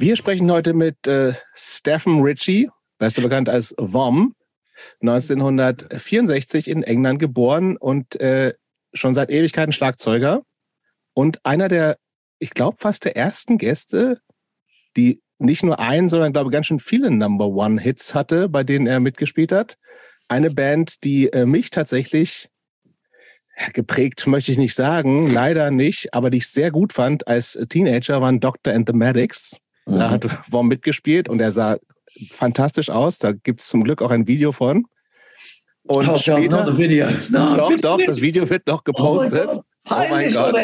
Wir sprechen heute mit äh, Stephen Ritchie, besser bekannt als Vom, 1964 in England geboren und äh, schon seit Ewigkeiten Schlagzeuger und einer der, ich glaube, fast der ersten Gäste, die nicht nur einen, sondern glaube ganz schön viele Number One Hits hatte, bei denen er mitgespielt hat. Eine Band, die äh, mich tatsächlich geprägt, möchte ich nicht sagen, leider nicht, aber die ich sehr gut fand als Teenager, waren Doctor and the Medics. Mhm. Da hat Worm mitgespielt und er sah fantastisch aus. Da gibt es zum Glück auch ein Video von. Und oh, später, no, Video. No, doch, doch, das Video wird noch gepostet. Oh, oh mein Gott.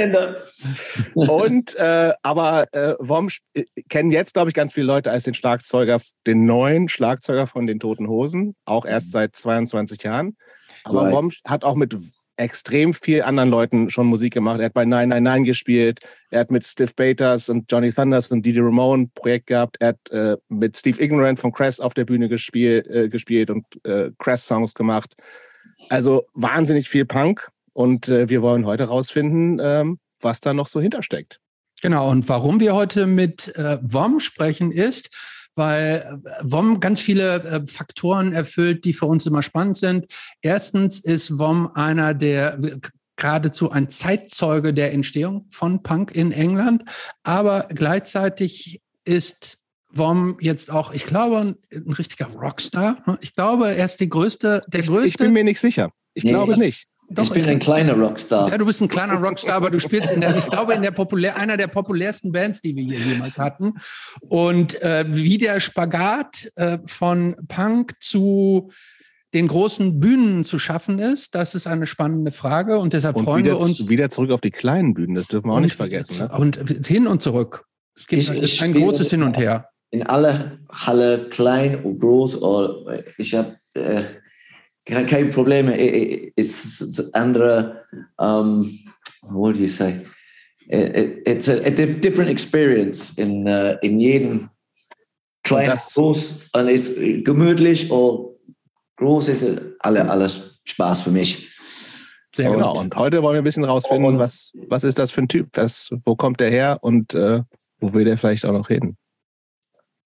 Und äh, aber äh, Worm äh, kennen jetzt, glaube ich, ganz viele Leute als den Schlagzeuger, den neuen Schlagzeuger von den Toten Hosen, auch erst seit 22 Jahren. Aber. Worm hat auch mit extrem viel anderen Leuten schon Musik gemacht. Er hat bei 999 gespielt, er hat mit Steve Baters und Johnny Thunders und Didi Ramone ein Projekt gehabt, er hat äh, mit Steve Ignorant von Crest auf der Bühne gespielt, äh, gespielt und äh, Crest-Songs gemacht. Also wahnsinnig viel Punk und äh, wir wollen heute rausfinden, ähm, was da noch so hintersteckt. Genau, und warum wir heute mit äh, WOM sprechen ist, weil äh, WOM ganz viele äh, Faktoren erfüllt, die für uns immer spannend sind. Erstens ist WOM einer der geradezu ein Zeitzeuge der Entstehung von Punk in England, aber gleichzeitig ist WOM jetzt auch, ich glaube, ein, richtiger Rockstar. Ich glaube, er ist die größte, der größte. Ich bin mir nicht sicher. Ich nee. glaube nicht. Doch, ich bin ein kleiner Rockstar. Ja, du bist ein kleiner Rockstar, aber du spielst in der, ich glaube, in der populär, einer der populärsten Bands, die wir hier jemals hatten. Und äh, wie der Spagat äh, von Punk zu den großen Bühnen zu schaffen ist, das ist eine spannende Frage und deshalb und freuen wieder, wir uns. Wieder zurück auf die kleinen Bühnen, das dürfen wir auch nicht vergessen. Ne? Und hin und zurück. Es gibt ich, ein großes Hin und Her. In alle Halle, klein oder groß, oder ich habe äh, kein Problem. It's andere, um, what do you say? It, it's a, a, different experience in, uh, in jedem kleinen groß und ist gemütlich oder groß ist alle, alles Spaß für mich. Sehr genau. Und heute wollen wir ein bisschen rausfinden, was, was ist das für ein Typ? Was, wo kommt der her und äh, wo will der vielleicht auch noch hin?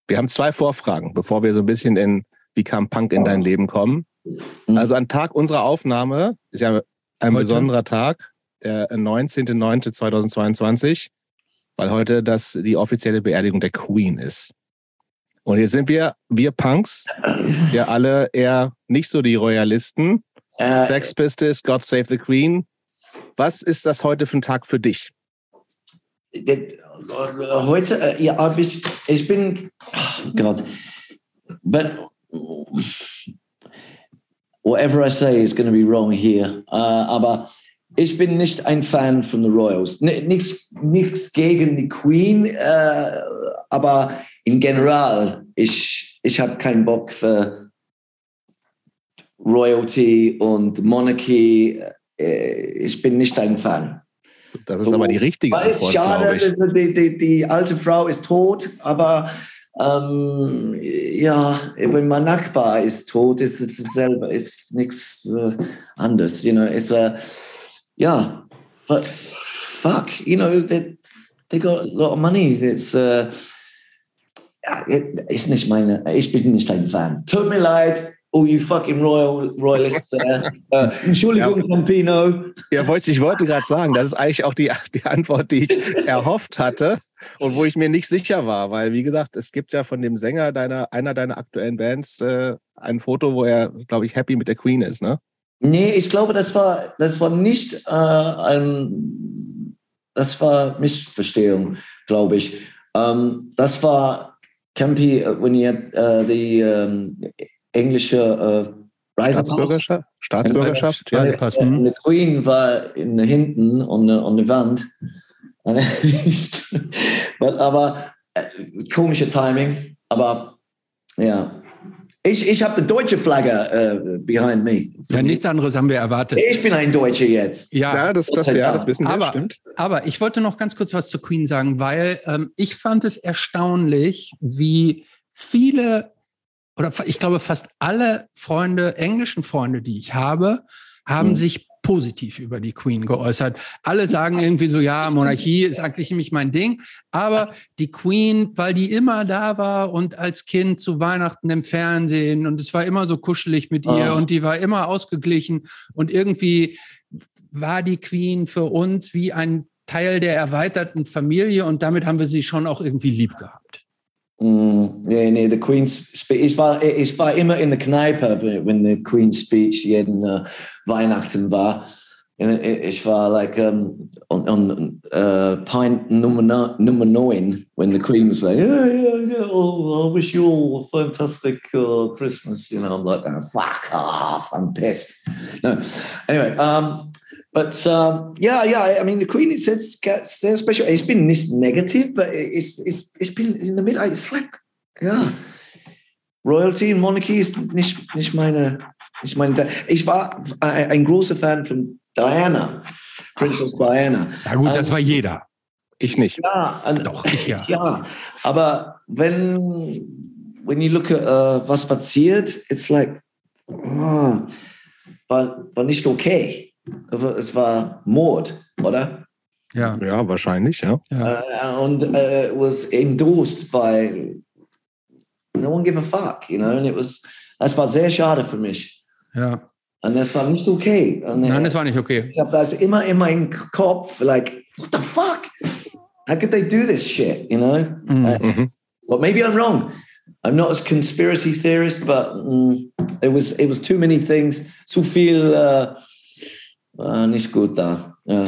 Wir haben zwei Vorfragen, bevor wir so ein bisschen in Wie kam Punk in dein Leben kommen. Mhm. Also an Tag unserer Aufnahme ist ja ein heute? besonderer Tag, der 19.09.2022, weil heute das die offizielle Beerdigung der Queen ist. Und jetzt sind wir, wir Punks, ja alle eher nicht so die Royalisten. Äh, Sex Pistols, God Save the Queen. Was ist das heute für ein Tag für dich? Heute, äh, ja, ich, ich bin, Gott, wenn, whatever I say is going to be wrong here. Uh, aber ich bin nicht ein Fan von den Royals. nichts, nichts gegen die Queen, uh, aber in general, ich, ich habe keinen Bock für Royalty und Monarchy. Ich bin nicht ein Fan. Das ist so, aber die richtige Antwort, schade, die, die, die alte Frau ist tot, aber ähm, ja, wenn mein Nachbar ist tot, ist es selber, ist nichts äh, anderes. You know, it's a, yeah, but fuck, you know, they, they got a lot of money. It's, uh, ist nicht meine, ich bin nicht ein Fan. Tut mir leid, Oh, you fucking Royal, Royalist. Äh, äh, Entschuldigung, ja. Campino. Ja, wollte, ich wollte gerade sagen, das ist eigentlich auch die, die Antwort, die ich erhofft hatte und wo ich mir nicht sicher war, weil, wie gesagt, es gibt ja von dem Sänger deiner, einer deiner aktuellen Bands äh, ein Foto, wo er, glaube ich, happy mit der Queen ist, ne? Nee, ich glaube, das war, das war nicht äh, ein, das war Missverstehung, glaube ich. Ähm, das war Campy, äh, wenn ihr äh, die ähm, englische äh, Staatsbürgerschaft, Staatsbürgerschaft ja. ja. Und die Queen war in, hinten an der Wand. aber äh, komische Timing. Aber ja. Ich, ich habe die deutsche Flagge äh, behind me. Ja, nichts anderes haben wir erwartet. Ich bin ein Deutscher jetzt. Ja, ja das, das, ja, das wissen wir, aber, stimmt. Aber ich wollte noch ganz kurz was zu Queen sagen, weil ähm, ich fand es erstaunlich, wie viele oder ich glaube fast alle Freunde, englischen Freunde, die ich habe, haben mhm. sich positiv über die Queen geäußert. Alle sagen irgendwie so, ja, Monarchie ist eigentlich nicht mein Ding, aber die Queen, weil die immer da war und als Kind zu Weihnachten im Fernsehen und es war immer so kuschelig mit ihr Oh. und die war immer ausgeglichen und irgendwie war die Queen für uns wie ein Teil der erweiterten Familie und damit haben wir sie schon auch irgendwie lieb gehabt. Mm, nee, the Queen's Speech. Ich war, ich war immer in der Kneipe, wenn the Queen's Speech jeden äh, Weihnachten war. Ich war like um, on, on uh, pint number number nine when the Queen was like, yeah, yeah, yeah. Oh, I wish you all a fantastic uh, Christmas. You know, I'm like, oh, fuck off. I'm pissed. No, anyway. Um, but um, yeah, yeah. I mean, the Queen. It's it's sehr special. It's been this negative, but it's it's it's been in the middle. It's like yeah, Royalty and Monarchy ist nicht nicht meine nicht meine. Ich war ein großer Fan von Diana, Princess Diana. Ja gut, das Ähm, war jeder. Ich nicht. Ja, und- Doch, ich ja. ja, aber wenn when you look at uh, was passiert, it's like oh, war, war nicht okay. Es war Mord, oder? Ja, Ja, wahrscheinlich, ja. ja. Uh, and uh, it was endorsed by no one give a fuck, you know. And it was das war sehr schade für mich. ja. Und das war nicht okay. Und, Nein, äh, das war nicht okay. ich habe das immer in meinem Kopf, like, what the fuck? How could they do this shit, you know? Mhm. Uh, Mhm. Well, maybe I'm wrong. I'm not as conspiracy theorist, but mm, it was it was too many things. Zu viel uh, uh, nicht gut da. Ja.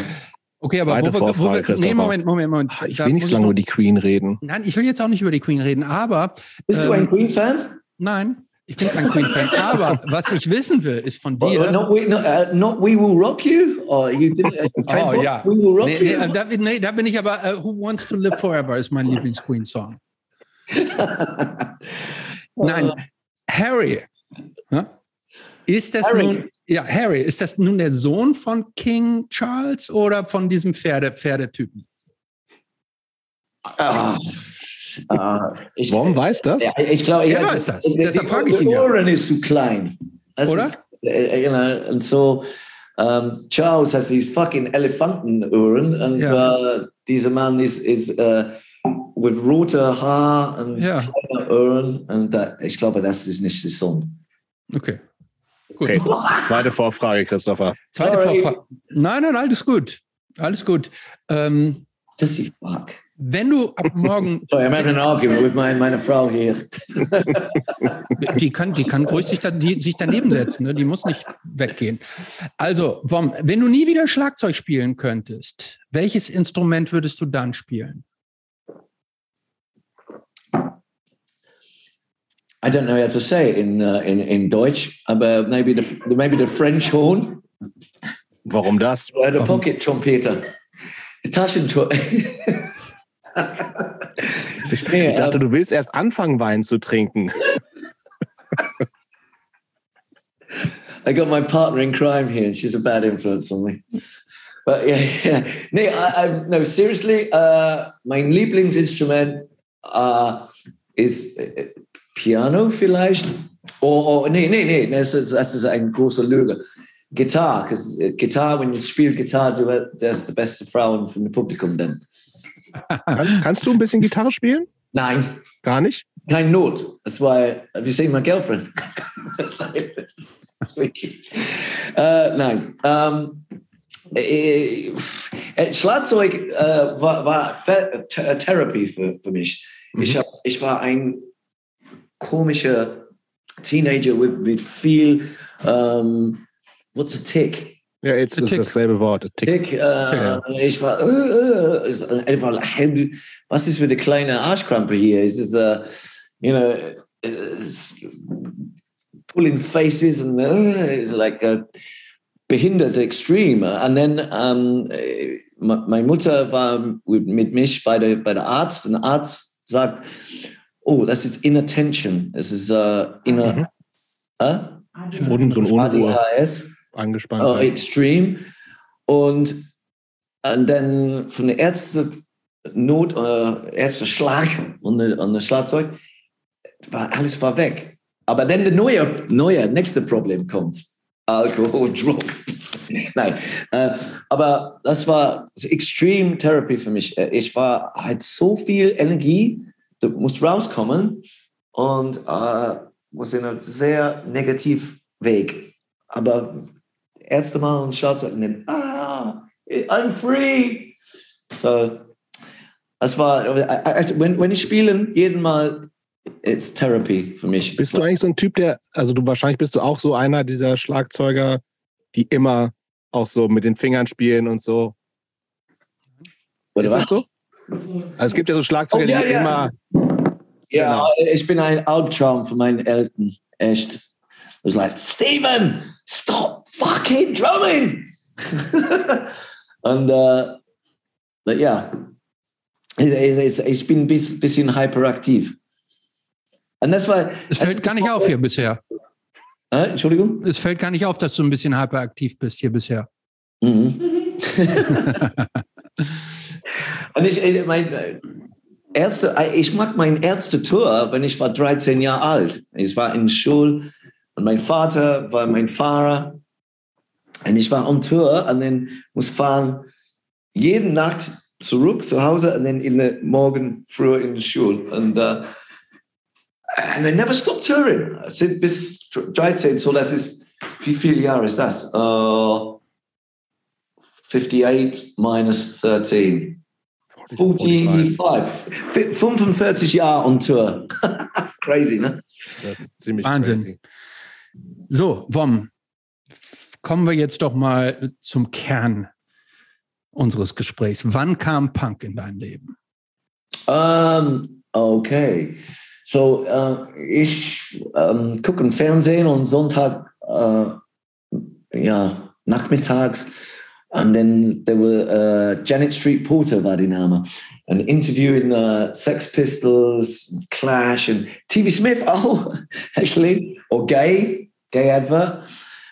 Okay, aber Zweite wo wir, wo wir, nee. Moment, Moment, Moment. Ah, Ich Da will nicht so lange über die Queen reden. Nein, ich will jetzt auch nicht über die Queen reden, aber Bist du Ähm, ein Queen-Fan? nein, ich bin kein Queen-Fan. Aber was ich wissen will, ist von or dir. Not, we, not, uh, not We Will Rock You? Or you didn't? Uh, Oh ja. We Will Rock Nee, nee, You? äh, da, nee, da bin ich aber, äh, Who Wants to Live Forever ist mein Lieblings-Queen-Song. Nein, Harry. Ja? Ist das Harry. nun, ja, Harry, ist das nun der Sohn von King Charles oder von diesem Pferde, Pferdetypen? Ah, ah, ich, Warum weiß das? Ja, ich glaube, ja, weiß das? die- Deshalb die frage ich ihn ja. Ohren ist zu klein. Das Oder? Ist, äh, you know, und so, um, Charles has these fucking Elefantenohren und Ja. äh, dieser Mann ist, ist äh, with roter Haar und Ja. kleine Ohren und äh, ich glaube, das ist nicht der Sohn. Okay. Gut. Okay, zweite Vorfrage, Christopher. Zweite Sorry. Vorfrage. Nein, nein, alles gut. Alles gut. Ähm, Das ist fuck. wenn du ab morgen, Sorry, I'm having an argument with my, meine Frau hier. die kann, die kann ruhig sich, da, die, sich daneben setzen, ne? die muss nicht weggehen. Also, Wom, wenn du nie wieder Schlagzeug spielen könntest, welches Instrument würdest du dann spielen? I don't know how to say it in, uh, in, in Deutsch, aber maybe the, maybe the French horn. Warum das? Der Warum? Pocket Trompeter. Taschentrompeter. Ich, ich dachte, du willst erst anfangen, Wein zu trinken. I got my partner in crime here, and she's a bad influence on me. But yeah, yeah. Nee, I, I, no, seriously, uh, mein Lieblingsinstrument uh, äh, Piano vielleicht. Or, or nee, nee, nee, das ist, das ist ein großer Lüge. Gitarre, because Gitarre, when you spiel Gitarre, du hast die beste von dem Publikum dann. Kann, kannst du ein bisschen Gitarre spielen? Nein, Gar nicht? kein Not. That's why, have you seen my girlfriend? äh, nein. Ähm, äh, äh, Schlagzeug äh, war, war Therapie für, für mich. Ich, hab, ich war ein komischer Teenager mit, mit viel, ähm, what's a tick? Ja, jetzt ist Tick. dasselbe Wort. Tick. Tick, äh, ich war, äh, äh, einfach, was ist für eine kleine Arschkrampe hier? Es ist, uh, you know, it's pulling faces and uh, it's like a behindert extreme. And then um, me- meine Mutter war mit mit mich bei der, bei der Arzt und der Arzt sagt, oh, das ist Inattention. Es ist uh, inner, Mhm. äh? Und so ein Unruhe ADHS angespannt. oh, extreme. Und, und dann von der erste Not, äh, erste Schlag und der, und der Schlagzeug, war, alles war weg. Aber dann der neue, neue, nächste Problem kommt. Alkohol, Druck. Nein, äh, aber das war Extreme Therapy für mich. Äh, ich war halt so viel Energie, das muss rauskommen und äh, muss in einem sehr negativ Weg. Aber erste Mal und schaut und dann, ah, I'm free. So, das war, wenn, wenn ich spiele, jeden Mal, it's Therapy für mich. Bist du eigentlich so ein Typ, der, also du wahrscheinlich bist du auch so einer dieser Schlagzeuger, die immer auch so mit den Fingern spielen und so. Oder Ist was? das so? Also es gibt ja so Schlagzeuger, Oh, ja, die ja. immer. Ja, Genau. ich bin ein Albtraum für meinen Eltern. Echt. It was like, Steven, stop fucking drumming! Und äh, ja, ich, ich, ich bin ein bis- bisschen hyperaktiv. Und das war. Es fällt gar nicht auf hier bisher. Äh, Entschuldigung? Es fällt gar nicht auf, dass du ein bisschen hyperaktiv bist hier bisher. Mhm. Und ich, ich, mein äh, erste, äh, ich mag mein erste Tour, wenn ich war 13 Jahre alt. Ich war in Schule und mein Vater war mein Fahrer. Und ich war on Tour und dann muss fahren jede Nacht zurück zu Hause und dann in der Morgen früh in die Schule. Und uh, and I never stopped touring. Bis 13, so das ist, wie viele Jahre ist das? Uh, 58 minus 13. 45. 45 Jahre on Tour. Crazy, ne? Das ist ziemlich Wahnsinn. crazy. So, Wom, kommen wir jetzt doch mal zum Kern unseres Gesprächs. Wann kam Punk in dein Leben? Um, okay. So, äh, ich ähm, gucke im Fernsehen und Sonntag, äh, ja, nachmittags. Und dann there were, äh, Janet Street Porter war die Name. Ein Interview in äh, Sex Pistols, Clash und TV Smith auch, actually. Or Gay, Gay Advert.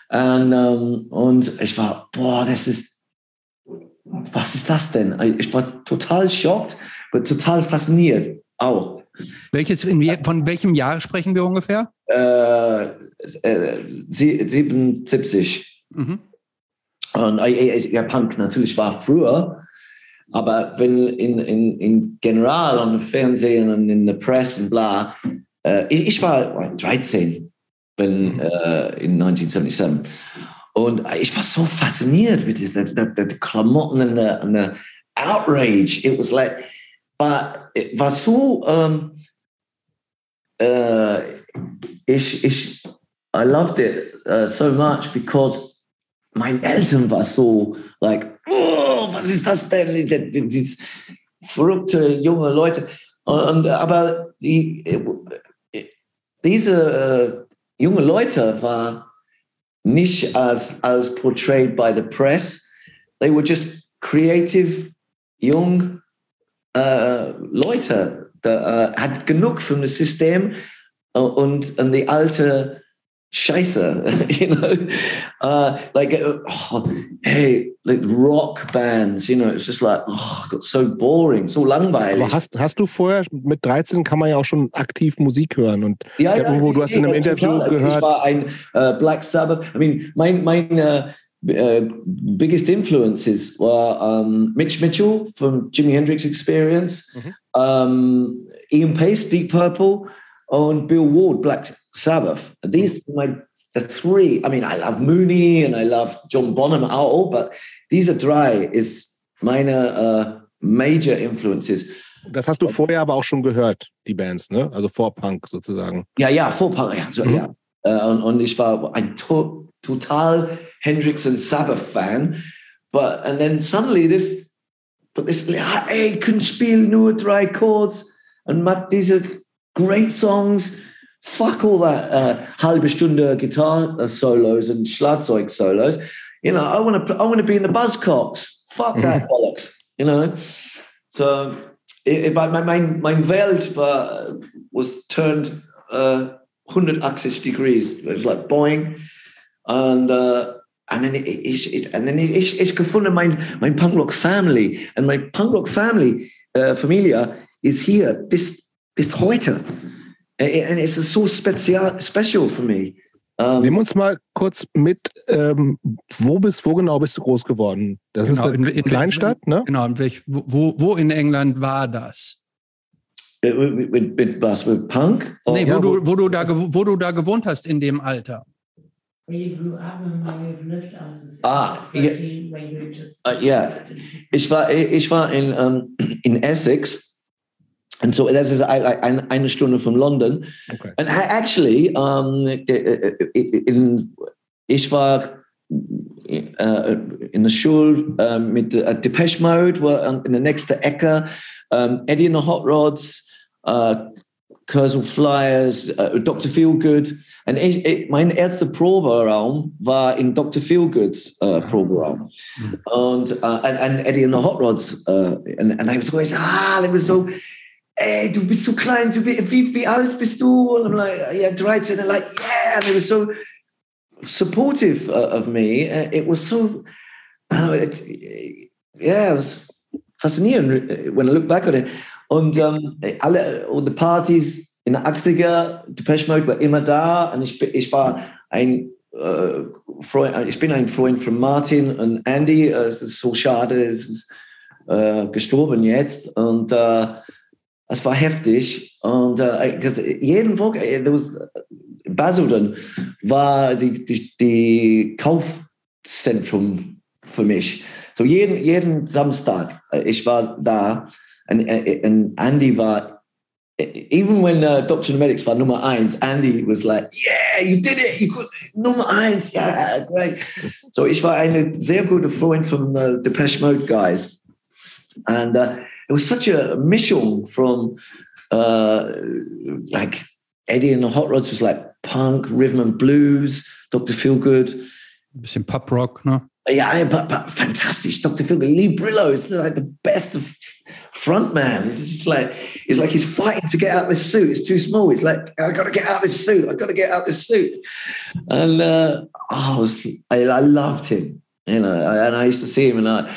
Und, ähm, und ich war, boah, das ist, was ist das denn? Ich war total schockt, aber total fasziniert auch. Welches, in, von welchem Jahr sprechen wir ungefähr? Äh, äh, sie- 77. Mhm. Und ja, Punk natürlich war früher, aber wenn in, in, in General und im Fernsehen und in der Presse und bla, äh, ich, ich war 13 wenn, Mhm. äh, in 1977. Und ich war so fasziniert mit diesen der, der Klamotten und der, und der Outrage. It was like, war, war so, ähm, äh, ich, ich, I loved it uh, so much because mein Eltern war so, like, oh, was ist das denn? Die- die- die- Dieses verrückte junge Leute. Und, aber die, diese äh, junge Leute war nicht als, als portrayed by the press. They were just creative, young äh, Leute. Da, äh, hat genug von dem System äh, und, und die alte Scheiße, you know, uh, like uh, oh, hey, like rock bands, you know, it's just like oh, got so boring, so langweilig. Aber hast, hast du vorher, mit 13 kann man ja auch schon aktiv Musik hören und Ja, hab irgendwo- du hast in einem Interview total. gehört- Ich war ein äh, Black Sabbath. I mean, mein, mein äh, äh, biggest influences war um, Mitch Mitchell from Jimi Hendrix Experience, um, Ian Pace, Deep Purple, and Bill Ward, Black Sabbath. These are my the three. I mean, I love Mooney and I love John Bonham all, but these are three is meine uh, major influences. das hast du vorher aber auch schon gehört, die Bands, ne? Also vor Punk sozusagen. Ja, ja, Vorpunk, ja. So, Mhm. ja. Äh, und, und ich war ein to total Hendrix und Sabbath-Fan. But, and then suddenly this, but this, ja, ey, können spielen nur drei Chords und macht diese great songs. Fuck all that uh, halbe Stunde guitar uh, solos and Schlagzeug solos. You know, I want to, I want to be in the Buzzcocks. Fuck that bollocks. You know. So, it, my, my, my Welt war, was turned uh, 180 degrees. It was like boing. And, uh, and then, ich, ich, and then ich, ich gefunden mein, mein Punkrock Family. And my Punkrock Family, uh, Familie, is here bis, bis heute. And it's so special, special for me. Ähm, Nimm uns mal kurz mit, ähm, wo bist, wo genau bist du groß geworden? Das genau, ist eine in, in, Kleinstadt, ne? Genau, in welch, wo, wo in England war das? Äh, mit, mit, mit was, mit Punk? Nee, wo, ja, du, wo, du da, wo du da gewohnt hast in dem Alter. Ah, ja. Uh, yeah. Ich war, ich war in, um, in Essex And so das ist eine, eine Stunde von London. Okay. And actually, um, in, ich war uh, in der Schule uh, mit uh, Depeche Mode, war in der nächsten Ecke, um, Eddie and the Hot Rods, uh, Cursal Flyers, uh, Dr. Feelgood. Und ich, ich, mein erster Proberaum war in Dr. Feelgoods uh, Proberaum. Mhm. Und, uh, and, and Eddie and the Hot Rods. Uh, and, and I was always, ah, it was so ey, du bist so klein, du, wie, wie alt bist du? Und I'm like, yeah, 13. And like, yeah. And they were so supportive uh, of me. Uh, it was so, it, yeah, it was faszinierend when I look back on it. Und um, alle, und die Partys in der 80er, Depeche Mode war immer da. Und ich, ich war ein äh, Freund, ich bin ein Freund von Martin und Andy. Es ist so schade, es ist äh, gestorben jetzt. Und äh, es war heftig. Und äh, jeden Tag, äh, there was, Basildon war die, die, die Kaufzentrum für mich. So jeden, jeden Samstag, äh, ich war da und, äh, und Andy war even when uh, Dr. Medics war Nummer eins, Andy was like, yeah, you did it, you could, Nummer eins, yeah, great. So ich war ein sehr guter Freund von uh, Depeche Mode guys. And uh, it was such a mission from uh, like Eddie and the Hot Rods was like punk, rhythm and blues, Dr. Feelgood. Bisschen Pop Rock, no? Yeah, but, but fantastic. Dr. Feelgood. Lee Brillo is like the best of frontman. It's just like it's like he's fighting to get out of this suit. It's too small. He's like, I gotta get out of this suit. I gotta get out of this suit. And uh, oh, I was I, I loved him. You know, and I used to see him and I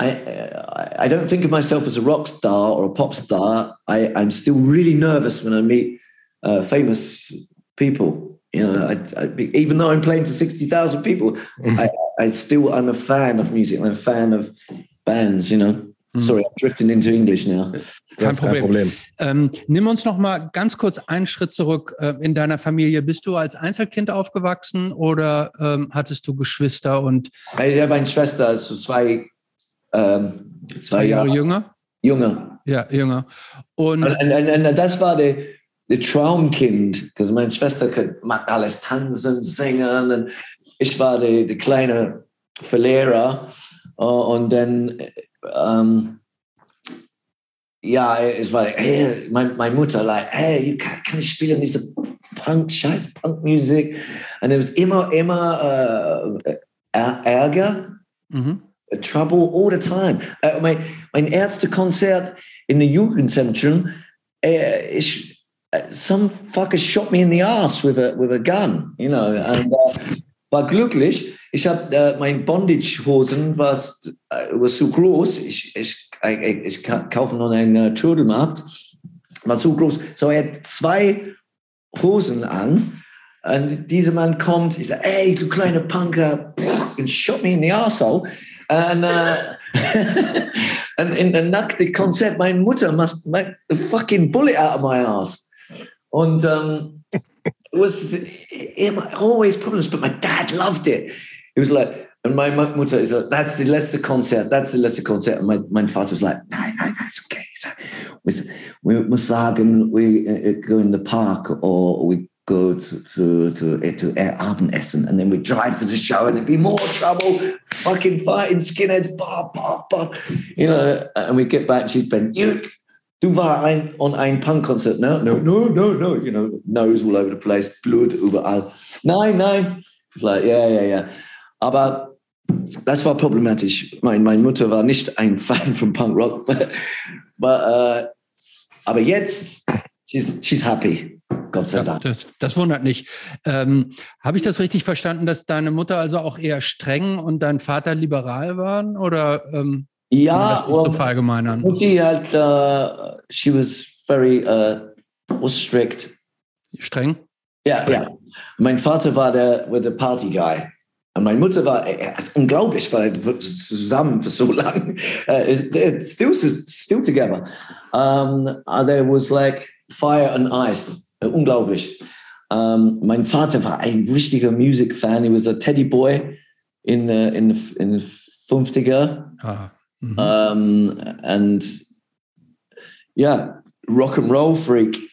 I, I don't think of myself as a rock star or a pop star. I, I'm still really nervous when I meet uh, famous people. You know, I, I, even though I'm playing to 60,000 people, I, I still, I'm a fan of music. I'm a fan of bands, you know. Mhm. Sorry, I'm drifting into English now. Kein Problem. Kein Problem. Ähm, nimm uns noch mal ganz kurz einen Schritt zurück äh, in deiner Familie. Bist du als Einzelkind aufgewachsen oder ähm, hattest du Geschwister und? Ja, meine Schwester, also zwei ähm, zwei Jahre, Jahre jünger? Jünger. Ja, jünger. Und, und, und, und das war der, der Traumkind, also meine Schwester mag alles tanzen, singen und ich war der, der kleine Verlierer und dann ähm, ja, es war, hey, mein, meine Mutter, like, hey, kann, kann ich spielen diese Punk, scheiß Punk-Musik? Und es war immer, immer äh, Ärger. Mhm trouble all the time. Uh, mein, mein erster Konzert in the Jugendzentrum, uh, ich, uh, some fucker shot me in the ass with a, with a gun, you know, and uh, war glücklich. Ich habe uh, mein Bondage-Hosen was uh, was zu groß. Ich, ich, ich, ich kaufe noch einen uh, Trudelmarkt. War zu groß. So er hat zwei Hosen an. Und dieser Mann kommt, ich sage, ey, du kleiner Punker, and shot me in the asshole. And, and in the nackte Konzert, my Mutter must make the fucking bullet out of my ass. And um, it was it, always problems, but my dad loved it. It was like, and my Mutter is like, that's the letzte Konzert, that's the letzte concert. And my, my father was like, no, no, no, it's okay. So we, we must we uh, go in the park or we go to, to, to, to Abendessen and then we drive to the show and there'd be more trouble, fucking fighting skinheads, bah, bah, bah. You know, and we get back, she'd been, you, du war ein, on ein Punk-Concert, no, no, no, no, no, you know, nose all over the place, Blut überall. Nein, nein. It's like, yeah, yeah, yeah. Aber das war problematisch. Mein, meine Mutter war nicht ein Fan von Punkrock, but, uh, aber jetzt, she's, she's happy. Gott sei Dank. das, das wundert nicht. Ähm, Habe ich das richtig verstanden, dass deine Mutter also auch eher streng und dein Vater liberal waren? Oder ähm, ja, so verallgemeinern? Mutti hat, uh, she was very, uh, was strict. Streng? Ja, ja. Mein Vater war der, war der Party-Guy. Und meine Mutter war äh, unglaublich, weil wir zusammen für so lange. Uh, still, still together. Um, there was like fire and ice. Unglaublich. Um, mein Vater war ein richtiger Music-Fan. He was a Teddy Boy in, uh, in, in the 50er. Ah. Mm -hmm. um, and yeah, rock and roll freak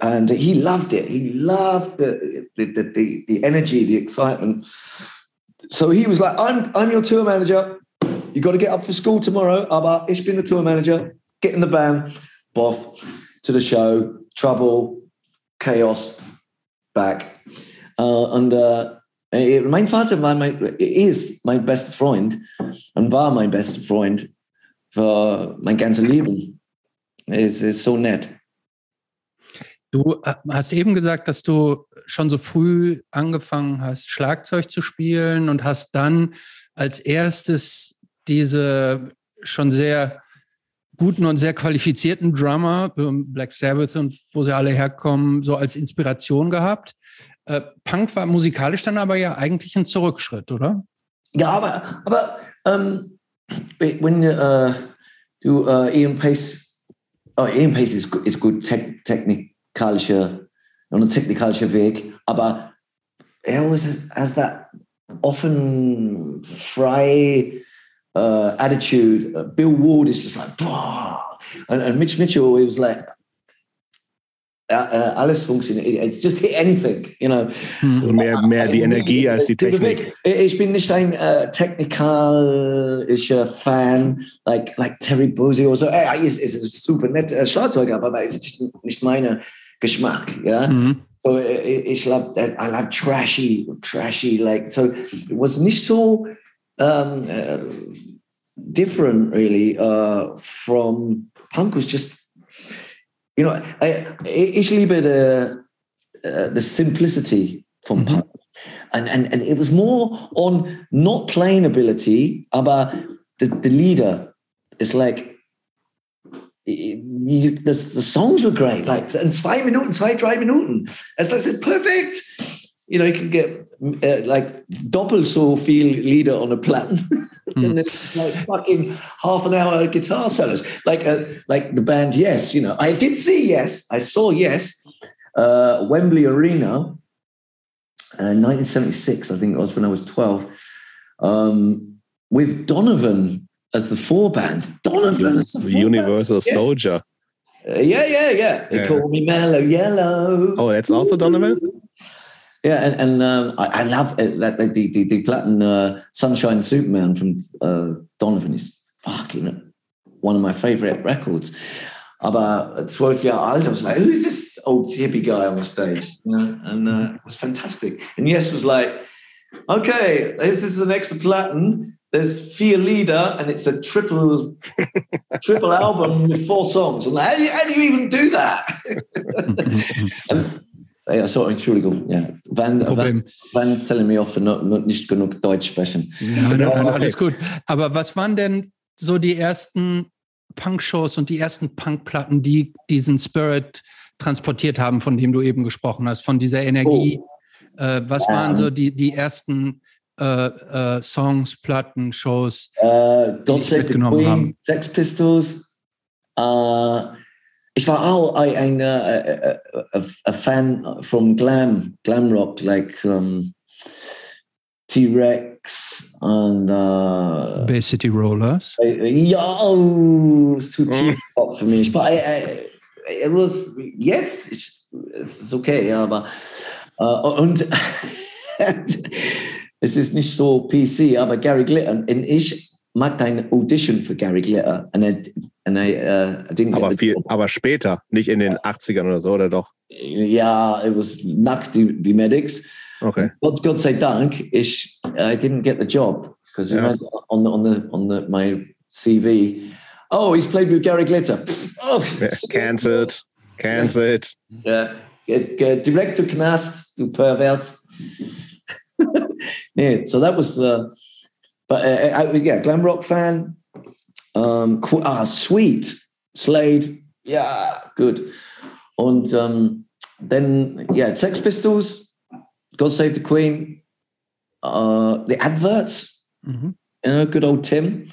and he loved it. He loved the the, the the, energy, the excitement. So he was like, "I'm I'm your tour manager. You got to get up for school tomorrow. Aber ich bin the tour manager. Get in the van, boff to the show. Trouble, chaos, back. Uh, and uh, mein Vater war mein, ist mein bester Freund und war mein bester Freund für mein ganzes Leben. Es ist so nett. Du äh, hast eben gesagt, dass du schon so früh angefangen hast, Schlagzeug zu spielen und hast dann als erstes diese schon sehr guten und sehr qualifizierten Drummer, ähm, Black Sabbath und wo sie alle herkommen, so als Inspiration gehabt. Äh, Punk war musikalisch dann aber ja eigentlich ein Zurückschritt, oder? Ja, aber, aber um, ähm, when uh, du uh, Ian Pace, oh, Ian Pace is, is good te on a techniculture Weg, aber er has that often frei uh, attitude. Uh, Bill Ward is just like, and, and Mitch Mitchell, he was like, uh, uh, alles funktioniert. It just hit anything, you know. Also mehr, mehr die Energie als die Technik. Ich bin nicht ein uh, technikalischer Fan, like, like Terry Bozzio oder so. Er ist, ist super nett uh, Schlagzeuger, aber es ist nicht meine Geschmack, ja. Mhm. So ich glaube, I love trashy, trashy, like, so it was nicht so um, uh, different really uh, from punk was just, you know, I, ich liebe the, uh, the simplicity from mm-hmm. punk. And, and, and it was more on not playing ability, but the, the leader is like, you, the, the songs were great. Like, and zwei Minuten, zwei, drei Minuten. As I said, perfect. You know, you can get uh, like doppelt so viel leader on a plan. Mm. and it's like fucking half an hour guitar solos. Like, uh, like the band Yes, you know, I did see Yes. I saw Yes, uh, Wembley Arena, uh, 1976, I think it was when I was 12, um, with Donovan as the four band. Donovan the Universal yes. Soldier. Uh, yeah, yeah, yeah. They yeah. call me Mellow Yellow. Oh, that's also Donovan. Yeah, and, and um, I, I, love it, that the the, the Platinum uh, Sunshine Superman from uh, Donovan is fucking one of my favorite records. About 12 years old, I was like, who's this old hippie guy on the stage? You know, and uh, it was fantastic. And Yes was like, okay, this is the next Platinum there's Fear Leader, and it's a triple triple album with four songs. And like, how do you, how do you even do that? and, ja, so, Entschuldigung, ja. Van, Van, Van ist telling me off für not, not nicht genug Deutsch sprechen. Ja, das ist alles gut. Aber was waren denn so die ersten Punk-Shows und die ersten Punk-Platten, die diesen Spirit transportiert haben, von dem du eben gesprochen hast, von dieser Energie? Oh. Äh, was waren so die, die ersten äh, äh, Songs, Platten, Shows äh, Save the Queen, haben. Sex Pistols. Äh, ich war auch ein, ein a, Fan from Glam, Glam Rock, like um, T-Rex und uh, Bay City Rollers. Ja, oh, zu tief für mich. Aber it was jetzt, es ist okay, ja, aber uh, und es ist nicht so PC, aber Gary Glitter, und ich machte eine Audition für Gary Glitter. And I, and I, uh, aber, viel, aber später, nicht in den 80ern oder so, oder doch? Ja, it was nach die, die Medics. Okay. Gott, Gott sei Dank, ich, I didn't get the job because yeah. on the, on the, on the, my CV, oh, he's played with Gary Glitter. oh, cancelled, cancelled. Ja, direct to Knast, du Pervert. yeah, so that was, uh, but uh, I, yeah, glam rock fan. Um, ah, sweet, Slade, yeah, good. Und um, then yeah, Sex Pistols, God Save the Queen, uh, the adverts, Mhm. know, good old Tim.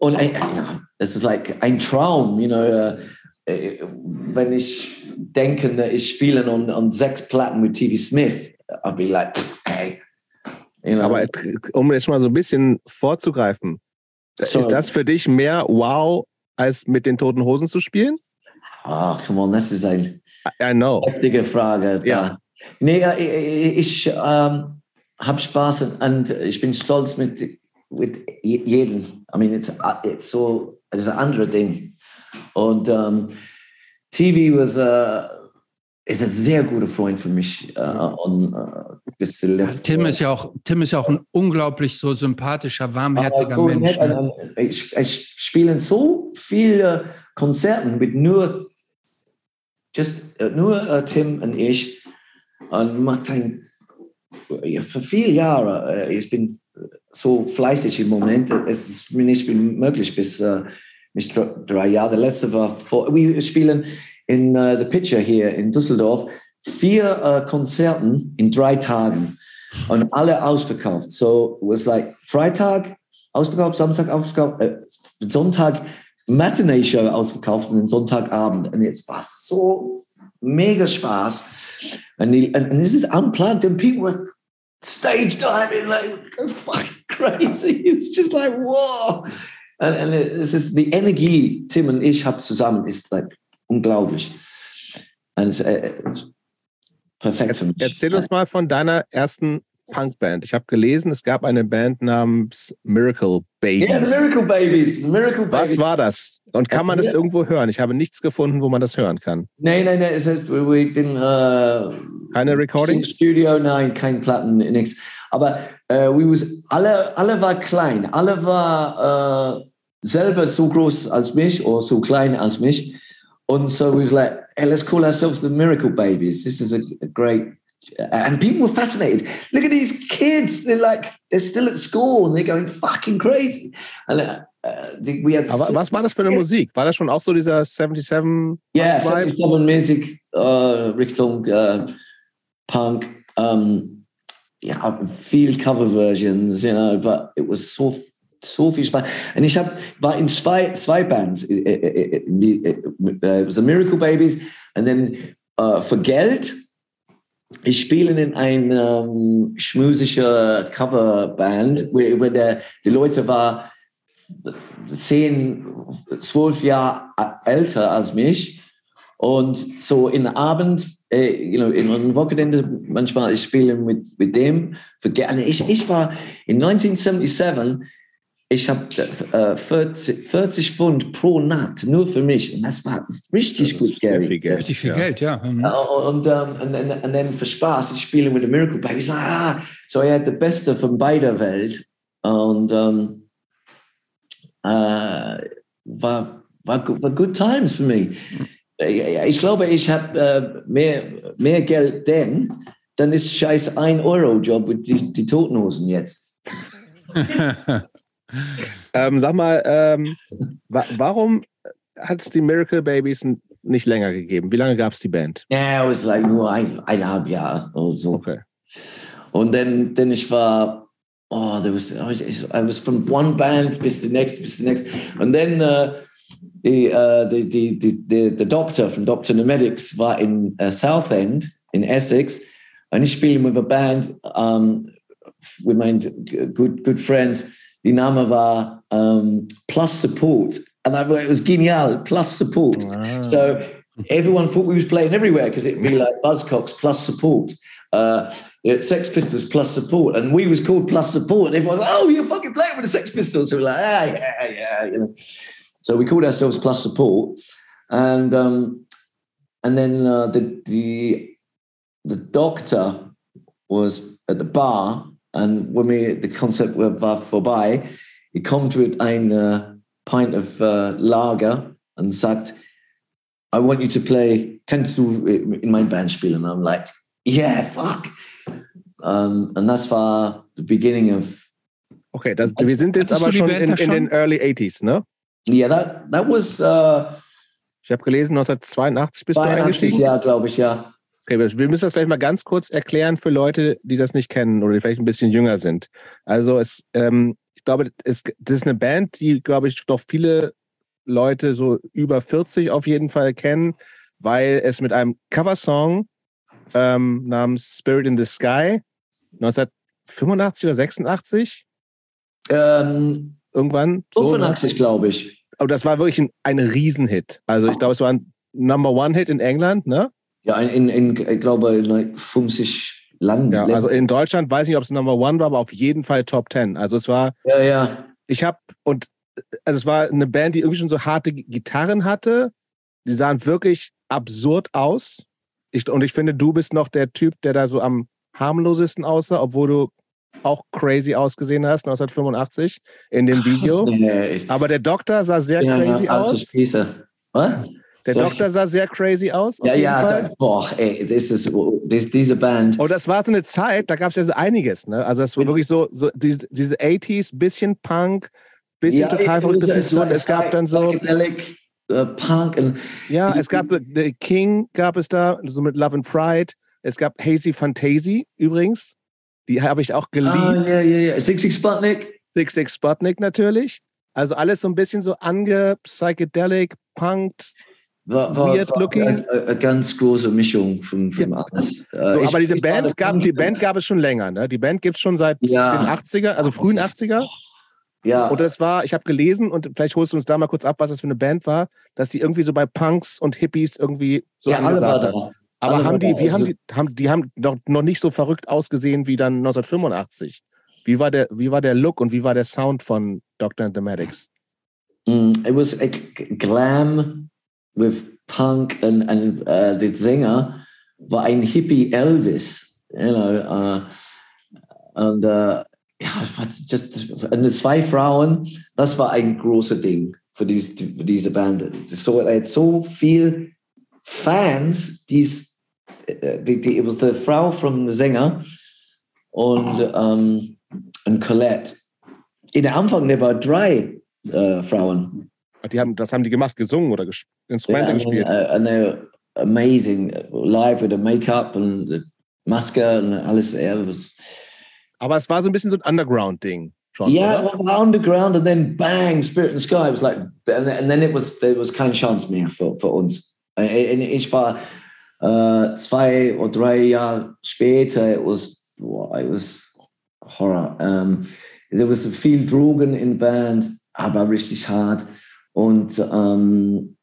Und ja, es ist like ein Traum, you know, äh, äh, wenn ich denke, ne, ich spiele an, an sechs Platten mit TV Smith, I'll be like, hey. You know, Aber um jetzt mal so ein bisschen vorzugreifen, So- ist das für dich mehr wow, als mit den toten Hosen zu spielen? ah, come on, das ist ein I, I know. heftige Frage. Ja. Nee, ich, ich ähm, habe Spaß und, ich bin stolz mit, mit je- jedem. I mean, it's, it's so, it's ein anderes Ding. Und ähm, TV was, äh, ist ein sehr guter Freund für mich. Äh, und, äh, bis zur letzten Tim ist ja auch, Tim ist ja auch ein unglaublich so sympathischer, warmherziger so Mensch. nett. Ne? Ich, ich spiele so viele Konzerte mit nur, just, äh, nur äh, Tim und ich. Und macht ein, ja, für viele Jahre, äh, ich bin so fleißig im Moment, es ist mir nicht möglich bis äh, nicht dr- drei Jahre. Der letzte war vor, wir spielen in äh, The Pitcher hier in Düsseldorf vier äh, Konzerten in drei Tagen und alle ausverkauft. So was like Freitag ausverkauft, Samstag ausverkauft, äh, Sonntag Matinee Show ausverkauft und den Sonntagabend. Und es war so mega Spaß. And, and this is unplugged, and people were stage diving like fucking crazy. It's just like whoa. And, and es ist die Energie, Tim und ich haben zusammen, ist like unglaublich. Und es äh, perfekt für mich. Erzähl uns mal von deiner ersten Punkband. Ich habe gelesen, es gab eine Band namens Miracle Babies. Yeah, the Miracle Babies. Miracle Was Babies. war das? Und kann man das Ja. irgendwo hören? Ich habe nichts gefunden, wo man das hören kann. Nein, nein, nein. Wir den, äh, Keine Recordings? Studio, nein, kein Platten, nichts. Aber äh, we was, alle, alle war klein, alle war äh, selber so groß als mich oder so klein als mich. Und so we was like, hey, let's call ourselves the Miracle Babies. This is a, a great. And people were fascinated. Look at these kids. They're like, they're still at school and they're going fucking crazy. And uh, uh, we had. Aber was war das für eine Musik? War das schon auch so dieser 77 Yeah, Vibe? 77 Music, uh, Richtung uh, Punk. Um, yeah, field Cover Versions, you know, but it was so so viel Spaß. Und ich hab, war in zwei, zwei Bands. Äh, äh, äh, die, äh, äh, the Miracle Babies and then uh, für Geld. Ich spiele in ein um, schmusischer Coverband, wo, wo der, die Leute war zehn, zwölf Jahre älter als mich. Und so in Abend, äh, you know, in einem Wochenende manchmal ich spiele mit, mit dem. Gerne. Ich, ich war in 1977, ich habe äh, 40, 40 Pfund pro Nacht nur für mich. Und das war richtig Das gut Geld. viel Geld. Richtig viel Ja. Geld, ja. Mhm. Und, ähm, und, und, und dann für Spaß, ich spiele mit den Miracle Babies. Ah, so er hat das Beste von beider Welt. Und ähm, äh, war, war, war good times für mich. Ich glaube, ich habe äh, mehr, mehr Geld denn, dann ist scheiß 1 Euro Job mit die, die Totenhosen jetzt. Ähm, sag mal, ähm, wa warum hat es die Miracle Babies nicht länger gegeben? Wie lange gab es die Band? Ja, es war like nur ein, eineinhalb Jahre oder so. Okay. Und dann, dann ich war, oh, there was, I was, I was from one band bis the next, bis the next. Und dann uh, die, uh, die, die, die, die, the Doctor von Dr. Nemedics war in uh, Southend in Essex. Und ich spiele mit einer Band um, with my good, good friends. Die Name war um, Plus Support. And I, it was genial, Plus Support. Ah. So everyone thought we was playing everywhere because it'd be like Buzzcocks plus support, uh, Sex Pistols plus support, and we was called plus support. And everyone was like, "Oh, you're fucking playing with the Sex Pistols." So we're like, "Ah, yeah, yeah," you know. So we called ourselves plus support, and um, and then uh, the the the doctor was at the bar, and when we the concert war vorbei, he kommt mit ein uh, pint of uh, lager and sagt. I want you to play, kannst du in mein Band spielen? And I'm like, yeah, fuck. Um, and das war the beginning of, Okay, das, wir sind jetzt aber schon in, da in schon? den Early 80s, ne? yeah, that, that was uh, Ich habe gelesen, 1982 bist 82, du eingestiegen. Ja, glaube ich, ja. Okay, wir müssen das vielleicht mal ganz kurz erklären für Leute, die das nicht kennen oder die vielleicht ein bisschen jünger sind. Also es, ähm, ich glaube, es, das ist eine Band, die, glaube ich, doch viele Leute so über 40 auf jeden Fall kennen, weil es mit einem Coversong ähm, namens Spirit in the Sky 1985 oder 86 ähm, irgendwann. 85, so, glaube ich. Aber das war wirklich ein, ein Riesenhit. Also ich glaube, es war ein Number One Hit in England, ne? Ja, in, in, ich glaube, like 50 Land. Ja, also in Deutschland weiß ich nicht, ob es Number One war, aber auf jeden Fall Top 10. Also es war. Ja, ja. Ich habe, und also es war eine Band, die irgendwie schon so harte Gitarren hatte. Die sahen wirklich absurd aus. Ich, und ich finde, du bist noch der Typ, der da so am harmlosesten aussah, obwohl du auch crazy ausgesehen hast, 1985 in dem Video. Nee, Aber der Doktor sah sehr ja, crazy aus. Was? Der so Doktor sah sehr crazy aus. Ja, ja, da, boah, ey, das ist das, diese Band. Und das war so eine Zeit, da gab es ja so einiges, ne? Also es war wirklich so, so diese, diese 80s, bisschen Punk, bisschen ja, total verrückte Figuren. Es gab dann so. Uh, Punk. Und ja, es gab The King, gab es da, so mit Love and Pride. Es gab Hazy Fantasy übrigens. Die habe ich auch geliebt. Ah, ja, ja, ja. Six Six Sputnik. Six Six Sputnik natürlich. Also alles so ein bisschen so ange psychedelic, punked, war, war, weird looking. Eine, eine, ganz große Mischung von, von ja. alles. Äh, so, aber diese Band gab, die Band gab es schon länger, ne? Die Band gibt es schon seit ja. den 80er, also frühen 80er. Ja. Und das war, ich habe gelesen und vielleicht holst du uns da mal kurz ab, was das für eine Band war, dass die irgendwie so bei Punks und Hippies irgendwie so ja, alle war da. Aber alle haben die, wie haben die, haben, die haben noch, noch nicht so verrückt ausgesehen wie dann 1985. Wie war der, wie war der Look und wie war der Sound von Dr. and the Medics? Mm, it was a glam with punk and, and uh, der Sänger war ein Hippie Elvis, you know, uh, und uh, ja, just, und zwei Frauen, das war ein großes Ding für, dies, für diese Band. So, er hat so viel Fans, dies, die, die, it was the Frau vom Sänger und, um, und Colette. In der Anfang, der war drei uh, Frauen. Die haben, das haben die gemacht, gesungen oder Instrumente yeah, gespielt. And, uh, and they're amazing live with the Make-up und the Maske und alles. Was, Aber es war so ein bisschen so ein Underground-Ding. Yeah, was underground and then bang, Spirit in the Sky. It was like, and, and then it was, there was kein Chance mehr für, für uns. Ich war uh, zwei oder drei Jahre später, it was, it was horror. Um, there was viel Drogen in Band, aber richtig hart. Und um,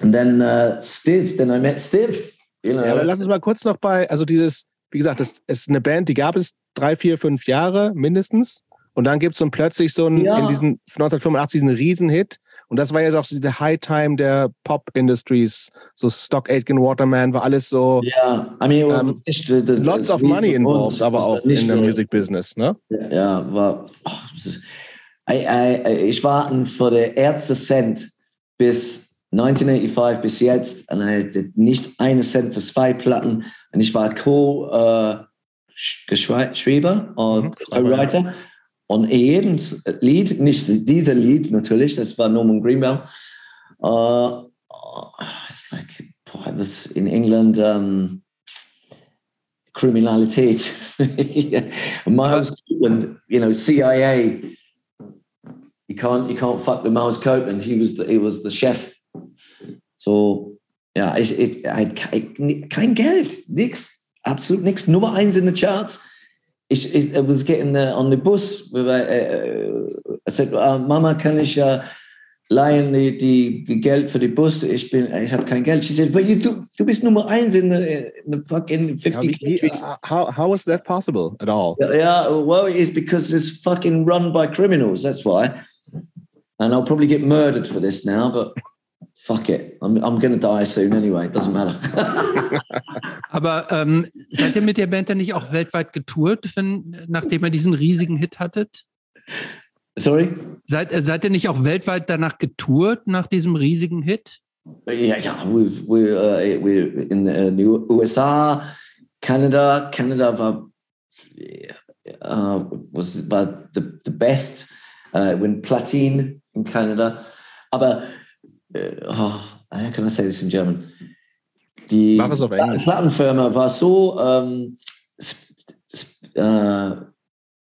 and then uh, Stiv, then I met Stiv. You know. Ja, aber lass uns mal kurz noch bei, also dieses, wie gesagt, das ist eine Band, die gab es drei, vier, fünf Jahre mindestens. Und dann gibt es so plötzlich so einen, ja. in diesen 1985 einen Riesenhit. Und das war ja auch so der High Time der Pop Industries. So Stock Aitken Waterman war alles so. Ja, I mean, ähm, nicht, das, lots of money involved, aber auch in der Music Business, ne? Ja, war. Oh, ich war für den ersten Cent bis 1985 bis jetzt. Und ich hatte nicht einen Cent für zwei Platten. Und ich war Co-Schreiber äh, und mhm, Co-Writer. und jedem Lied, nicht dieser Lied natürlich, das war Norman Greenbell, uh, it's like, boah, was in England um, Kriminalität. Miles Copeland, you know, CIA you can't you can't fuck with Miles Copeland. He was the, he was the chef. So ja, ich, ich, ich, kein Geld, nix, absolut nix. Nummer eins in the charts. Ich, ich I was getting the, on the bus. With, uh, I said, uh, Mama, kann ich uh, leihen die, die, die, Geld für die Bus? Ich bin, ich habe kein Geld. She said, but you, du, du bist Nummer eins in the, in the fucking 50 ja, wie, countries. How, how was that possible at all? Yeah, well, it's because it's fucking run by criminals. That's why. And I'll probably get murdered for this now, but fuck it. I'm, I'm going to die soon anyway. It doesn't matter. Aber ähm, seid ihr mit der Band dann nicht auch weltweit getourt, wenn, nachdem ihr diesen riesigen Hit hattet? Sorry? Seid, äh, seid ihr nicht auch weltweit danach getourt, nach diesem riesigen Hit? Ja, ja, we've, we're, uh, we're in the USA, Canada. Canada war, uh, was, war the, the best uh, win Platin in Canada. Aber äh, oh, how can I say this in German? Die Mach es auf Englisch. Plattenfirma war so, ähm, sp- sp- äh,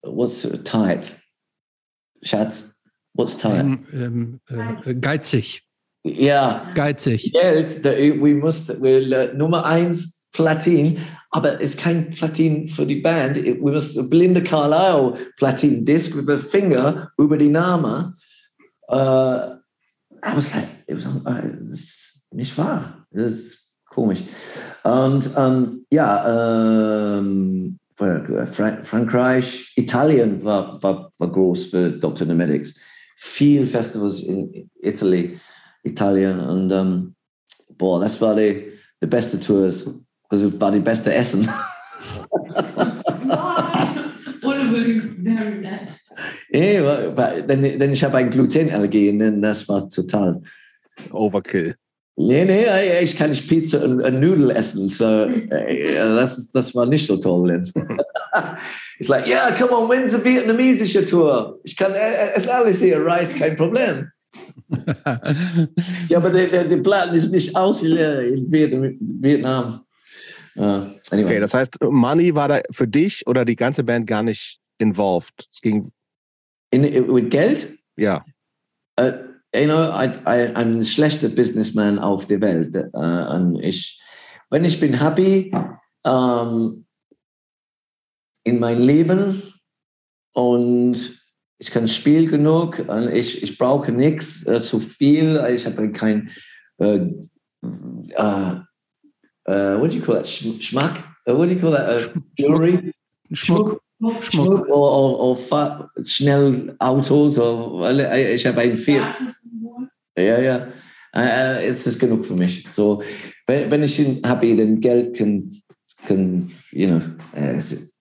what's tight? Schatz, what's tight? Ähm, äh, geizig, Ja, geizig. Geld, we mussten, wir, äh, Nummer eins Platin, aber es ist kein Platin für die Band. We mussten blinde Carlisle Platin Disc mit dem Finger über die Name. Uh, I was like, it was, uh, das ist nicht wahr. Das ist komisch. Und ähm, ja, ähm, Fra Frankreich, Italien war, war, war groß für Dr. Nemedics. Viel Festivals in Italy, Italien und ähm, boah, das war die, die beste Tours. Das war die beste Essen. very wa- denn, denn ich habe ein Glutenallergie und das war total. Overkill. Nee, nee, ich kann nicht Pizza und, und Nudeln essen. So, das, das war nicht so toll. It's like, yeah, come on, when's the vietnamesische Tour? Ich kann, äh, es ist alles hier, Rice, kein Problem. Ja, aber der, der, Platten ist nicht aus in Vietnam. Vietnam. Uh, anyway. Okay, das heißt, Money war da für dich oder die ganze Band gar nicht involved. Es ging, in, with Geld? ja. Uh, you know, I, I, I'm ein schlechter Businessman auf der Welt. Uh, und ich, wenn ich bin happy um, in mein Leben und ich kann spielen genug und ich, ich brauche nichts äh, zu viel. Ich habe kein äh, äh, what do you call that? Sch Schmack? Uh, what do you call that? Uh, jewelry? Schmuck. Schmuck Schmuck. oder, oder, oder fa- schnell Autos. Oder, äh, ich habe ein Vier. Ja, ja. Äh, es ist genug für mich. So, wenn, wenn ich happy, dann Geld kann, kann you know, äh, es ist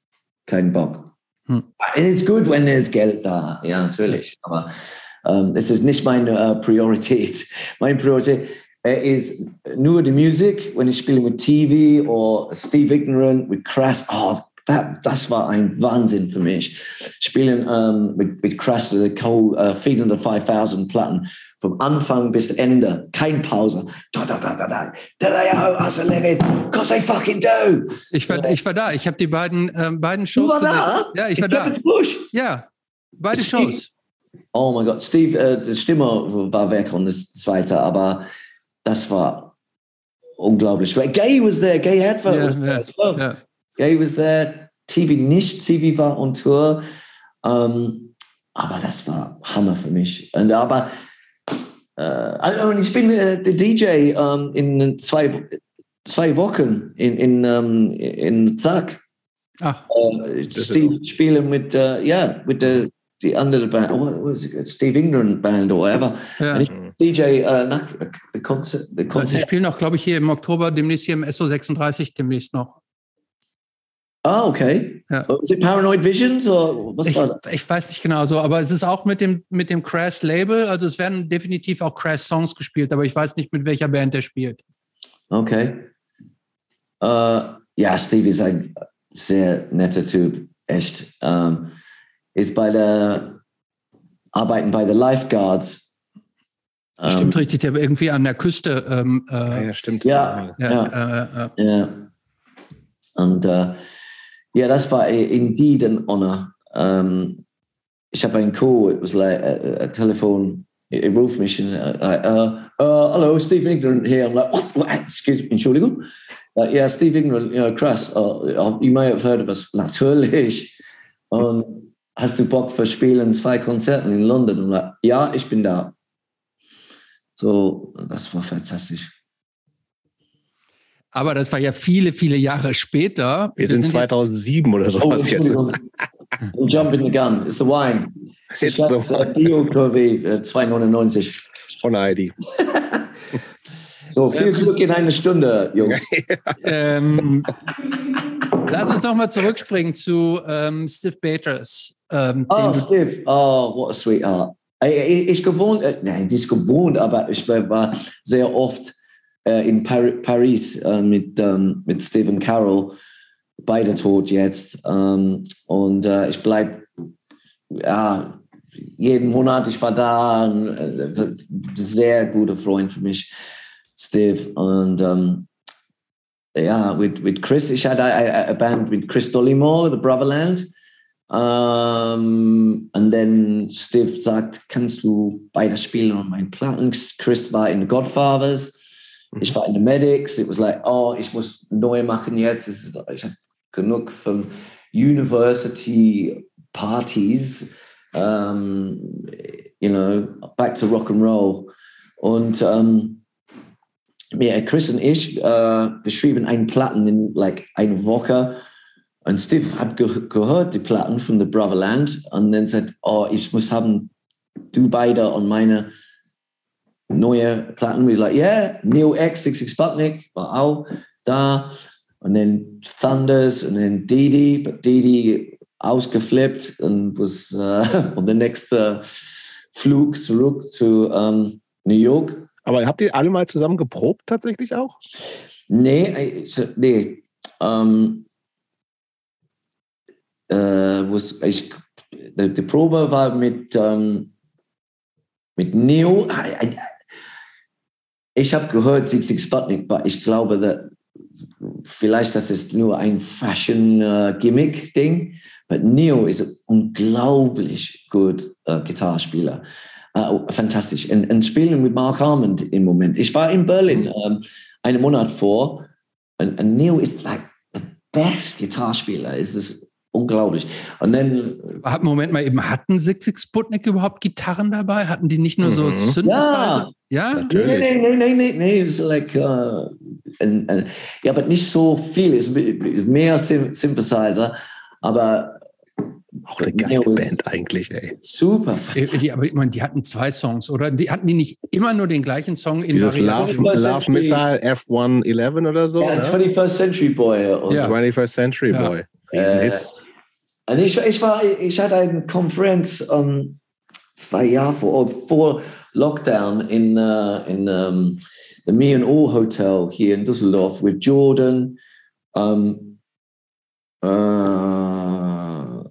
kein Bock. Hm. Es ist gut, wenn es Geld da, ja, natürlich. Aber ähm, es ist nicht meine äh, Priorität. Meine Priorität äh, ist nur die Musik. Wenn ich spiele mit TV oder Steve Ignorant mit Crass, oh, das war ein Wahnsinn für mich. Spielen ähm, mit, mit Crass, the Co uh, Feed the 5000 Platten vom Anfang bis Ende, kein Pause. Da, da, da, da, da. Da, da, ja, also live it, cause I fucking do. Ich war, ich war da. Ich habe die beiden, ähm, beiden Du Shows war da? Ja, ich war da. Ins Busch. Ja, beide Steve- Shows. Oh mein Gott, Steve, äh, die Stimme war weg und das zweite, aber das war unglaublich. Gay was there, Gay Hadford Ja, was there ja, as well. ja. Gay was there, TV nicht, TV war on Tour. Ähm, aber das war Hammer für mich. Und aber äh, und ich bin äh, der DJ ähm, in zwei, zwei Wochen in, in, ähm, in Zack. Ach, Äh, Steve spielen mit, äh, ja, mit der die andere Band, it, Steve England Band or whatever. ja. Ich DJ äh, nach the concert, the Sie concert. spielen auch, glaube ich, hier im Oktober demnächst hier im SO36 demnächst noch. Ah, okay. Ja. Was it Paranoid Visions or was Ich, war das? ich weiß nicht genau so, aber es ist auch mit dem, mit dem Crash Label. Also es werden definitiv auch Crash Songs gespielt, aber ich weiß nicht, mit welcher Band der spielt. Okay. Äh, ja, Steve ist ein sehr netter Typ, echt. Ähm, ist bei der Arbeiten bei der Lifeguards. Ähm, Stimmt richtig, der irgendwie an der Küste. Ähm, Ja, äh, ja, stimmt. Ja. ja, Äh, äh, Ja. Und ja, das war indeed an honor. Ähm, ich habe einen Call, it was like a, a telephone, a er mission. mich und uh, uh, uh, hello, Steve Ignorant here. I'm like, what? Excuse me, Entschuldigung. Uh, yeah, Steve Ignorant, you know, Chris, Uh, you may have heard of us. Natürlich. Und hast du Bock für Spielen zwei Konzerten in London? Und like, ja, ich bin da. So, das war fantastisch. Aber das war ja viele, viele Jahre später. Wir sind jetzt- 2007 oder Oh, sowas jetzt. Entschuldigung. I'm jumping the gun. It's the wine. It's the wine. BioKW äh, 2,99. Von Heidi. So, viel Glück in einer Stunde, Jungs. Ähm, lass uns nochmal zurückspringen zu ähm, Steve Peters. Ähm, Oh, Steve. Oh, what a sweetheart. Ich, ich, ich gewohnt, äh, nein, nicht gewohnt, aber ich war sehr oft äh, in Par Paris äh, mit, ähm, mit Stephen Carroll, beide tot jetzt. Ähm, und äh, ich bleibe, ja, jeden Monat, ich war da, ein äh, sehr guter Freund für mich. Steve und um, ja, mit, mit Chris. Ich hatte eine Band mit Chris Dollymore, The Brotherland. Um, und dann Steve sagt, kannst du beide spielen an meinen Platten? Chris war in The Godfathers. Ich war in The Medics. It was like, oh, ich muss neu machen jetzt. Ich habe genug von University Partys. Um, you know, back to rock and roll. Und um, ja, Chris und ich äh, beschrieben einen Platten in like eine Woche. Und Steve hat ge gehört die Platten von The Brotherland und dann sagt, oh, ich muss haben du beide und meine neue Platten. Wir like, yeah, Neil X, 66 Sputnik war auch da. Und dann Thunders und dann Didi, but Didi ausgeflippt und was uh, on the next uh, Flug zurück zu um, ähm, New York. Aber habt ihr alle mal zusammen geprobt tatsächlich auch? Nee, nee. Ähm, äh, was ich, die, Probe war mit, ähm, mit Neo. Ich habe gehört, Sieg Sputnik, aber ich glaube, dass vielleicht das ist nur ein Fashion-Gimmick-Ding. Uh, aber Neo ist ein unglaublich gut uh, Gitarrespieler. Uh, fantastisch. Und, und, spielen mit Mark Harmond im Moment. Ich war in Berlin um, einen Monat vor. Und, und Neo ist like the best Gitarrespieler. Es ist unglaublich. Und dann. Moment mal eben, hatten Sixig Sputnik überhaupt Gitarren dabei? Hatten die nicht nur so mhm. Synthesizer? Ja, ja? Natürlich. Nee, nee, nee, nee, nee. It's like, uh, and, and, ja, aber nicht so viel. Es ist mehr Synthesizer. Aber auch eine geile Band eigentlich, ey. Super. Äh, die, aber ich meine, die hatten zwei Songs, oder? Die hatten die nicht immer nur den gleichen Song in Dieses Love, Love Missile F111 oder so? Ja, ne? 21st Century Boy. Ja. 21st Century ja. Riesenhits. Äh, und ich, ich, war, ich hatte eine Konferenz um, zwei Jahre vor, vor Lockdown in, uh, in um, the Me and All Hotel hier in Düsseldorf with Jordan. Um, uh,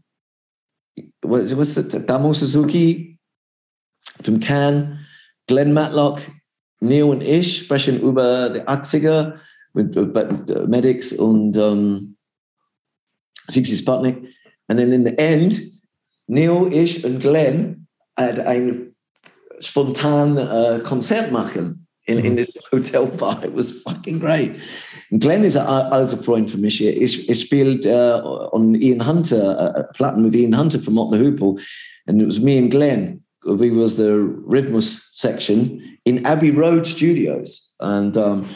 was, was it? Damo Suzuki from Cannes, Glenn Matlock, Neil und ich sprechen über die 80er mit, mit Medics und um, Sixty Sputnik. And then in the end, Neil, ich und Glenn had ein spontan uh, Konzert machen in, in this hotel bar. It was fucking great. And Glenn is ein alter Freund von mich. Ich, ich spielt uh, on Ian Hunter, uh, Platten with Ian Hunter from Motley Hoople. And it was me and Glenn. We was the Rhythmus section in Abbey Road Studios. And um,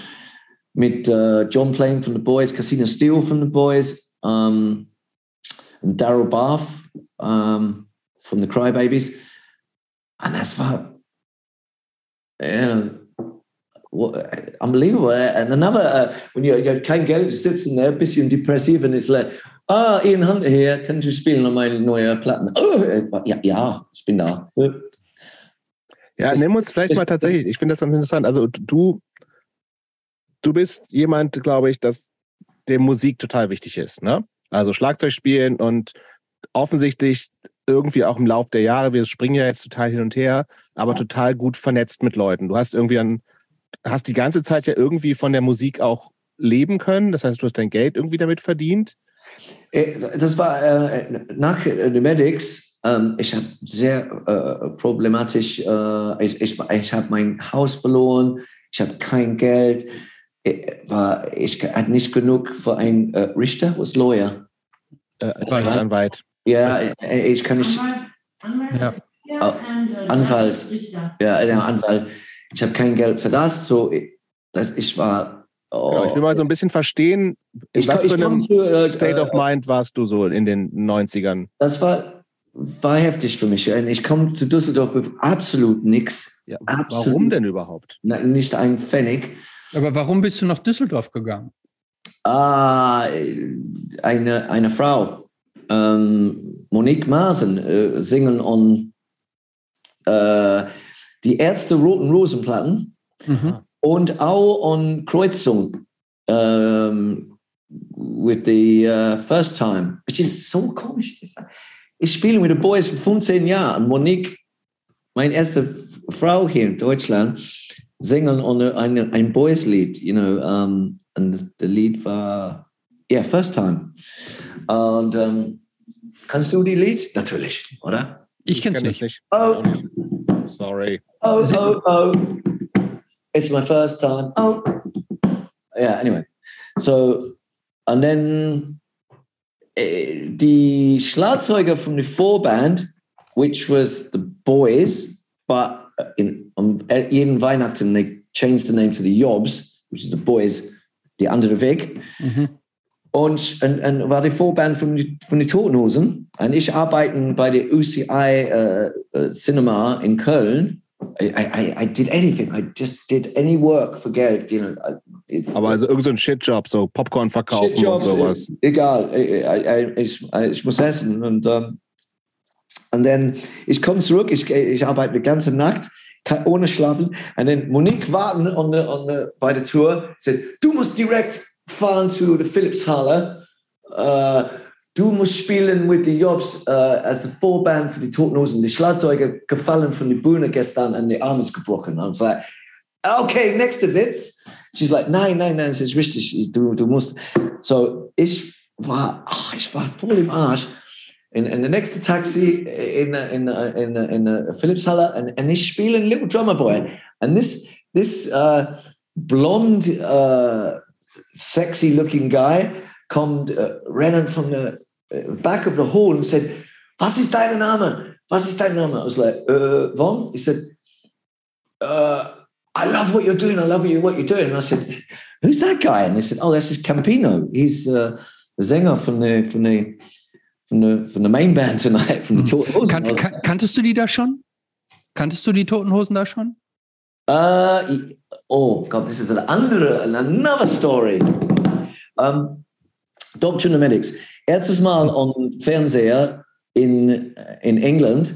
mit uh, John playing from the boys, Casino Steel from the boys, and Daryl Bath um, from the Crybabies. And that's what, yeah, what, unbelievable. And another, uh, when you, you kein Geld, there, ein bisschen depressiv und ist like, ah, Ian Hunter hier, kannst du spielen an meine neue Platten? Oh, ja, ja, ich bin da. Ja, nimm uns vielleicht mal tatsächlich, ich finde das ganz interessant. Also du, du bist jemand, glaube ich, dass der Musik total wichtig ist, ne? Also Schlagzeug spielen und offensichtlich irgendwie auch im Lauf der Jahre, wir springen ja jetzt total hin und her, aber total gut vernetzt mit Leuten. Du hast irgendwie ein, hast die ganze Zeit ja irgendwie von der Musik auch leben können. Das heißt, du hast dein Geld irgendwie damit verdient. Äh, das war äh, nach The Medics. Ähm, ich habe sehr äh, problematisch. Äh, ich ich, ich habe mein Haus verloren. Ich habe kein Geld. Ich, war, ich hatte nicht genug für einen äh, Richter, was Lawyer äh, Rechtsanwalt. Ja, äh, ich kann nicht. Anwalt. Ja. Anwalt. Ja, der Anwalt. Ich habe kein Geld für das. So, das, ich war. Oh. Ja, ich will mal so ein bisschen verstehen, in ich, was für einem zu, äh, State of Mind warst du so in den 90ern? Das war, war heftig für mich. Ich komme zu Düsseldorf mit absolut nichts. Ja, warum denn überhaupt? Nicht ein Pfennig. Aber warum bist du nach Düsseldorf gegangen? Ah, eine, eine Frau, ähm, Monique Maasen, äh, singen on äh, die erste Roten Rosenplatten mhm. und auch on Kreuzung ähm, with the uh, first time, which is so komisch. Ich spiele mit den Boys 15 Jahren. Monique, meine erste Frau hier in Deutschland, singen on ein, ein Boys-Lied, you know, um, und das Lied war, yeah, First Time. Und um, kannst du die Lied? Natürlich, oder? Ich, ich kenn's kenn nicht. nicht. Oh. Sorry. Oh, oh, oh. It's my first time. Oh. Yeah, anyway. So, and then uh, the Schlagzeuger from the four band, which was the boys, but in um, jeden Weihnachten they changed the name to the Jobs, which is the boys, the under the Weg. Mhm. Und, und, und, war die Vorband von, von den Totenhosen. Und ich arbeite bei der UCI uh, uh, Cinema in Köln. I, I, I did anything. I just did any work for Geld. You know, it, Aber also irgendein so Shitjob, so Popcorn verkaufen Shitjobs, und sowas. Egal, ich, ich, ich muss essen. Und, um, ähm, und dann, ich komme zurück, ich, ich arbeite die ganze Nacht ohne schlafen. Und dann Monique warten on the, on the, bei der Tour, sagt, du musst direkt fahren zu der Philipshalle. Uh, du musst spielen mit den Jobs uh, als Vorband für die Totenhosen. Die Schlagzeuger gefallen von der Bühne gestern und die Arm ist gebrochen. Und so like, okay, nächster Witz. She's like, nein, nein, nein, es ist wichtig, du, du musst. So, ich war, ach, ich war voll im Arsch. In, in the next taxi in in in in, in Phillips Halle, and, and he's spielen Little Drummer Boy. And this this uh, blonde, uh, sexy looking guy come uh, ran from the uh, back of the hall and said, "Was ist dein Name? Was ist dein Name?" I was like, uh, "Von." He said, uh, "I love what you're doing. I love you what you're doing." And I said, "Who's that guy?" And they said, "Oh, this is Campino. He's uh, the singer from the from the." Von der, von der Main Band tonight, von den Toten Hosen. Kan kan kanntest du die da schon? Kanntest du die Toten Hosen da schon? Uh, oh God, this is an under, another story. Um, Dr. Nomadics. Erstes Mal on Fernseher in, in England,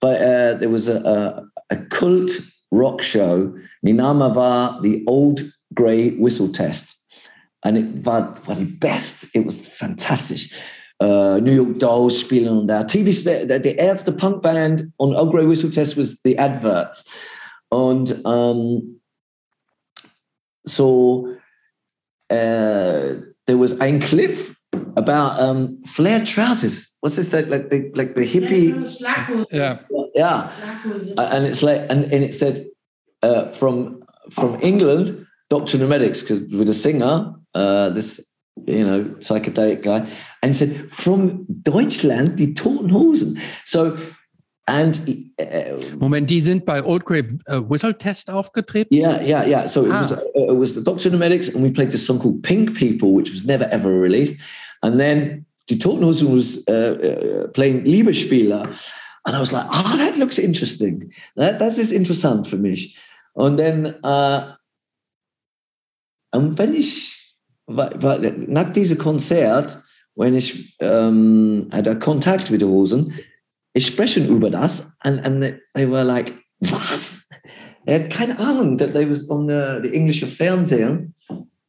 but uh, there was a, a, a cult rock show. Die Name war The Old Grey Whistle Test. And it war, war die best. It was fantastic. Uh, New York Dolls spielen und da. TV, der erste Punkband und Old Grey Whistle Test was The Adverts. Und um, so uh, there was ein Clip about um, flared trousers. What's this? That like the like the hippie? Yeah, yeah. And it's like and, and it said uh, from from England, Doctor Nomadics, because with a singer, uh, this you know, psychedelic guy, and said, from Deutschland, die Toten Hosen. So, and uh, Moment, die sind bei Old Grey uh, Whistle Test aufgetreten? Yeah, yeah, yeah. So ah. it was uh, it was the Doctor Medics, and we played this song called Pink People, which was never ever released. And then die Toten Hosen was uh, uh, playing Liebespieler, and I was like, oh, that looks interesting. That that is interessant für mich. Und dann, uh, und wenn ich weil, nach diesem Konzert, wenn ich ähm, hatte Kontakt mit den Hosen, ich spreche über das und, und they were like, was? Er hat keine Ahnung, that they was on the, the englische Fernseher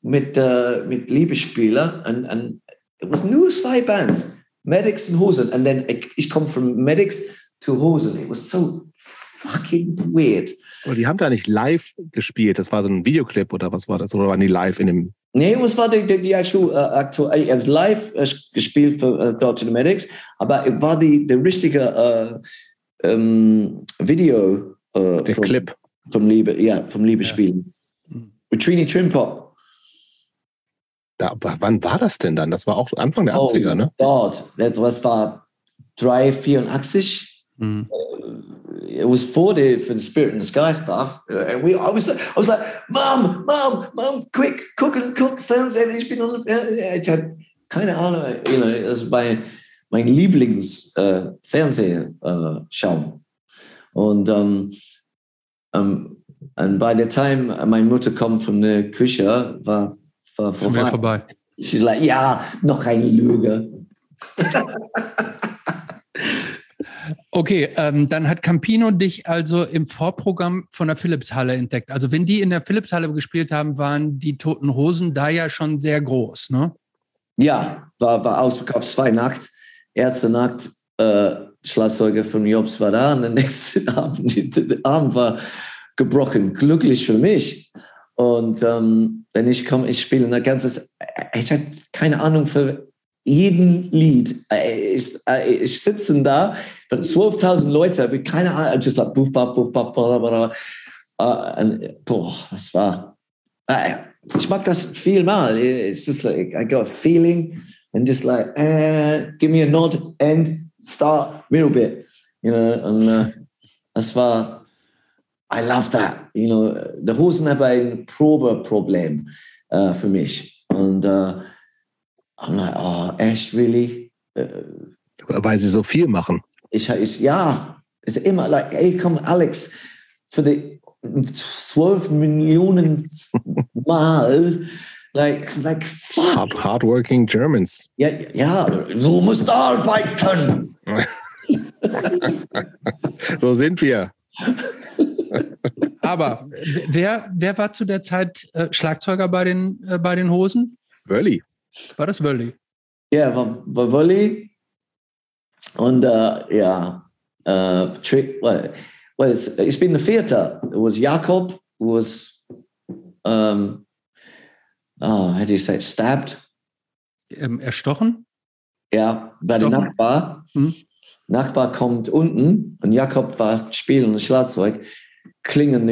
mit, uh, mit und, und it was nur zwei Bands, Medics und Hosen. Und dann ich, ich komme von Medics to Hosen. It was so fucking weird. Aber die haben da nicht live gespielt. Das war so ein Videoclip oder was war das? Oder waren die live in dem Nee, es war die, die, die actual, uh, aktuell, ich habe live uh, gespielt für uh, Deutsche Medics, aber es war die, der richtige uh, um, Video. Uh, der vom, Clip. Vom Liebe, ja, vom Liebespielen. Ja. Mit Trini Trimpop. Da, wann war das denn dann? Das war auch Anfang der oh, 80er, ne? Dort. Das war 384. Mhm. it was for the for the spirit in the sky stuff, and we I was I was like, Mom, Mom, Mom, quick, cook and cook Fernsehen. Bin on Ich hatte keine Ahnung, you know, das war mein, mein Lieblings äh, äh, schauen. Und um, um, and by the time meine Mutter kommt von der Küche, war, war vorbei. vorbei. She's like, ja, noch eine Lüge. Okay, ähm, dann hat Campino dich also im Vorprogramm von der Philipshalle entdeckt. Also wenn die in der Philipshalle gespielt haben, waren die Toten Hosen da ja schon sehr groß, ne? Ja, war, war ausverkauft, zwei Nacht, erste Nacht, äh, Schlagzeuger von Jobs war da und der nächste Abend, der Abend war gebrochen, glücklich für mich. Und ähm, wenn ich komme, ich spiele ein ganzes, ich habe keine Ahnung für jeden Lied. Ich, ich sitze da, 12.000 Leute, habe keine Ahnung, just like, buff, buff, buff, buff, blah, blah, blah. und, boah, das war, ich mag das viel mal. It's just like, I got a feeling and just like, uh, give me a nod, end, start, middle bit, you know, und uh, das war, I love that, you know, der Hosen haben ein Probeproblem uh, für mich und uh, I'm like, oh, echt, really? Weil sie so viel machen. Ich, ich ja, ist immer like, ey, komm, Alex, für die 12 Millionen Mal, like, like, fuck. Hard, hardworking Germans. Ja, ja, du musst arbeiten. so sind wir. Aber wer, wer war zu der Zeit äh, Schlagzeuger bei den, äh, bei den Hosen? Wölli. War das Wölli? Ja, war, war Wölli. Und uh, ja, uh, Trick, well, well it's, it's been the theater. It was Jakob was, um, oh, how do you say it, stabbed? Ähm, erstochen? Ja, bei dem Nachbar. Hm. Nachbar kommt unten und Jakob war spielen Schlagzeug, klingen,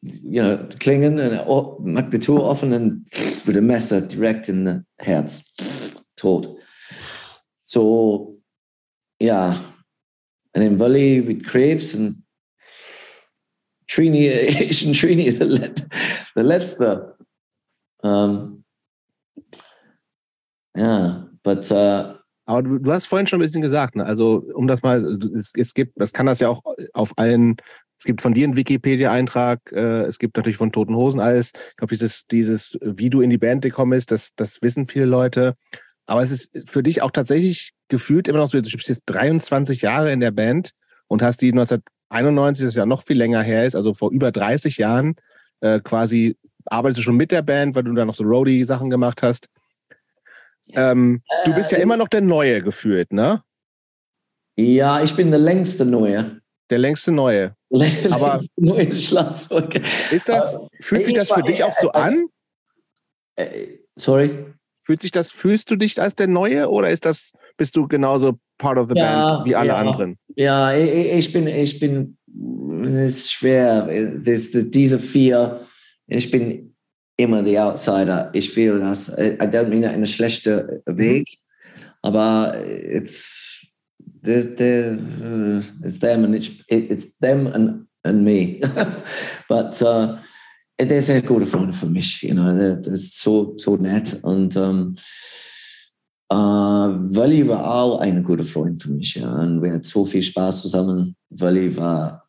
you know, klingen und macht die Tür offen und mit dem Messer direkt in das Herz. Tot. So, ja. Und dann Valley mit Krebs und Trini, ich und Trini, der, Let Letzte. Um, ja, but, uh, aber du, du, hast vorhin schon ein bisschen gesagt, ne? also um das mal, es, es gibt, das kann das ja auch auf allen, es gibt von dir einen Wikipedia-Eintrag, äh, es gibt natürlich von Toten Hosen alles. Ich glaube, dieses, dieses, wie du in die Band gekommen bist, das, das wissen viele Leute. Aber es ist für dich auch tatsächlich gefühlt immer noch so, du bist jetzt 23 Jahre in der Band und hast die 1991, das ja noch viel länger her ist, also vor über 30 Jahren, äh, quasi arbeitest du schon mit der Band, weil du da noch so Roadie-Sachen gemacht hast. Ähm, äh, du bist ja immer noch der Neue gefühlt, ne? Ja, ich bin der längste Neue. Der längste Neue. Aber neue Schlagzeug. Ist das, fühlt sich das für dich auch so an? Sorry? Fühlt sich das, fühlst du dich als der Neue oder ist das, bist du genauso part of the ja, band wie alle ja. anderen? Ja, ich, bin, ich bin, es ist schwer. Das, diese vier, ich bin immer der Outsider. Ich fühle das, I don't mean in a schlechten Weg, aber it's, the, the, it's them and it's, it's them and, and me. But uh, ist sehr gute Freunde für mich. You know, das ist so, so nett. Und um, uh, Wally war auch ein guter Freund für mich. Ja. Und wir hatten so viel Spaß zusammen. Wally war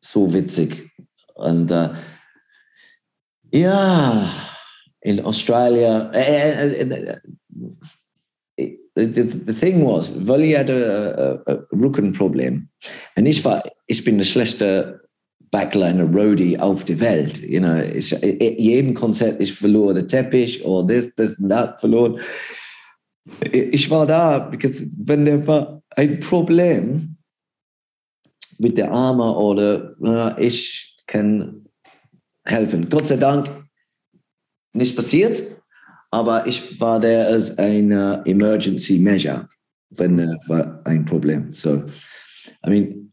so witzig. Und uh, ja, in Australia, uh, the, the thing was, Wally hatte ein Rückenproblem. Und ich war, ich bin der schlechte Backliner Roadie auf der Welt. You know, ich, jedem Konzert ich verlor den Teppich oder das, das und das verloren. Ich war da, because wenn der war ein Problem mit der Arme oder uh, ich kann helfen. Gott sei Dank nicht passiert, aber ich war der als ein uh, Emergency Measure, wenn uh, war ein Problem. So, I mean,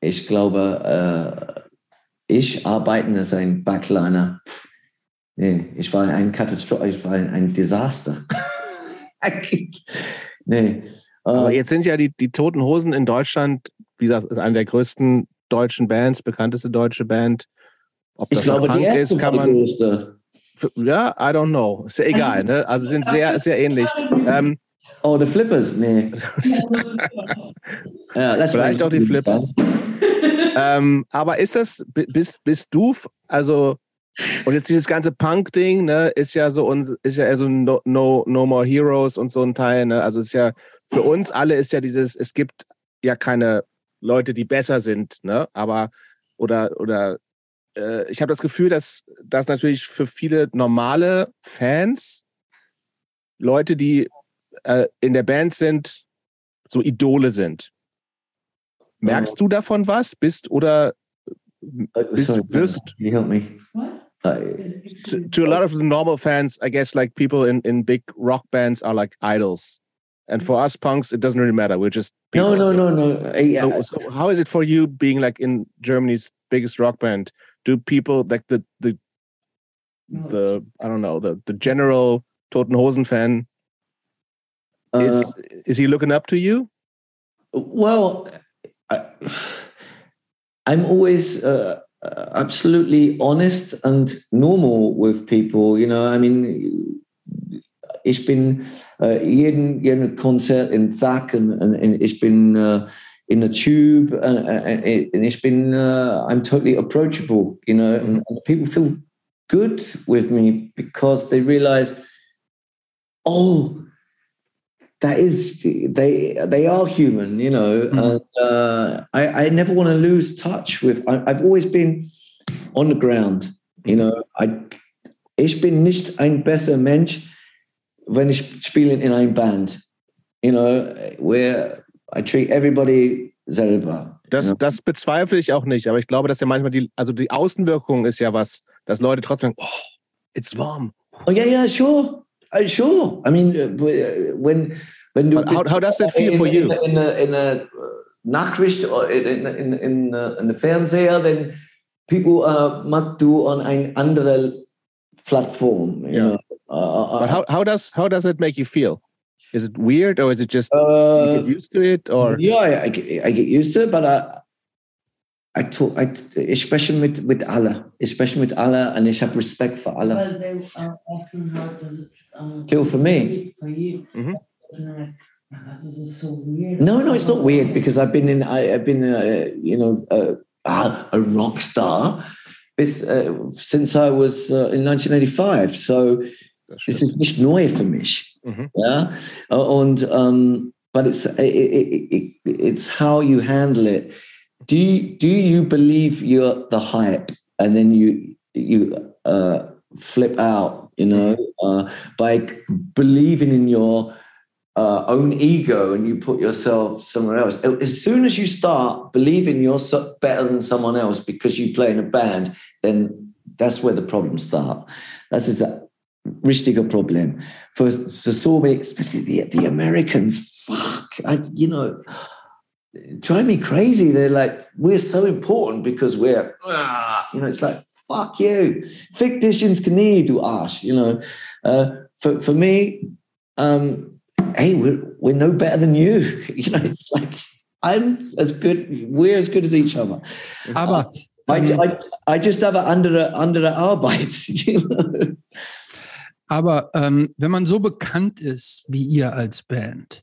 ich glaube, äh, ich arbeite als ein Backliner. Nee, ich war ein Katastrophe, ich war ein, ein Desaster. nee. Aber jetzt sind ja die, die Toten Hosen in Deutschland, wie das ist eine der größten deutschen Bands, bekannteste deutsche Band. Ob ich glaube, Punk die erste ist, kann man. Größte. Ja, I don't know. Ist ja egal, ne? Also sind sehr, sehr ähnlich. Ähm, oh, die Flippers, nee. ja, Vielleicht auch die Flippers. ähm, aber ist das, bist, bist du, also, und jetzt dieses ganze Punk-Ding, ne, ist ja so, ist ja so no, no, no More Heroes und so ein Teil, ne? Also ist ja, für uns alle ist ja dieses, es gibt ja keine Leute, die besser sind, ne? Aber, oder, oder, äh, ich habe das Gefühl, dass das natürlich für viele normale Fans, Leute, die äh, in der Band sind, so Idole sind. Merkst du davon was? Bist oder Uh, This- sorry, can you help me? What? To, to a lot of the normal fans, I guess like people in, in big rock bands are like idols. And for us punks, it doesn't really matter. We're just no, people. no, no, no. Uh, yeah, So, so how is it for you being like in Germany's biggest rock band? Do people like the the the I don't know the the general Toten Hosen fan uh, is is he looking up to you? Well, I, I'm always uh, uh, absolutely honest and normal with people. You know, I mean, ich bin äh, jeden, jeden Konzert in Zack und, und, und ich bin äh, in the tube and, and, and ich bin uh, I'm totally approachable. You know, and, and people feel good with me because they realize, oh that is they they are human you know Mhm. and uh, I, I never want to lose touch with I, i've always been on the ground you know i ich bin nicht ein besser mensch wenn ich spiele in einem band you know where i treat everybody selber Das, Ja. das bezweifle ich auch nicht, aber ich glaube, dass ja manchmal die, also die Außenwirkung ist ja was, dass Leute trotzdem oh, it's warm. oh yeah yeah sure uh, sure i mean uh, when when du But how, how does that feel for in, you? In, in, a, in a Nachricht oder in, in, in, in, uh, in a Fernseher, then people uh, mag du on eine andere Plattform. You Yeah. know? uh, But how, how does how does it make you feel? Is it weird or is it just you uh, get used to it or yeah, I, get- I get used to it, but I, I talk, I, ich spreche mit, mit alle. Ich spreche mit alle und ich habe Respekt für alle. Well, they are asking how does it um, Feel for me. for you. Mm -hmm. Like, "Oh God, this is so weird. No, no, it's not weird because I've been in, I, I've been, uh, you know, uh, a, a rock star this, uh, since I was uh, in 1985. So this is nicht neu für mich. Mhm. Yeah, Uh, and um, but it's it, it, it, it's how you handle it. Do you, do you believe you're the hype, and then you you uh, flip out? You know, uh, by believing in your uh, own ego and you put yourself somewhere else. As soon as you start believing you're so better than someone else because you play in a band, then that's where the problems start. That is the richtige Problem. For, for so many, especially the, the Americans, fuck, I, you know, drive me crazy. They're like, we're so important because we're, ah, you know, it's like, fuck you. Fick dich ins Knie, du Arsch, you know. Uh, for, for me, um, hey, we're, we're no better than you. You know, it's like, I'm as good, we're as good as each other. Aber I, I, I just have a under, andere Arbeit, you know. Aber ähm, wenn man so bekannt ist wie ihr als Band,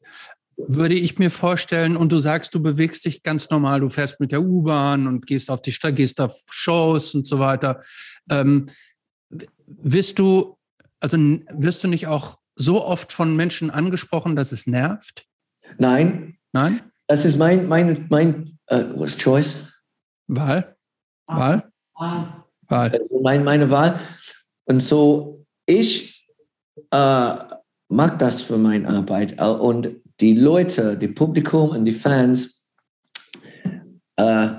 würde ich mir vorstellen, und du sagst, du bewegst dich ganz normal, du fährst mit der U-Bahn und gehst auf die Stadt, gehst auf Shows und so weiter. Ähm, wirst du, also wirst du nicht auch so oft von Menschen angesprochen, dass es nervt? Nein, Nein? das ist mein, mein, mein, uh, what's choice? Wahl? Wahl? Ah, Wahl. Mein, meine Wahl. Und so, ich äh, mag das für meine Arbeit. Äh, Und die Leute, die Publikum und die Fans, äh,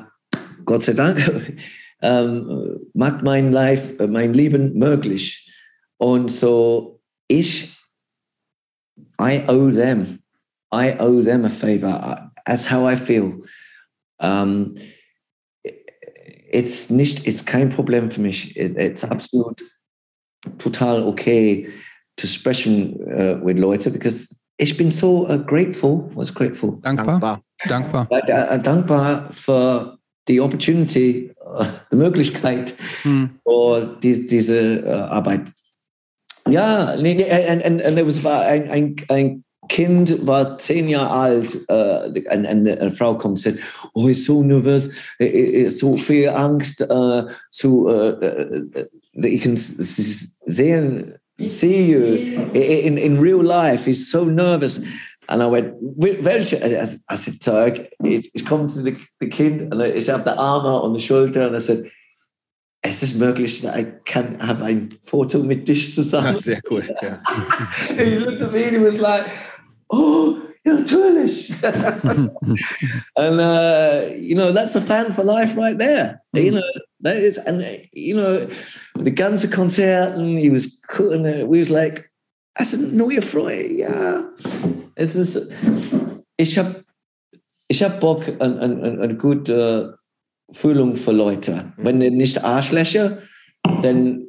Gott sei Dank, ähm, macht mein Life, äh, mein Leben möglich. Und so, ich, I owe them. I owe them a favor. That's how I feel. Um, it's nicht, it's kein Problem für mich. It, it's absolut total okay to sprechen uh, with Leute because ich bin so uh, grateful, was grateful, Dankbar? dankbar. Dankbar. uh, uh, dankbar für die opportunity, uh, die Möglichkeit Hm. für die, diese uh, Arbeit. Ja, nee, nee, and, and, and there was about ein, ein, ein Kind war zehn Jahre alt, äh, eine, eine, eine Frau kommt und sagt, oh, ist so nervös, äh, äh, so viel Angst, äh, zu, äh, äh, that you can s- s- sehen, see you in, in real life. He's so nervous. And I went, "Wel- welche? I I said, so ich, ich komme zu dem dem Kind und ich habe den Arm an der Schulter und er sagt, es ist möglich, ich kann habe ein Foto mit dich Ah, zusammen. sehr cool. Ja. he looked at me and he was like, "Oh, Ja, natürlich. and uh, you know that's a fan for life right there. You know that is, and uh, you know the ganze and He was cool, and uh, we was like, that's eine neue Freude. Yeah. es ist. Ich habe, ich habe Bock an, an, an, gute Fühlung für Leute. Wenn die nicht Arschlöcher, dann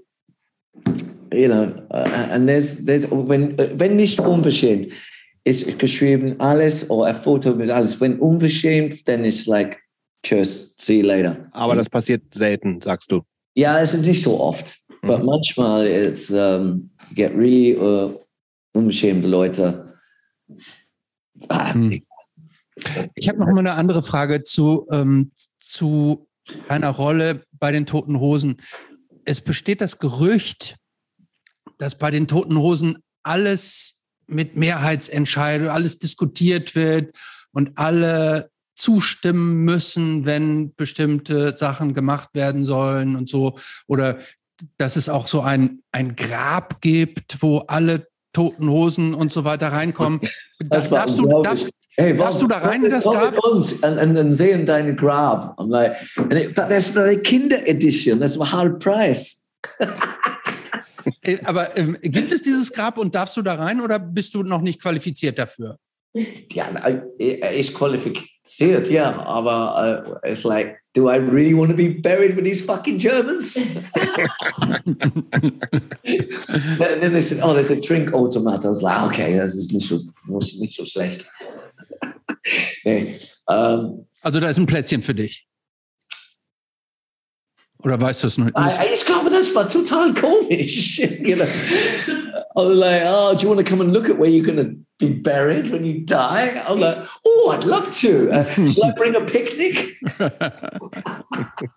you know, uh, and there's, there's wenn, wenn nicht unverschämt, ist geschrieben alles oder ein Foto mit alles. Wenn unverschämt, dann ist like, tschüss, see you later. Aber das passiert selten, sagst du. Ja, es ist nicht so oft. Mhm. Aber manchmal it's um, get really uh, unverschämte Leute. Ah, Hm. Ich habe noch mal eine andere Frage zu, ähm, zu einer Rolle bei den Toten Hosen. Es besteht das Gerücht, dass bei den Toten Hosen alles mit Mehrheitsentscheidung, alles diskutiert wird und alle zustimmen müssen, wenn bestimmte Sachen gemacht werden sollen und so. Oder dass es auch so ein, ein Grab gibt, wo alle Toten Hosen und so weiter reinkommen. Das war darfst, du, darfst, Hey, Darfst du da rein in das Grab? uns und, und, und sehen deine Grab. I'm like, and it, but that's the Kinder Edition. That's halb Preis. Äh, Aber ähm, gibt es dieses Grab und darfst du da rein oder bist du noch nicht qualifiziert dafür? Ja, na, ich qualifiziert, ja, aber uh, it's like, do I really want to be buried with these fucking Germans? and then they said, oh, there's a drink automat. I was like, okay, das ist nicht so, nicht so schlecht. nee, ähm, Also da ist ein Plätzchen für dich. Oder weißt du es noch ich glaube, das war total komisch. you know? I was like, oh, do you want to come and look at where you're going to be buried when you die? I was like, oh, I'd love to. Uh, shall I bring a picnic?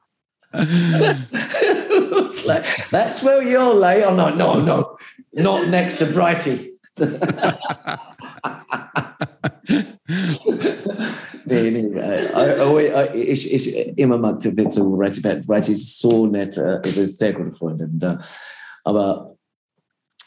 it's like, that's where you're lay. Oh, no, no, no. Not next to Brighty. nee, nee. äh, äh, äh, Ich, ich immer mag zu Righty. Righty ist so nett, äh, ist sehr gute Freundin. äh, Aber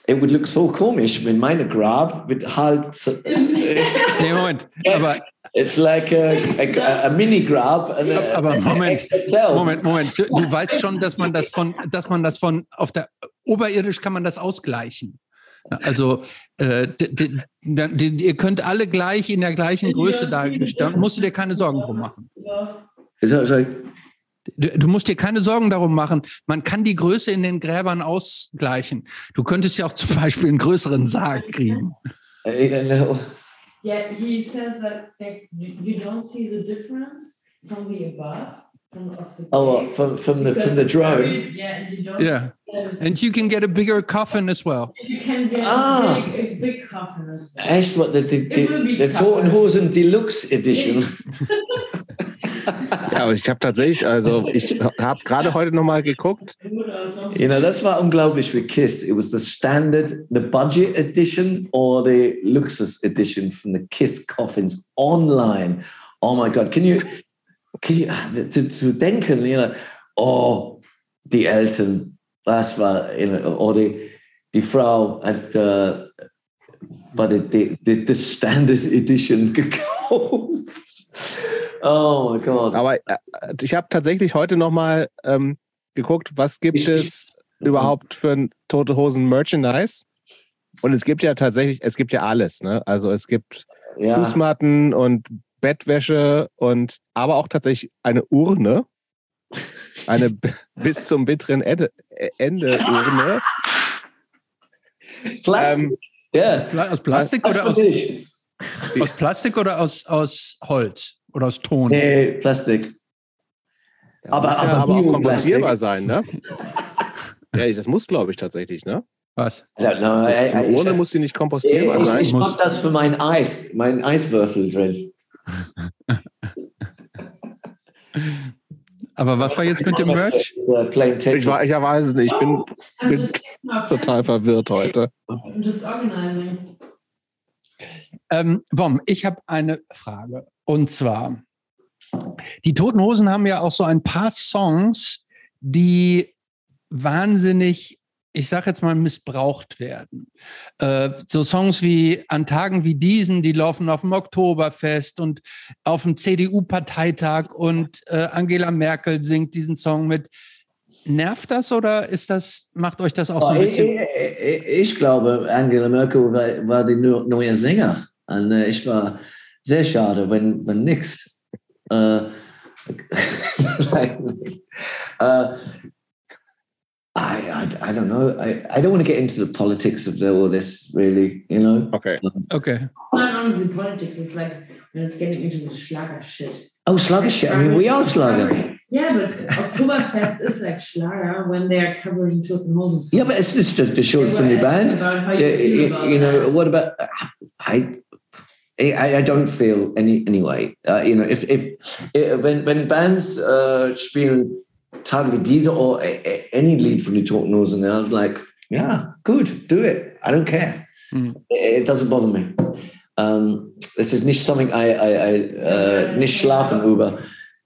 it would look so komisch, wenn meine Grab mit halt. Nee, Moment. Aber, It's like a, a, a mini grab. a- aber Moment. Moment, Moment. Du, du weißt schon, dass man das von, dass man das von auf der oberirdisch kann man das ausgleichen. Also äh, d- d- d- ihr könnt alle gleich in der gleichen Größe dargestellt. Musst du dir keine Sorgen drum machen. Du, du musst dir keine Sorgen darum machen. Man kann die Größe in den Gräbern ausgleichen. Du könntest ja auch zum Beispiel einen größeren Sarg kriegen. äh, Yeah, he says that, you don't see the difference from the above, Oh, cave, from, from the from the drone. Yeah, and you don't. Yeah. And you can get a bigger coffin as well. You can get Ah. a, big, a big coffin as well. Echt, what the the, It will the, be the Totenhosen Deluxe Edition. Ja, aber ich habe tatsächlich, also ich habe gerade heute nochmal geguckt. Oder something. You know, that's what unglaublich with Kiss. It was the standard, the budget edition, or the Luxus edition from the Kiss coffins online. Oh my God! Can you, to, to denken, you know, oh, die Eltern, das war, you know, or die, die Frau hat uh, war die, die, die, the standard edition gekauft. Oh my God! Aber äh, ich habe tatsächlich heute nochmal ähm, geguckt, was gibt Ich- es überhaupt für ein Tote Hosen Merchandise? Und es gibt ja tatsächlich, es gibt ja alles, ne? Also es gibt Ja. Fußmatten und Bettwäsche und aber auch tatsächlich eine Urne. Eine bis zum bitteren Ende, Ende Urne. Plastik. Ähm, ja. Pla- Aus Plastik Das oder aus, aus Plastik oder aus, aus Holz oder aus Ton? Nee, Plastik. Ja, Aber- muss ja aber aber auch kompostierbar sein, ne? ja, das muss, glaube ich, tatsächlich, ne? Was? Ja, no, Urne ich, muss sie nicht ich, kompostierbar ich, sein. ich mach das für mein Eis, mein Eiswürfel drin. Aber was war jetzt mit dem Merch? Ich, war, ich weiß es nicht, ich bin, I'm bin total verwirrt heute. Ähm, Wom, ich habe eine Frage. Und zwar, die Toten Hosen haben ja auch so ein paar Songs, die wahnsinnig ich sage jetzt mal, missbraucht werden. Äh, so Songs wie An Tagen wie diesen, die laufen auf dem Oktoberfest und auf dem CDU-Parteitag und äh, Angela Merkel singt diesen Song mit. Nervt das oder ist das, macht euch das auch so ein bisschen? Ich, ich, ich glaube, Angela Merkel war, war die neue Sänger. Und äh, ich war sehr schade, wenn, wenn nix. I, I, I don't know. I, I don't want to get into the politics of the, all this, really. You know. Okay. Okay. Not only politics, it's like when it's getting into the Schlager shit. Oh, Schlager shit. I mean, we are Schlager. Yeah, but Oktoberfest is like Schlager when they're covering Toten Hosen. Yeah, but it's just a, a short from the band. About Yeah, you, feel you, about you know, what about I? I, I don't feel any anyway. Uh, you know, if if, if when when bands uh, spielen Tage wie diese or a, a, any lead from the Talking Nose and I'm like, yeah, good, do it. I don't care. Hmm. It, doesn't bother me. Um, this is nicht something I I, I uh, nicht schlafen über.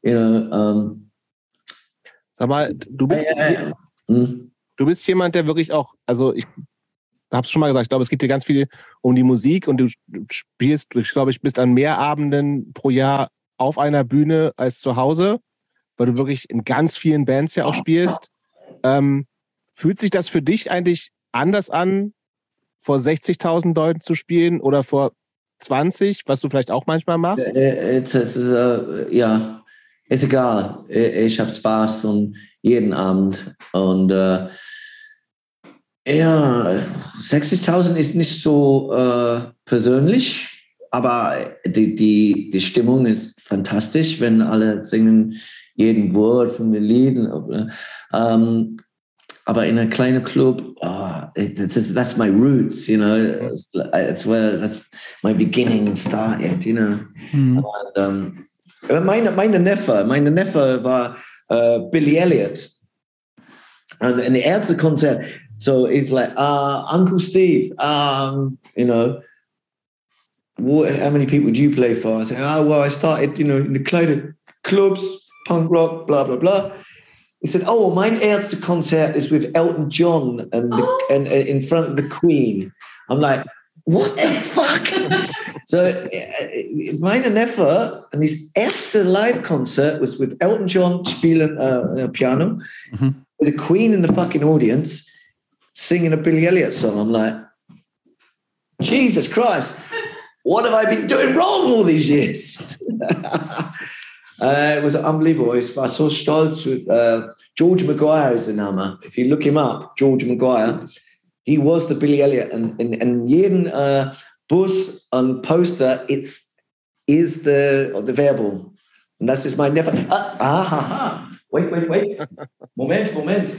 You know. Um, Sag mal, du bist, äh, hm. du bist jemand, der wirklich auch, also ich habe es schon mal gesagt, ich glaube, es geht dir ganz viel um die Musik und du spielst, ich glaube, ich bist an mehr Abenden pro Jahr auf einer Bühne als zu Hause, weil du wirklich in ganz vielen Bands ja auch spielst. Ähm, fühlt sich das für dich eigentlich anders an, vor 60.000 Leuten zu spielen oder vor 20, was du vielleicht auch manchmal machst? Äh, Es ist, äh, ja, ist egal. Ich, ich habe Spaß und jeden Abend. Und äh, ja, 60.000 ist nicht so äh, persönlich, aber die, die, die Stimmung ist fantastisch, wenn alle singen jeden Wort von den Liedern. Ähm, aber in a kleinen Club, oh, it, that's my roots, you know. It's, it's where that's my beginning started, you know. Hm. Und, ähm, meine, meine Neffe, meine Neffe war äh, Billy Elliot. Und in der ersten Konzert, so he's like, uh, Uncle Steve, um, you know, what, how many people do you play for? I said, oh, well, I started, you know, in the clubs, punk rock, blah, blah, blah. He said, oh, mein erste concert is with Elton John and, the, Oh. and, and in front of the Queen. I'm like, what the fuck? so äh, meine Neffe and his erste live concert was with Elton John spielen uh, uh, piano, Mhm. with the Queen in the fucking audience singing a Billy Elliot song. I'm like, Jesus Christ, what have I been doing wrong all these years? uh, it was unbelievable. I saw so stolz. Uh, George Maguire is the Name. If you look him up, George Maguire, he was the Billy Elliot. And, and, and jeden uh, Bus and poster, it's is the the Werbung. And das ist mein Neffe. Ah, ah, ha, ha. Wait, wait, wait. Moment, Moment.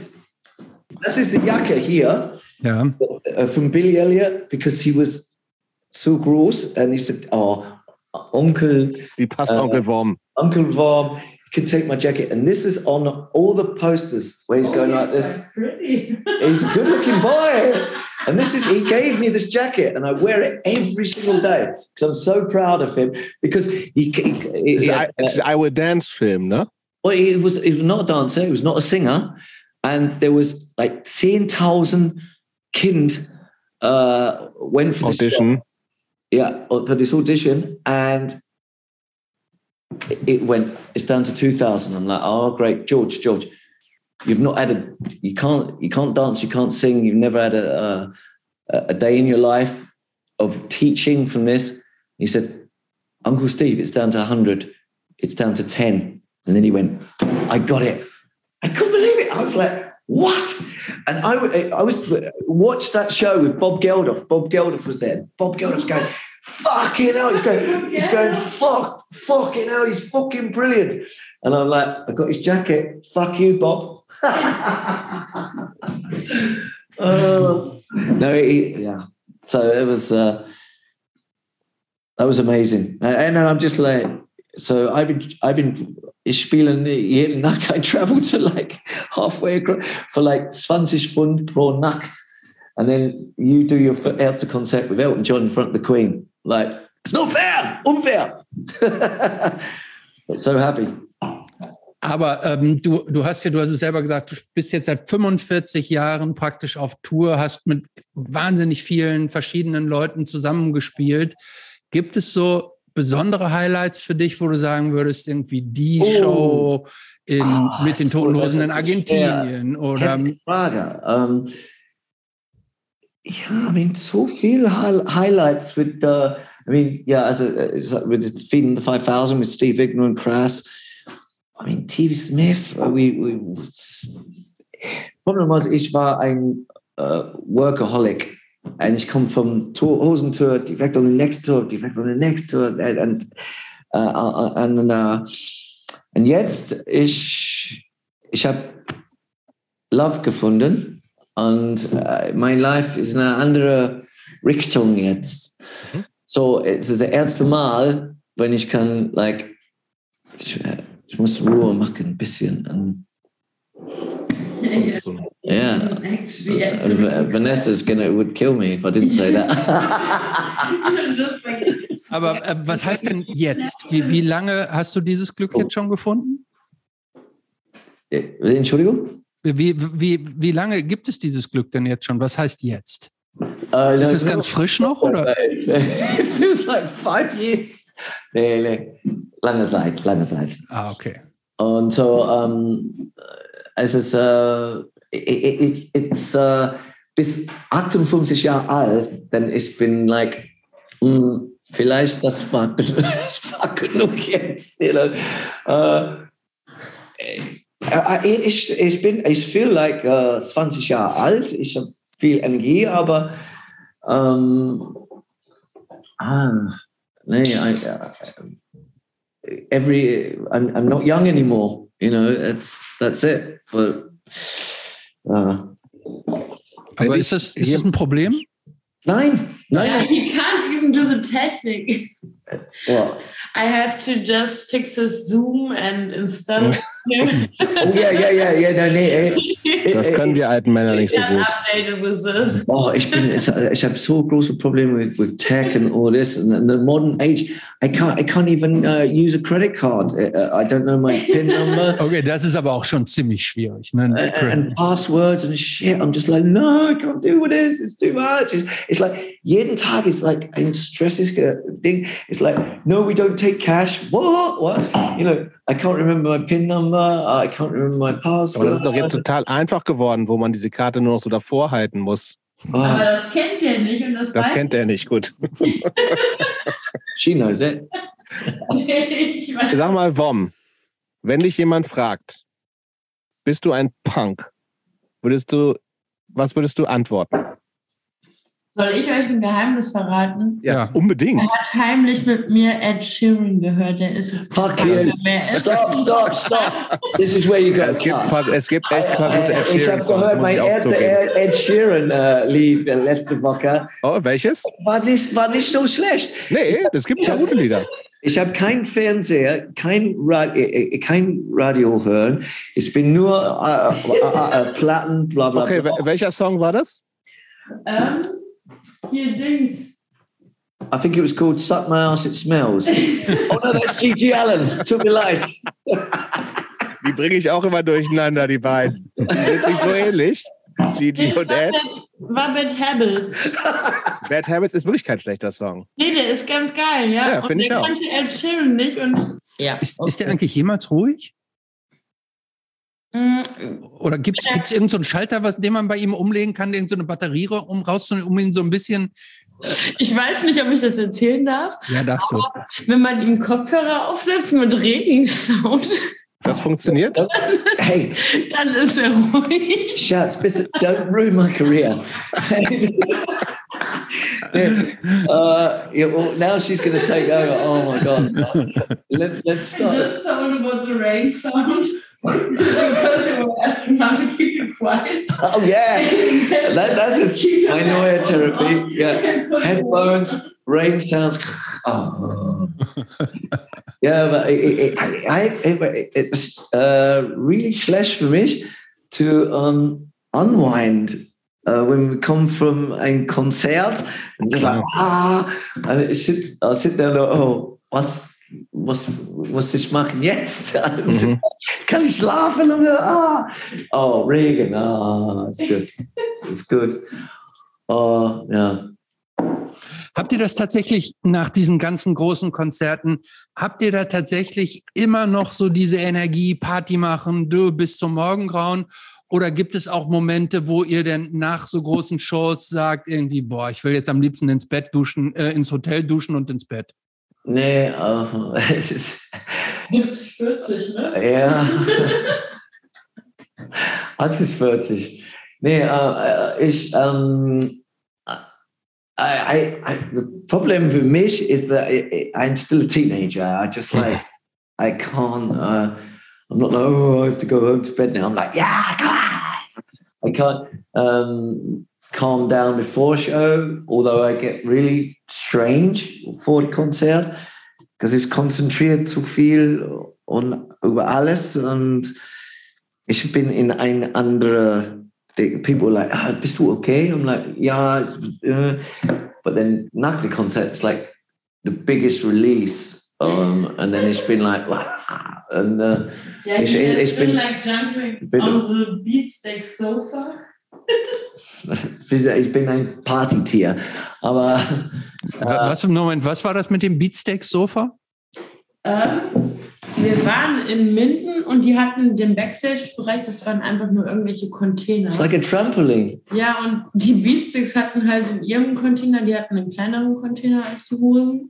Das ist die Jacke hier Ja. uh, from Billy Elliot because he was so gross. And he said, oh, Uncle, Die passt Äh, Onkel Worm. Uncle you can take my jacket. And this is on all the posters where he's Oh, going he's like this. Pretty. He's a good looking boy. And this is, he gave me this jacket and I wear it every single day because I'm so proud of him because he, he, he, Das ist he- ein- das ist I Will Dance Film, ne? well, he was, he was not a dancer, he was not a singer. And there was like 10,000 kind uh, went for. Audition. Yeah, uh, for this audition, and it- it went. It's down to two thousand. I'm like, oh, great, George, George, you've not had a, you can't, you can't dance, you can't sing, you've never had a a, a day in your life of teaching from this. He said, Uncle Steve, it's down to hundred, it's down to ten, and then he went, I got it. I couldn't believe it. I was like, what? And I, I was watched that show with Bob Geldof. Bob Geldof was there. Bob Geldof's going, fucking hell. He's going, he's going, fuck, fucking hell. He's fucking brilliant. And I'm like, I got his jacket. Fuck you, Bob. Oh, no, he, yeah. So it was, uh, that was amazing. And, and I'm just like, so I've been, I've been spielen jeden Nacht. I travel to like halfway across for like 20 Pfund pro Nacht. And then you do your Ärzte concert with Elton John in front of the Queen. Like, it's not fair, unfair. but so happy. Aber ähm, du, du hast ja, du hast es selber gesagt, du bist jetzt seit 45 Jahren praktisch auf Tour, hast mit wahnsinnig vielen verschiedenen Leuten zusammengespielt. Gibt es so besondere Highlights für dich, wo du sagen würdest, irgendwie die Oh. Show in, Ah, mit den Toten Hosen in Argentinien oder Frage. Ähm, ja, I mean, so viel Hi Highlights with, uh, I mean, yeah, also uh, with Feeding the 5000 with Steve Igner and Crass. I mean, TV Smith, uh, we, we, Problem was, ich war ein uh, Workaholic. Und ich komme vom Tour, Hosentour direkt on the next tour, direkt on the next tour. Und, und, uh, uh, und, uh, und jetzt, ich, ich habe Love gefunden und äh, mein Life ist in eine andere Richtung jetzt. Mhm. So, es ist das erste Mal, wenn ich kann, like, ich, äh, ich muss Ruhe machen ein bisschen. Und, So, yeah. Actually, And V- Vanessa's gonna would kill me if I didn't say that. Aber äh, was heißt denn jetzt? Wie, wie lange hast du dieses Glück jetzt schon gefunden? Entschuldigung? Wie, wie, wie lange gibt es dieses Glück denn jetzt schon? Was heißt jetzt? Uh, Ist no, es no. ganz frisch noch oder? It feels like five years. Nee, nee. Lange Zeit, lange Zeit. Ah, okay. Und so, ähm, es ist, äh, it, it's äh, bis 58 Jahre alt, denn ich bin like, mh, vielleicht das war, das war genug jetzt. Know? äh, äh, ich, ich bin, ich feel like äh, 20 Jahre alt, ich habe viel Energie, aber ähm, ah, nee, I, every I'm, I'm not young anymore. You know, it's that's it. But uh, Aber ist das, ist das ein Problem? nine, Yeah, nine. he can't even do the technique. What? I have to just fix his Zoom and install him. Oh yeah, yeah, yeah, yeah. No, nee, it's, das können wir alten Männer nicht so gut. updated with this. Oh, ich bin, ich habe so große Probleme with, with tech and all this, and, the modern age. I can't, I can't even uh, use a credit card. Uh, I don't know my PIN number. Okay, das ist aber auch schon ziemlich schwierig. Ne? and, and passwords and shit. I'm just like, no, I can't do this. It's too much. It's, it's like jeden Tag is like ein stressiges thing. It's like, no, we don't take cash. What? What? You know, I can't remember my PIN number. I can't remember my password. Aber das ist doch jetzt total einfach geworden, wo man diese Karte nur noch so davor halten muss. Aber oh, das kennt er nicht und das, Das kennt er nicht gut. she knows it. Sag mal, Wom, wenn dich jemand fragt, bist du ein Punk? Würdest du, was würdest du antworten? Soll ich euch ein Geheimnis verraten? Ja. unbedingt. Er hat heimlich mit mir Ed Sheeran gehört. Der ist jetzt Fuck you. Stop, stop, stop. This is where you go. Es gibt, paar, es gibt echt ein paar gute Ed ich Sheeran habe gehört, mein erster. Ed Ed Sheeran äh, Lied äh, letzte Woche Oh, welches? war nicht, war nicht so schlecht. Nee, es gibt ein paar gute Lieder. Ich habe keinen Fernseher, kein, Ra äh, äh, kein Radio hören. Ich bin nur äh, äh, äh, Platten, bla bla Okay, welcher Song war das? Ähm, hier Dings. I think it was called Suck My Ass It Smells. oh no, that's Gigi Allen. Tut mir leid. Die bringe ich auch immer durcheinander, die beiden. Die sind sich so ähnlich. Gigi und Ed. War Bad Habits. Bad Habits ist wirklich kein schlechter Song. Nee, der ist ganz geil, ja. Ja, Und find ich auch. kannte Ed Sheeran nicht und. Ja. Ist, ist der eigentlich jemals ruhig? Oder gibt es irgendeinen so Schalter, was, den man bei ihm umlegen kann, irgendeine so eine Batterie, um rauszunehmen, um ihn so ein bisschen. Ich weiß nicht, ob ich das erzählen darf. Ja, darfst du. Wenn man ihm Kopfhörer aufsetzt mit Regensound, Das funktioniert? Hey, dann ist er ruhig. Schatz, bitte, don't ruin my career. uh, yeah, well, now she's going to take over. Oh my god! Let's let's I start. just told about the rain sound asking how to keep it quiet. Oh yeah, that, that's just my neue therapy. Yeah, headphones, rain sounds. Oh. Yeah, but it, it, I, it, it's uh, really schlecht for me to um, unwind uh, when we come from a concert and just like ah, and it sit, I'll sit there and go, oh, what's was was ich machen jetzt? Mhm. Kann ich schlafen? Und, ah. Oh, Regen, ah, it's good. It's good. Oh, ja. Habt ihr das tatsächlich nach diesen ganzen großen Konzerten, habt ihr da tatsächlich immer noch so diese Energie, Party machen, du bis zum Morgengrauen? Oder gibt es auch Momente, wo ihr denn nach so großen Shows sagt, irgendwie, boah, ich will jetzt am liebsten ins Bett duschen, äh, ins Hotel duschen und ins Bett? Nee, uh, es ist. 70, 40, ne? Ja. 80, 40. Nee, uh, ich, um, ähm, I, I, the problem for me is that I, I'm still a teenager. I just like, I can't, uh, I'm not like, oh, I have to go home to bed now. I'm like, yeah, come on. I can't um, calm down before show, although I get really strange vor Konzert, because es konzentriert zu viel und über alles und ich bin in ein andere people like, ah, bist du okay? I'm like, yeah. Uh. But then nach the concert, it's like the biggest release. Um, and then it's been like, wow. And uh, yeah, it's, it's been, been like jumping been, on the Beatsteak sofa. ich bin ein Partytier. Aber. Äh, was, Moment, was war das mit dem Beatsteak-Sofa? Ähm, wir waren in Minden und die hatten den Backstage-Bereich, das waren einfach nur irgendwelche Container. It's like a trampoline. Ja, und die Beatsticks hatten halt in ihrem Container, die hatten einen kleineren Container als die Hosen,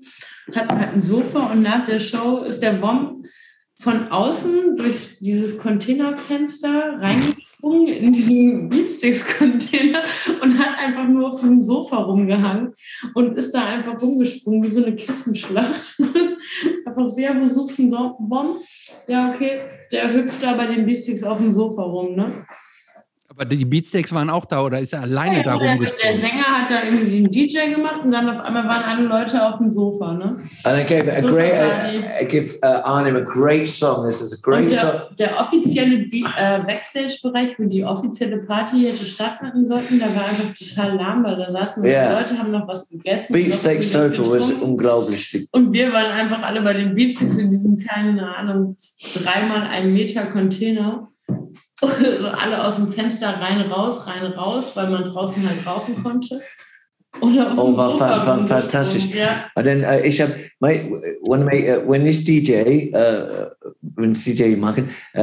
hatten halt ein Sofa und nach der Show ist der Bomb von außen durch dieses Containerfenster reingegangen gesprungen in diesen Beatsticks-Container und hat einfach nur auf diesem Sofa rumgehangen und ist da einfach rumgesprungen, wie so eine Kissenschlacht. einfach so, ja, wo suchst du einen Bomb? Ja, okay, der hüpft da bei den Beatsticks auf dem Sofa rum, ne? Aber die Beatsteaks waren auch da oder ist er alleine ja, da rumgesprungen? Der Sänger hat da irgendwie den DJ gemacht und dann auf einmal waren alle Leute auf dem Sofa. Ne? And I gave a great, I, I give uh, Arnim a great song. This is a great der, song. Der offizielle äh, Backstage-Bereich, wo die offizielle Party hätte stattfinden sollten, da war einfach total lahm, weil da saßen yeah. die Leute, haben noch was gegessen. Beatsteak Sofa was unglaublich. Und wir waren einfach alle bei den Beatsteaks in diesem kleinen, Ahnung, dreimal ein Meter Container. Alle aus dem Fenster rein, raus, rein, raus, weil man draußen halt rauchen konnte. Oder oh, war fa fa fantastisch. Ja. Und dann, uh, ich habe, when, my, uh, when ich DJ, uh, wenn ich DJ mache, uh,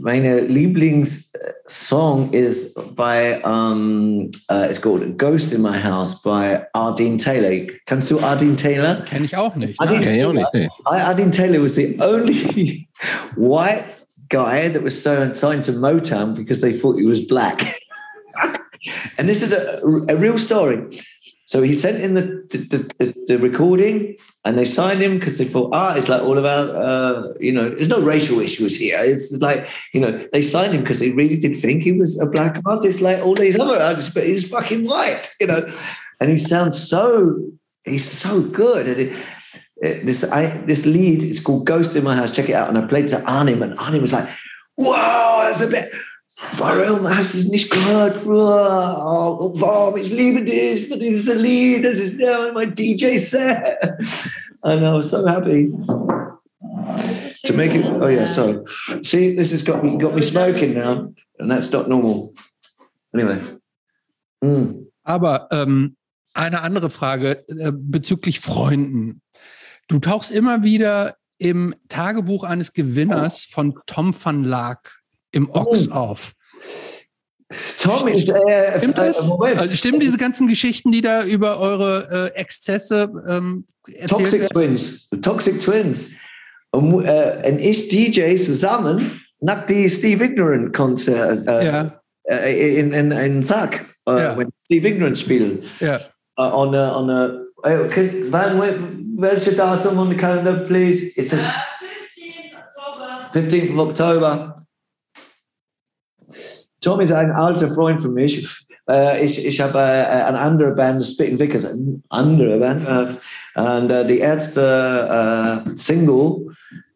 meine Lieblingssong ist bei, um, uh, it's called Ghost in My House by Ardeen Taylor. Kannst du Ardeen Taylor? Kenn ich auch nicht. Ardeen, Kenn ich auch nicht. Nee. Ardeen Taylor was the only white guy that was signed to Motown because they thought he was black. and this is a, a, real story. So he sent in the, the, the, the recording and they signed him because they thought, ah, it's like all about, uh, you know, there's no racial issues here. It's like, you know, they signed him because they really did think he was a black artist like all these other artists, but he's fucking white, you know. And he sounds so, he's so good. And it, this I, this lead is called Ghost in My House. Check it out. And I played to Arnim, and Arnim was like, wow, that's a bit. Warum hast du es nicht gehört? Oh, warum? Ich liebe dich. Das ist der Lied. Das ist der, my DJ set. And I was so happy to make it. Oh yeah, sorry. see, this has got me got me smoking now, and that's not normal. Anyway. Mm. Aber ähm, eine andere Frage äh, bezüglich Freunden. Du tauchst immer wieder im Tagebuch eines Gewinners von Tom van Laak im Ochs oh. auf. Tom ist. Äh, stimmt das? Äh, also stimmen diese ganzen Geschichten, die da über eure äh, Exzesse ähm, Toxic werden? Twins. Toxic Twins. Und, äh, und ich DJ zusammen nach die Steve Ignorant Konzert äh, ja. Äh, in, in, in Sack, ja. wenn Steve Ignorant spielen. Ja. on a, on a, can, welche Datum on the calendar, please? It says uh, 15th October. 15th of October. Tom ist ein alter Freund von mir. Ich, uh, äh, ich, ich habe äh, uh, eine uh, andere Band, Spitting Vickers, eine andere Band. Äh, und äh, die erste äh, Single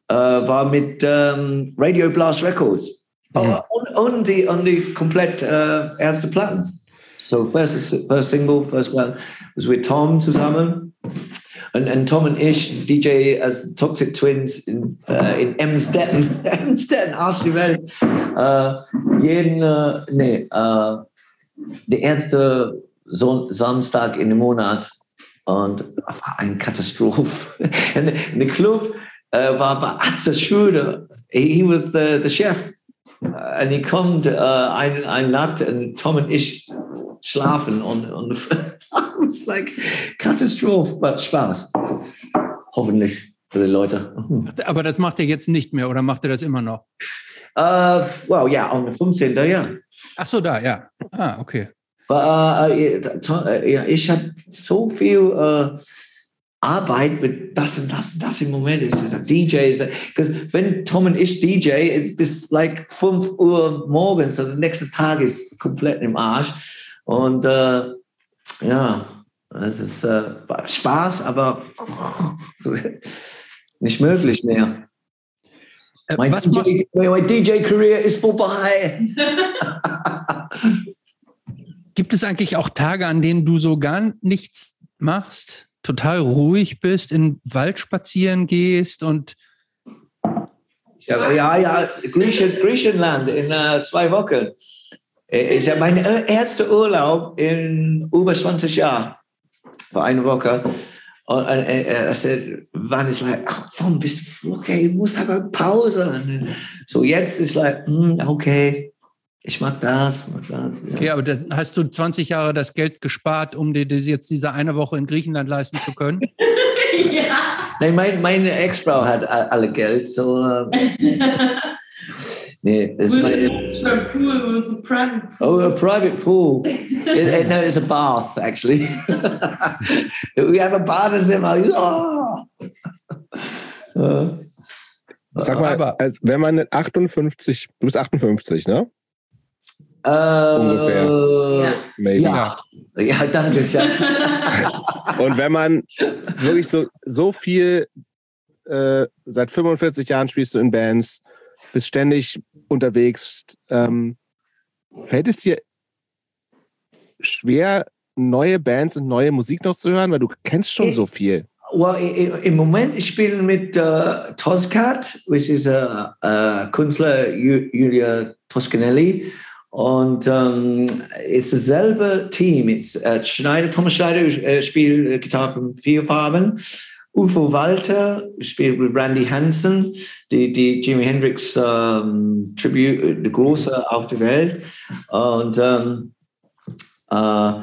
äh, war mit ähm, Radio Blast Records. Mhm. Oh, und, und, die, und die komplett erste Platten. So first, first single, first one was with Tom zusammen. and, und Tom and Ish DJ as Toxic Twins in, äh, in Emstetten, Emstetten, Arsch die Welt, äh, jeden, äh, nee, äh, erste Son Samstag in dem Monat und war eine Katastrophe. der Club äh, war bei Atze Schröder. He, he was the, the chef. And he kommt äh, eine Nacht und Tom und ich schlafen und, und it's like Katastrophe, but Spaß. Hoffentlich für die Leute. Aber das macht er jetzt nicht mehr oder macht er das immer noch? Uh, well, ja, am 15. ja. Ach so, da, ja. Ah, okay. Aber, uh, uh, ich habe so viel uh, Arbeit mit das und das und das im Moment. Ich sage, DJ, because wenn Tom und ich DJ, it's bis like 5 Uhr morgens, also der nächste Tag ist komplett im Arsch. Und uh, ja, es ist uh, Spaß, aber nicht möglich mehr. Äh, Mein machst, DJ, DJ-Career ist vorbei. gibt es eigentlich auch Tage, an denen du so gar nichts machst, total ruhig bist, in den Wald spazieren gehst und Ja, ja, ja Griechen, Griechenland in uh, zwei Wochen. Ich habe meinen ersten Urlaub in über 20 Jahren. Für eine Woche. Und er sagte, wann ist like, ach, warum bist du okay, du musst aber Pause. So jetzt ist like, hm, okay, ich mag das, mag das. Ja. Okay, aber dann hast du 20 Jahre das Geld gespart, um dir das jetzt diese eine Woche in Griechenland leisten zu können? ja. Nein, mein, meine Ex-Frau hat alle Geld, so. nee, das ist meine, It's a pool, it was a private pool. Oh, a private pool. it, it- no, it's a bath, actually. we have a Badezimmer. Oh. Äh, Sag mal, Aber- also, wenn man mit 58, du bist 58, ne? äh, Ja. Maybe. Ja. ja, danke, Schatz. Und wenn man wirklich so, so viel, äh, seit 45 Jahren spielst du in Bands, bist ständig unterwegs, ähm, fällt es dir schwer, neue Bands und neue Musik noch zu hören? Weil du kennst schon so viel. well, im Moment ich spiele mit uh, Toscat, which is a, a Künstler Ju- Julia Toscanelli. Und um, it's dasselbe Team. It's uh, Schneider, Thomas Schneider spielt äh, Gitarre von vier Farben. Ufo Walter spielt mit Randy Hansen, die, die Jimi Hendrix um, Tribute, der große auf der Welt. Und um, uh,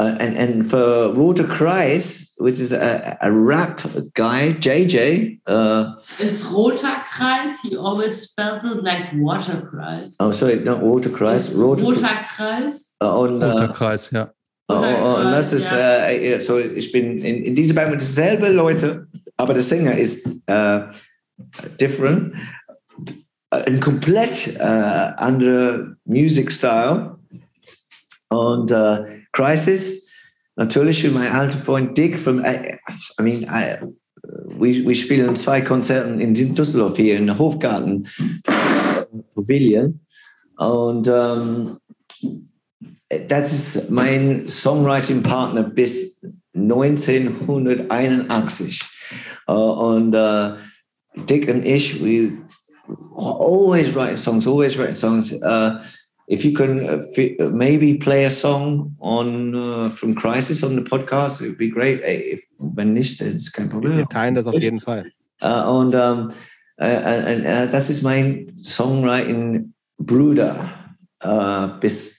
uh, and and for Roter Kreis, which is a, a rap guy, JJ. Uh, It's roter Kreis. He always spells it like water Kreis. oh, sorry, not Roter Kreis. Roter. Roter Kreis. Uh, und, Roter uh, Kreis, ja. Oh, oh, und das ist, äh, ja, so ich bin in, in dieser Band mit dieselben Leute, aber der Sänger ist äh, different. Ein komplett äh, anderer Music-Style. Und äh, Crisis, natürlich für meinen alten Freund Dick von, I, I mean, I, wir, wir spielen zwei Konzerten in Düsseldorf hier in der Hofgarten Pavilion. Und ähm, das ist mein Songwriting-Partner bis 1981. Äh, und äh, Dick und ich, we always writing songs, always writing songs. Uh, if you can uh, maybe play a song on uh, from Crisis on the podcast, it would be great. If, wenn nicht, ist kein Problem. Wir teilen das auf jeden Fall. Und ähm, äh, äh, äh, das ist mein Songwriting-Bruder bis,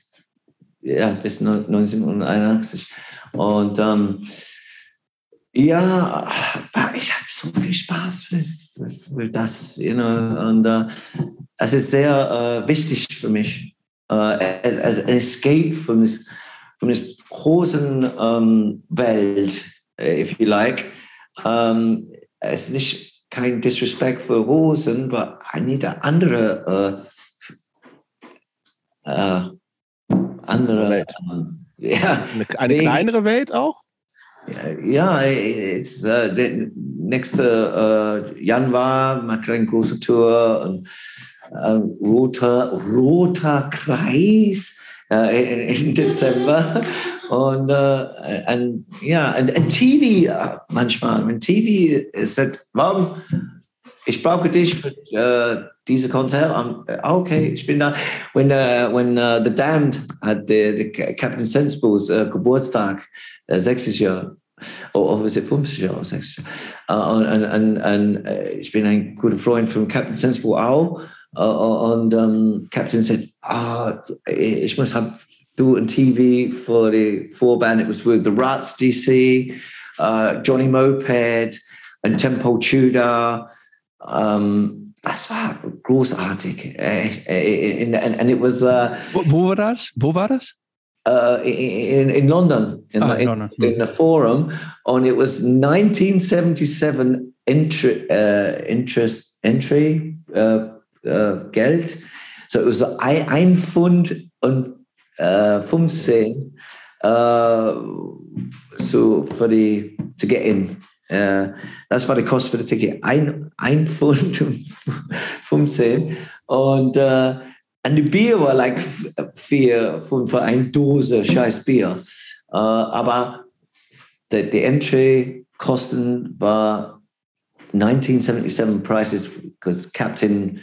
ja, bis 1981. Und ähm, ja, ich habe so viel Spaß mit, das. You know, und äh, es ist sehr äh, wichtig für mich. Äh, an escape from this, from this Hosenwelt, äh, if you like. Ähm, es ist nicht kein Disrespect für Rosen, aber I need andere, äh, äh, andere, Welt. ähm, ja, Eine, eine kleinere Welt auch? ja, it's äh, nächste äh, Januar macht eine große Tour und äh, roter, roter Kreis äh, in, in Dezember Und, äh, und ja, und, und TV äh, manchmal, wenn TV sagt, warum, ich brauche dich für äh, diese Konzert. Um, okay, ich bin da. When, uh, when uh, The Damned der, der Captain Sensibles uh, Geburtstag, uh, 60 Jahre, oh, oh, was ist 50 Jahre, 60 Jahre. Uh, und, und, und ich bin ein guter Freund von Captain Sensible auch. Uh, und um, Captain said, ah, ich muss haben do it on TV for the Vorband. It was with the Rats DC, uh, Johnny Moped and Tempo Tudor. Um, das war großartig. and, and it was. Uh, wo, wo war das? Wo war das? Uh, in, in London, in, Ah, in London. in, the forum, and it was 1977 entry, uh, interest entry uh, uh, Geld. So it was ein, ein Pfund und uh, 15 uh, so for the to get in. Uh, that's what it cost for the ticket. Ein, ein Pfund und 15 und uh, und die Bier war like vier für eine Dose scheiß Bier. Uh, aber die, die Entry-Kosten war 1977 prices because Captain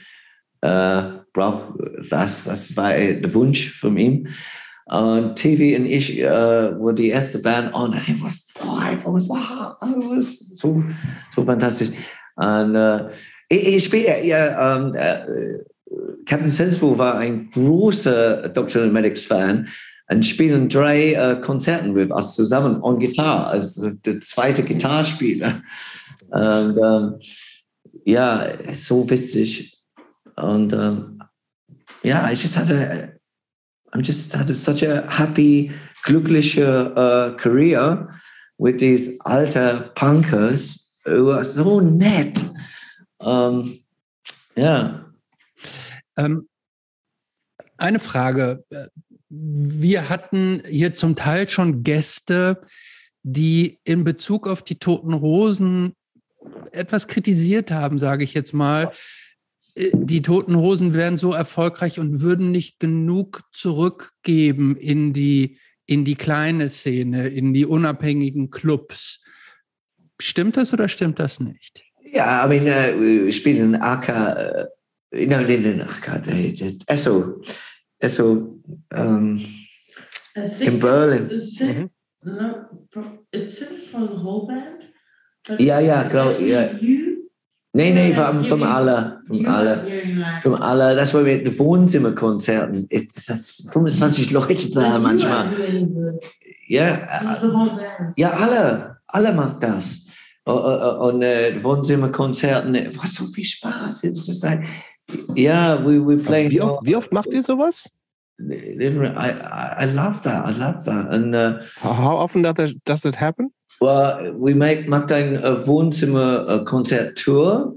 uh, braucht das, das war der Wunsch von ihm. Und TV und ich äh, war die erste Band und it was, boah, it was, so, so fantastisch. Und äh, ich, ich spiele, ja, ähm, äh, Captain Sensible war ein großer Dr. Medics-Fan und spielen drei äh, Konzerten mit uns zusammen on Gitarre, als der zweite Gitarrespieler. Und ähm, ja, so witzig. Und ähm, ja, ich just hatte, I'm just had such a happy, glückliche uh, career with these alter Punkers who are so nett. Um, ja. Ähm, eine Frage. Wir hatten hier zum Teil schon Gäste, die in Bezug auf die Toten Hosen etwas kritisiert haben, sage ich jetzt mal. Die Toten Hosen wären so erfolgreich und würden nicht genug zurückgeben in die, in die kleine Szene, in die unabhängigen Clubs. Stimmt das oder stimmt das nicht? Ja, I mean, uh, wir spielen AK, uh, no, no, no, no, God, Esso, Esso, um, in Berlin. Is it, no, from, it's it from the whole band? But Ja, ja, glaub, ja. You? Nee, nee, Yeah, vom, vom aller, vom aller. Vom aller, das war mit den Wohnzimmerkonzerten. Es sind 25 Leute da manchmal. Ja, band. ja, alle, alle macht das. Und, und äh, Wohnzimmerkonzerten, was so viel Spaß. Ja, we, we play. Wie oft, wie oft macht ihr sowas? I, I, love that. I love that. And uh, How, how often does that, does that happen? Well, we make macht ein uh, Wohnzimmer-Konzert-Tour.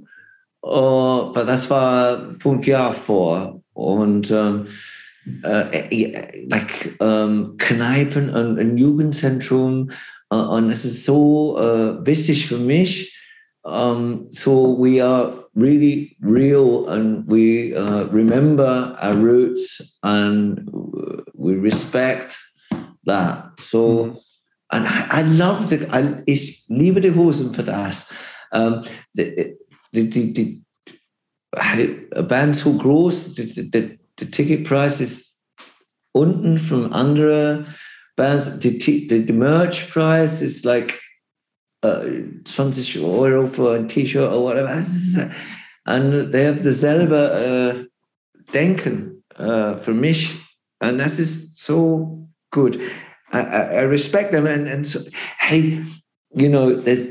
Uh, das war fünf Jahre vor. Und um, uh, like, um, Kneipen und ein Jugendzentrum. Uh, und es ist so uh, wichtig für mich. Um, so we are really real and we uh, remember our roots and we respect that. So, and I, I love the, I, ich liebe die Hosen für das. Um, die, die, die, die a Band so groß, the, the, the ticket price is unten from andere Bands. The, the, the merch price is like uh, 20 Euro for a T-shirt or whatever. And they have dasselbe uh, Denken uh, für mich. And das ist so good. I, I, respect them. And, and so, hey, you know, there's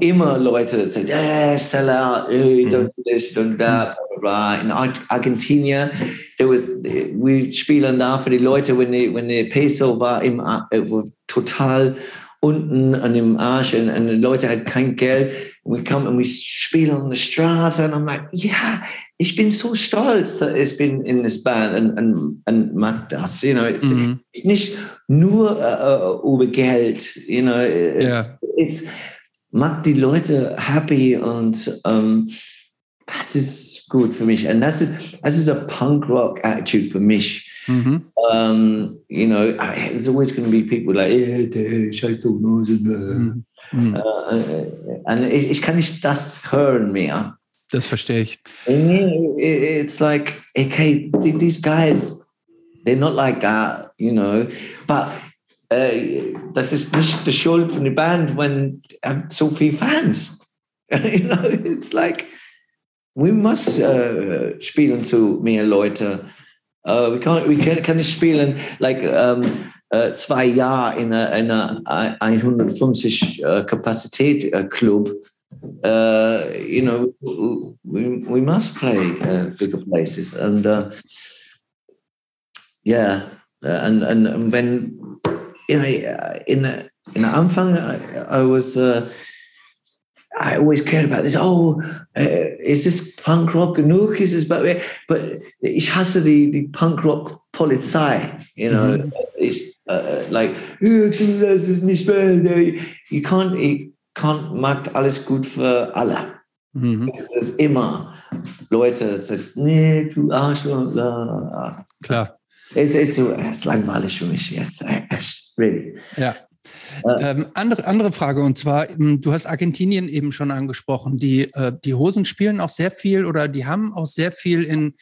immer Leute that say, yeah, sell out, hey, don't do this, don't do that, mm-hmm. blah, blah, blah. In Argentina, there was, we spielen da für die Leute, wenn die, wenn der Peso war, im, äh, total unten an dem Arsch und, und die Leute hatten kein Geld. We come and we spielen on the Straße and I'm like, ja, ich bin so stolz, dass ich bin in this Band und, und, und mag das, you know, it's, Mhm. nicht nur uh, über Geld, you know, it's, it's macht die Leute happy und um, das ist gut für mich. Und das ist, das ist a Punk-Rock-Attitude für mich. Mhm. Um, you know, there's always going to be people like, yeah, scheiß doch mhm. mhm. uh, and ich kann nicht das hören mehr. Das verstehe ich. It's like, okay, these guys, they're not like that, you know, but uh, das ist nicht die Schuld von der Band, wenn um, so viele Fans. you know, it's like, we must uh, spielen zu mehr Leute. Uh, we can't, we can, kann nicht spielen, like, um, uh, zwei Jahre in einer 150 uh, Kapazität Club. Uh, you know, we, we must play uh, bigger places. And uh, yeah, and, and, and when, you know, in, in Anfang, I, I was, I always cared about this. Oh, uh, is this punk rock genug? Is this but but ich hasse die die punk rock Polizei. You know, mm -hmm. uh, like das ist You can't you can't macht alles gut für alle. Mhm. Es ist immer Leute sagen, nee, du Arschloch. Klar. Es ist so, es ist langweilig für mich jetzt. Really. Ja. Ähm, andere, andere Frage, und zwar, ähm, du hast Argentinien eben schon angesprochen. Die, äh, die Hosen spielen auch sehr viel oder die haben auch sehr viel in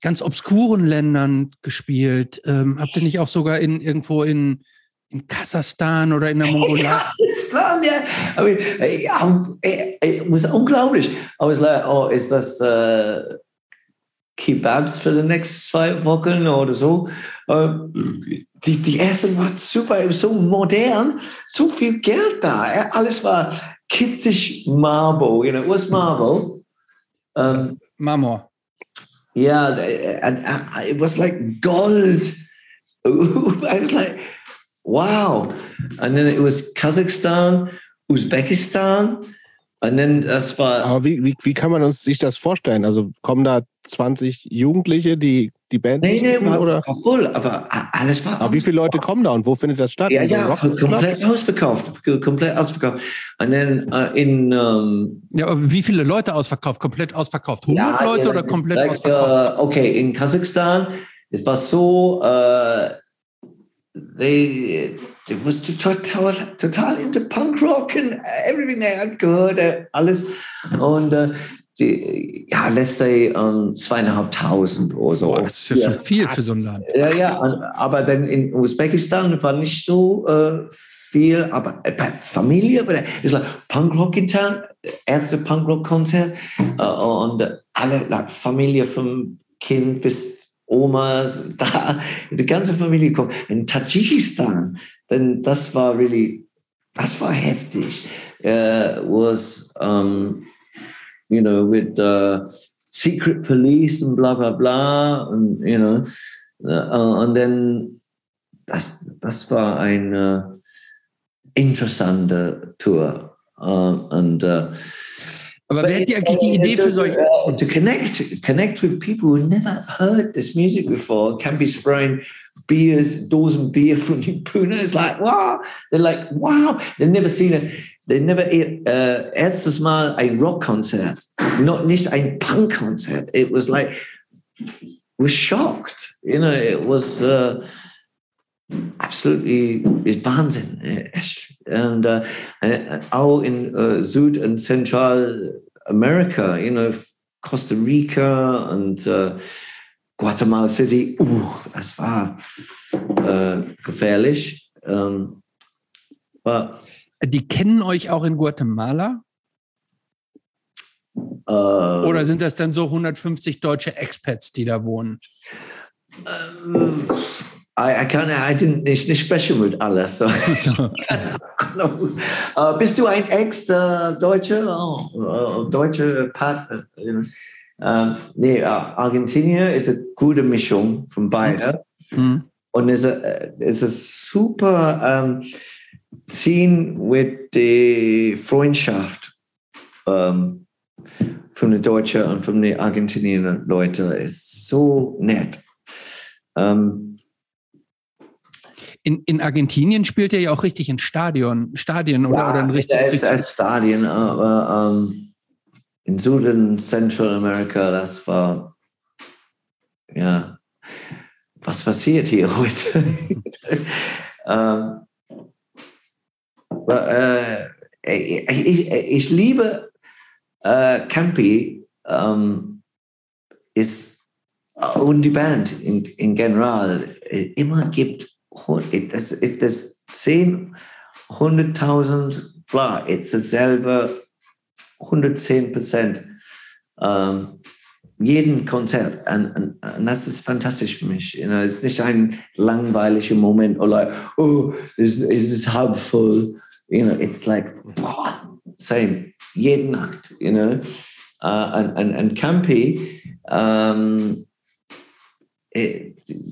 ganz obskuren Ländern gespielt. Ähm, habt ihr nicht auch sogar in irgendwo in, in Kasachstan oder in der Mongolei? Kasachstan, ja. I mean, it was unglaublich. I was like, oh, ist das uh, Kebabs für die nächsten zwei Wochen oder so? Uh, die, die Essen war super, so modern, so viel Geld da. Alles war kitzig Marble. You know, was Marble? Um, Marmor. Yeah, and, and it was like gold. I was like, wow. And then it was Kazakhstan, Usbekistan. Und dann, das war. Aber wie, wie, wie kann man uns sich das vorstellen? Also kommen da 20 Jugendliche, die die Band nee, nee, war, oder? War cool, aber alles war. Aber wie viele Leute kommen da und wo findet das statt? Ja, ja, komplett ausverkauft, komplett ausverkauft. Und dann uh, in. Um, ja, wie viele Leute ausverkauft? Komplett ausverkauft? 100 ja, Leute ja, oder komplett like, ausverkauft? Uh, okay, in Kasachstan, es war so. Uh, they it was total total into punk rock and everything they had gehört alles und uh, die, ja, let's say um, zweieinhalbtausend oder so. Boah, das ist ja, schon viel für so ein Land. Ja, ja, aber dann in Usbekistan war nicht so äh, viel, aber äh, bei Familie, aber ist like Punkrock in Town, erste Punkrock-Konzert äh, und alle like, Familie vom Kind bis Omas, da, die ganze Familie kommt. In Tadschikistan, denn das war really, das war heftig. Uh, was um, you know, with uh, secret police and blah blah blah, and you know, uh, and then das, das war eine interessante Tour. Uh, and uh, Aber wer hat die eigentlich die Idee für solche? Uh, to connect, connect with people who never heard this music before, can be spraying beers, dozen beer from Puna. It's like, wow. They're like, wow. They've never seen it. They never uh, erstes Mal ein Rockkonzert, not nicht ein Punkkonzert. It was like was shocked. You know, it was uh, absolutely it's Wahnsinn. And, uh, and auch in uh, Süd- und Zentralamerika, you know, Costa Rica und uh, Guatemala City, uh, das war uh, gefährlich. Um, but die kennen euch auch in Guatemala? Äh, Oder sind das dann so 150 deutsche Expats, die da wohnen? Um, I, I, can't, I didn't, ich, ich spreche mit alle. So. uh, bist du ein Ex-Deutscher? Oh, uh, deutscher Partner? You know? um, nee, uh, Argentinien ist eine gute Mischung von beiden. Mhm. Und es ist, ist eine super. Um, ziehen mit der Freundschaft ähm, von den Deutschen und von den Argentinien Leuten ist so nett. Ähm, in, in Argentinien spielt er ja auch richtig in Stadion, Stadien oder, ja, oder in richtig, richtig als Stadien, aber ähm, in Süden, Central America, das war ja was passiert hier heute? ähm, äh, ich, ich, ich, liebe äh, Campi ähm, ist und die Band in, in general immer gibt, das, das 10, 100.000, bla, ist dasselbe 110 Prozent. Ähm, jeden Konzert. Und, und, und, das ist fantastisch für mich. You know, es ist nicht ein langweiliger Moment oder oh, es ist halb voll. You know, it's like, boah, same. Jeden Nacht, you know. Uh, und, und, Campi, um, ähm,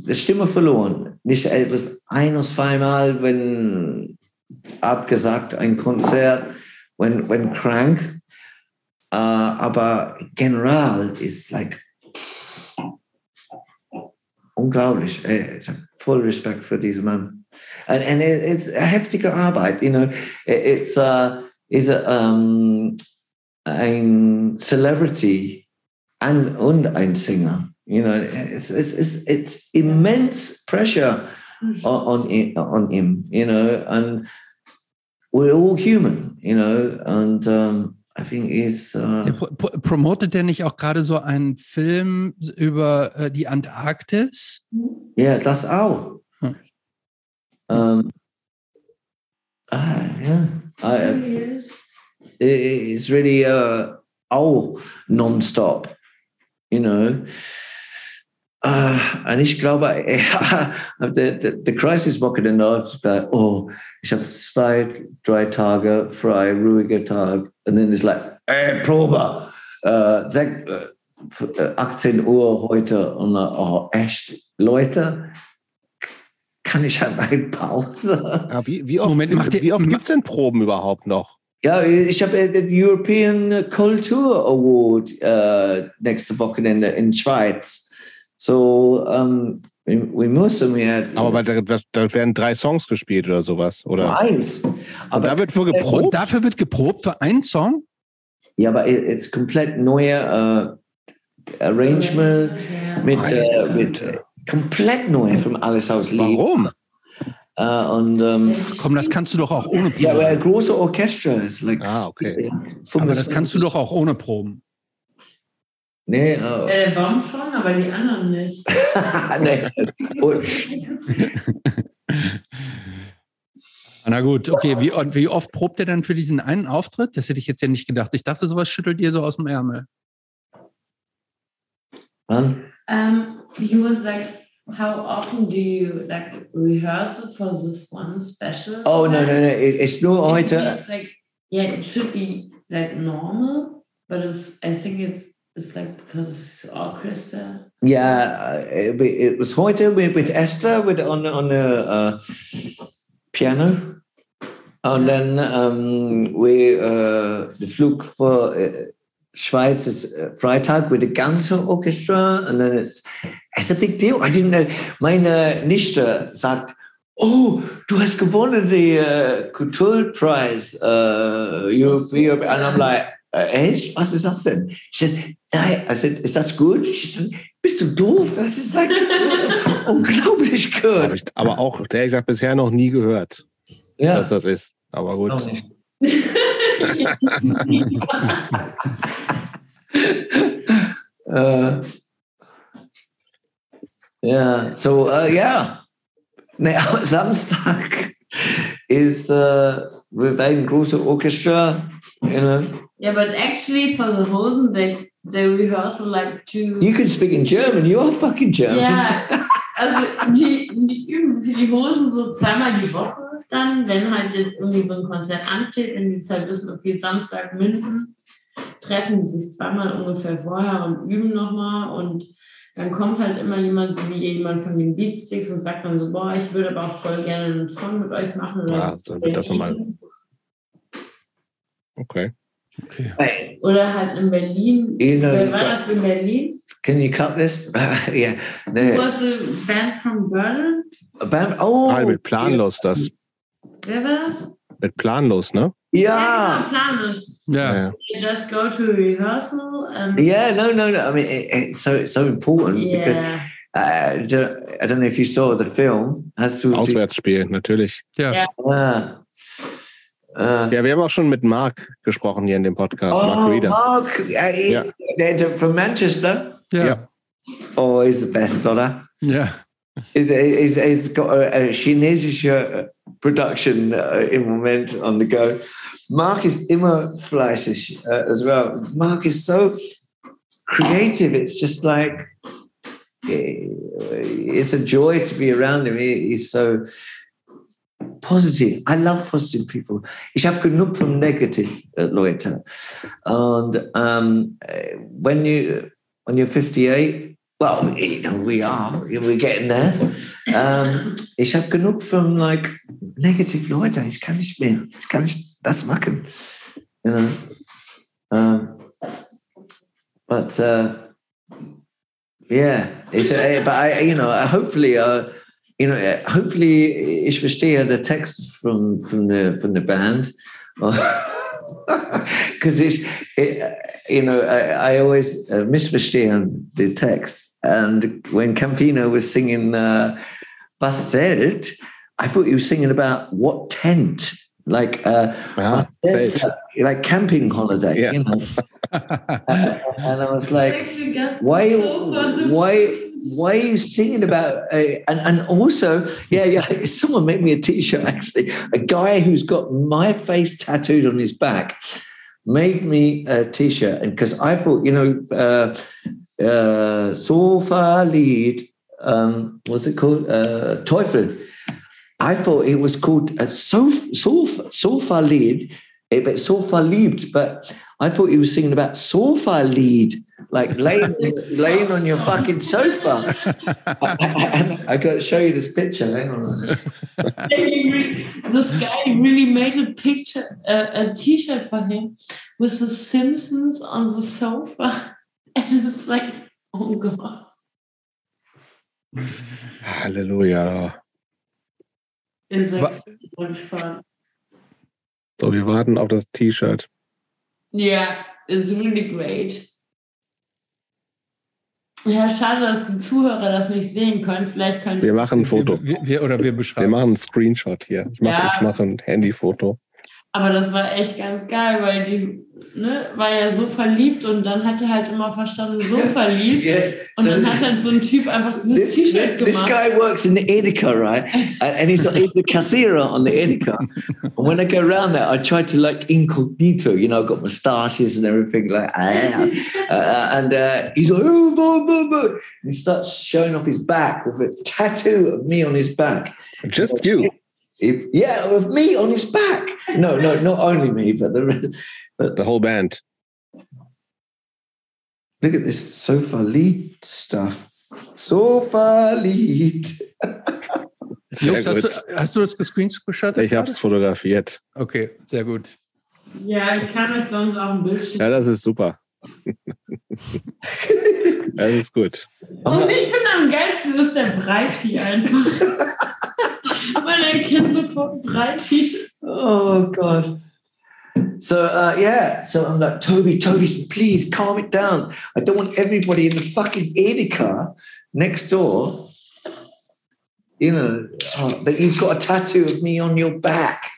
das Stimme verloren. Nicht etwas ein oder zweimal, wenn abgesagt ein Konzert, wenn, wenn krank, Uh, aber general ist like unglaublich. Ich habe voll Respekt für diesen Mann. Und, und it's a heftige Arbeit. You know, it's a, is a, um, ein Celebrity and, und ein Singer. You know, it's, it's, it's, it's immense pressure on, on, on him, you know, and we're all human, you know, and um, I think is. Uh, promotet der nicht auch gerade so einen Film über äh, die Antarktis? Ja, das auch. Hm. Um, ah, yeah. I, it's really uh, all non-stop, you know. Uh, und ich glaube, the, the, the crisis Woche danach, oh, ich habe zwei, drei Tage frei, ruhiger Tag. Und dann ist like, ey, Probe, äh, 18 Uhr heute. Und oh, echt, Leute, kann ich halt eine Pause? Ja, wie, wie oft, oft gibt es denn Proben überhaupt noch? Ja, ich habe den European Culture Award äh, nächste Wochenende in Schweiz. So, um, wir müssen wir. Aber da, da, werden drei Songs gespielt oder sowas, oder? Eins. Aber da wird für geprobt. Und dafür wird geprobt für einen Song? Ja, aber es ist komplett neue uh, Arrangement ja. mit, uh, mit komplett neu von alles aus Lied. Warum? Uh, und, um, Komm, das kannst du doch auch ohne Proben. Ja, aber ein großes Orchester ist like. Ah, okay. Aber das kannst du doch auch ohne Proben. Nee, uh, äh, warum schon, aber die anderen nicht. nee. Na gut, okay. Wie, wie oft probt ihr denn für diesen einen Auftritt? Das hätte ich jetzt ja nicht gedacht. Ich dachte, sowas schüttelt ihr so aus dem Ärmel. Wann? Um, he was like, how often do you like rehearsal for this one special? Oh, no, no, no. It's nur heute. Like, yeah, it should be like normal, but it's, I think it's It's like because orchestra. Yeah, it, it was heute with, with Esther with on on the uh, piano, and then um, we uh, the Flug for uh, Schweiz is uh, Freitag with the ganze orchestra, and then it's it's a big deal. I didn't know. Meine Nichte sagt, oh, du hast gewonnen den uh, Kulturpreis, uh, Europe, and I'm like. Äh, echt? Was ist das denn? Ich said, nein, said, ist das gut? Ich said, bist du doof? Das ist like, unglaublich gut. Ich aber auch, der gesagt, bisher noch nie gehört, ja. dass das ist. Aber gut. Auch nicht. uh, ja, so, uh, ja. Nee, Samstag ist uh, wir ein großes Orchester. You know, Yeah, but actually for the Hosen, they they rehearsal like two. You can speak in German. You're fucking German. Ja, also die, die üben für die Hosen so zweimal die Woche dann, wenn halt jetzt irgendwie so ein Konzert ansteht, wenn die halt wissen, okay, Samstag München, treffen die sich zweimal ungefähr vorher und üben nochmal und dann kommt halt immer jemand, so wie jemand von den Beatsticks und sagt dann so, boah, ich würde aber auch voll gerne einen Song mit euch machen. Oder ja, dann wird das nochmal. Okay. Okay. Oder halt in Berlin. Wer war das in Berlin? Can you cut this? yeah. No. Was a band from Berlin? A band? Oh. Nein, mit planlos das. Wer war das? Mit planlos, ne? Ja. ja planlos. Yeah. yeah. You just go to rehearsal and. Yeah, no, no, no. I mean, it, it's so it's so important yeah. because uh, I don't know if you saw the film. Has to Auswärtsspiel, natürlich. Ja. Ja. Ah. Uh, Ja, wir haben auch schon mit Mark gesprochen hier in dem Podcast, Mark oh, Reeder. Mark, uh, he- Yeah. they're from Manchester. Ja. Ja. Oh, he's the best, oder? ja. He's, he's, he's got a, a chinesische production uh, im Moment on the go. Mark is immer fleißig uh, as well. Mark is so creative. It's just like eh, it's a joy to be around him. He, he's so positive. I love positive people. Ich habe genug von negative uh, Leute. And um, eh, when you when you're 58, well, you know, we are, we're getting there. Um, ich habe genug von like negative Leute. Ich kann nicht mehr. Ich kann nicht das machen. You know. Um, but uh, yeah, it's a, but I, you know, hopefully, uh, you know, hopefully, ich verstehe the text from from the from the band. Because it's, it, you know, I, I always uh, misverstehen the text. And when Campino was singing uh, Was I thought he was singing about what tent, like uh, was Zelt. Zelt, uh, like camping holiday, Yeah. you know. and I was like, why so why why are you singing about uh, and and also yeah yeah someone made me a t-shirt actually a guy who's got my face tattooed on his back made me a t-shirt and because i thought you know uh uh sofa lead um what's it called uh teufel i thought it was called a sofa sofa sofa lead eh, but sofa liebt but i thought he was singing about sofa lead like laying, laying on your fucking sofa. I, I, got to show you this picture. Hang on. This guy really made a picture, a, a T-shirt for him with the Simpsons on the sofa, and it's like, oh god. Halleluja. Wa- that so much fun? So, wir warten auf das T-Shirt. Yeah, it's really great. Ja, schade, dass die Zuhörer das nicht sehen können. Vielleicht können Wir machen ein Foto. Wir, wir, oder wir Wir beschreiben. machen einen Screenshot hier. Ich mache Ja. ich mache ein Handyfoto. Aber das war echt ganz geil, weil die ne, war ja so verliebt und dann hat er halt immer verstanden, so verliebt. Yeah. Und So dann hat halt so ein Typ einfach dieses this, T-Shirt this gemacht. guy works in the Edeka, right? And, and he's, he's the cashier on the Edeka. and when I go around there, I try to like incognito, you know, I've got moustaches and everything like ah. Uh, and uh, he's like, oh, blah, blah, blah. And he starts showing off his back with a tattoo of me on his back. Just you. He- yeah, with me on his back. No, no, not only me, but the The whole band. look at this sofa lead stuff. Sofa lead. Jungs, hast, du, hast du das gescreenshottet? Ich habe es fotografiert. Okay, sehr gut. Ja, ich kann euch sonst auch ein Bild schicken. Ja, das ist super. Das ist gut. Und ich finde am geilsten ist der Breiti einfach. Man erkennt sofort Breiti. Oh God. So uh, yeah, so I'm like, Toby, Toby, please calm it down. I don't want everybody in the fucking Edeka next door. You know, uh, that you've got a tattoo of me on your back.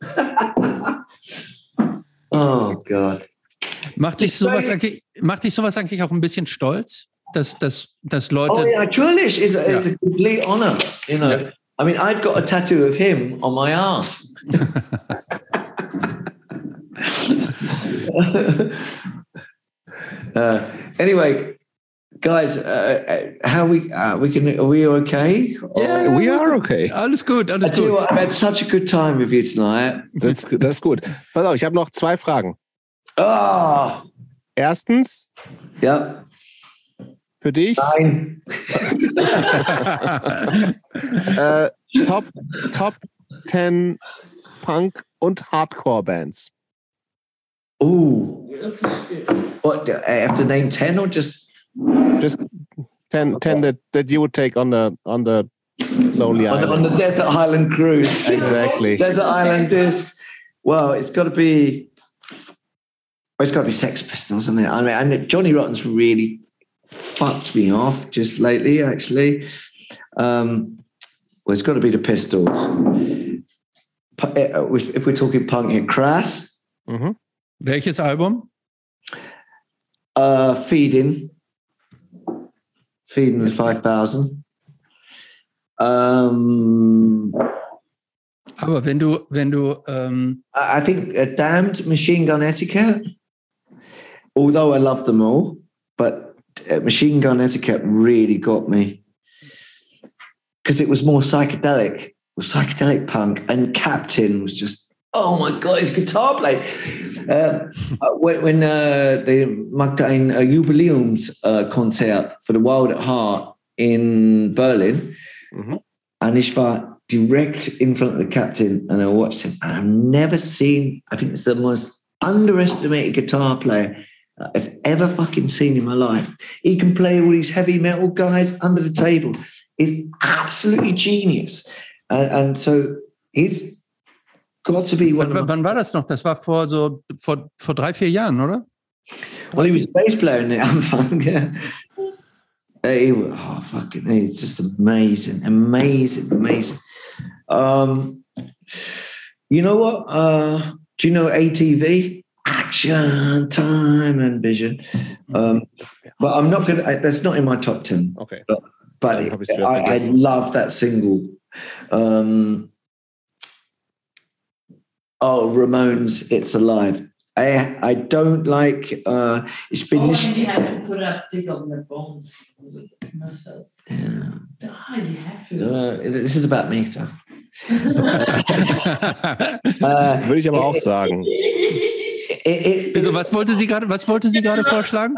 oh God. Macht dich sowas eigentlich, macht dich sowas eigentlich auch ein bisschen stolz, dass, dass, dass Leute. Oh yeah, Julish is a, is a complete honor. You know, Yeah. I mean, I've got a tattoo of him on my ass. uh, anyway, guys, uh, uh, how we uh, we can are we okay? Yeah. We are okay. Alles gut, alles gut. What, I've had such a good time with you tonight. Das, das ist gut. Pass auf, ich habe noch zwei Fragen. Ah, Erstens, ja, für dich, nein. äh, Top, Top 10 Punk- und Hardcore-Bands. Ooh, what? I uh, have to name ten or just? Just 10, 10 that, that you would take on the, on the Lonely On, the- on Island. the Desert Island cruise. Exactly. Desert Island disc. Well, it's got to be. Well, it's got to be Sex Pistols, isn't it? I mean, and Johnny Rotten's really fucked me off just lately, actually. Um, well, it's got to be the Pistols. Uh, If we're talking punk, here, Crass, Mhm. Welches Album? uh, Feeding, Feeding the 5000. Um, Aber wenn du, wenn du, ähm, I think uh, Damned Machine Gun Etiquette, although I love them all, but Machine Gun Etiquette really got me because it was more psychedelic, was psychedelic punk, and Captain was just, oh my God, his guitar play. Uh, uh, when when uh, they maakte ein uh, Jubiläumskonzert for the Wild at Heart in Berlin, Mhm. and ich war direct in front of the captain and I watched him. And I've never seen, I think it's the most underestimated guitar player I've ever fucking seen in my life. He can play all these heavy metal guys under the table. He's absolutely genius. And, and so he's got to be one wann, of wann war das noch? Das war vor so, vor, vor drei, vier Jahren, oder? well, he was a bass player in the Anfang. Yeah. He oh, fucking, he's just amazing, amazing, amazing. Um, you know what? Uh, do you know ATV? Action, time, and vision. Um, but I'm not gonna. That's not in my top ten. Okay. But Dann hab ich's I, I love that single. Um, oh, Ramones, "It's Alive." I I don't like. Uh, it's been. Oh, this- you have to put up dick on the bones. Must have. Yeah. Ah, you have to. Uh, this is about me. so. Uh, Würde ich aber auch sagen. It, it, Also, it's, was wollte sie gerade, was wollte sie gerade vorschlagen?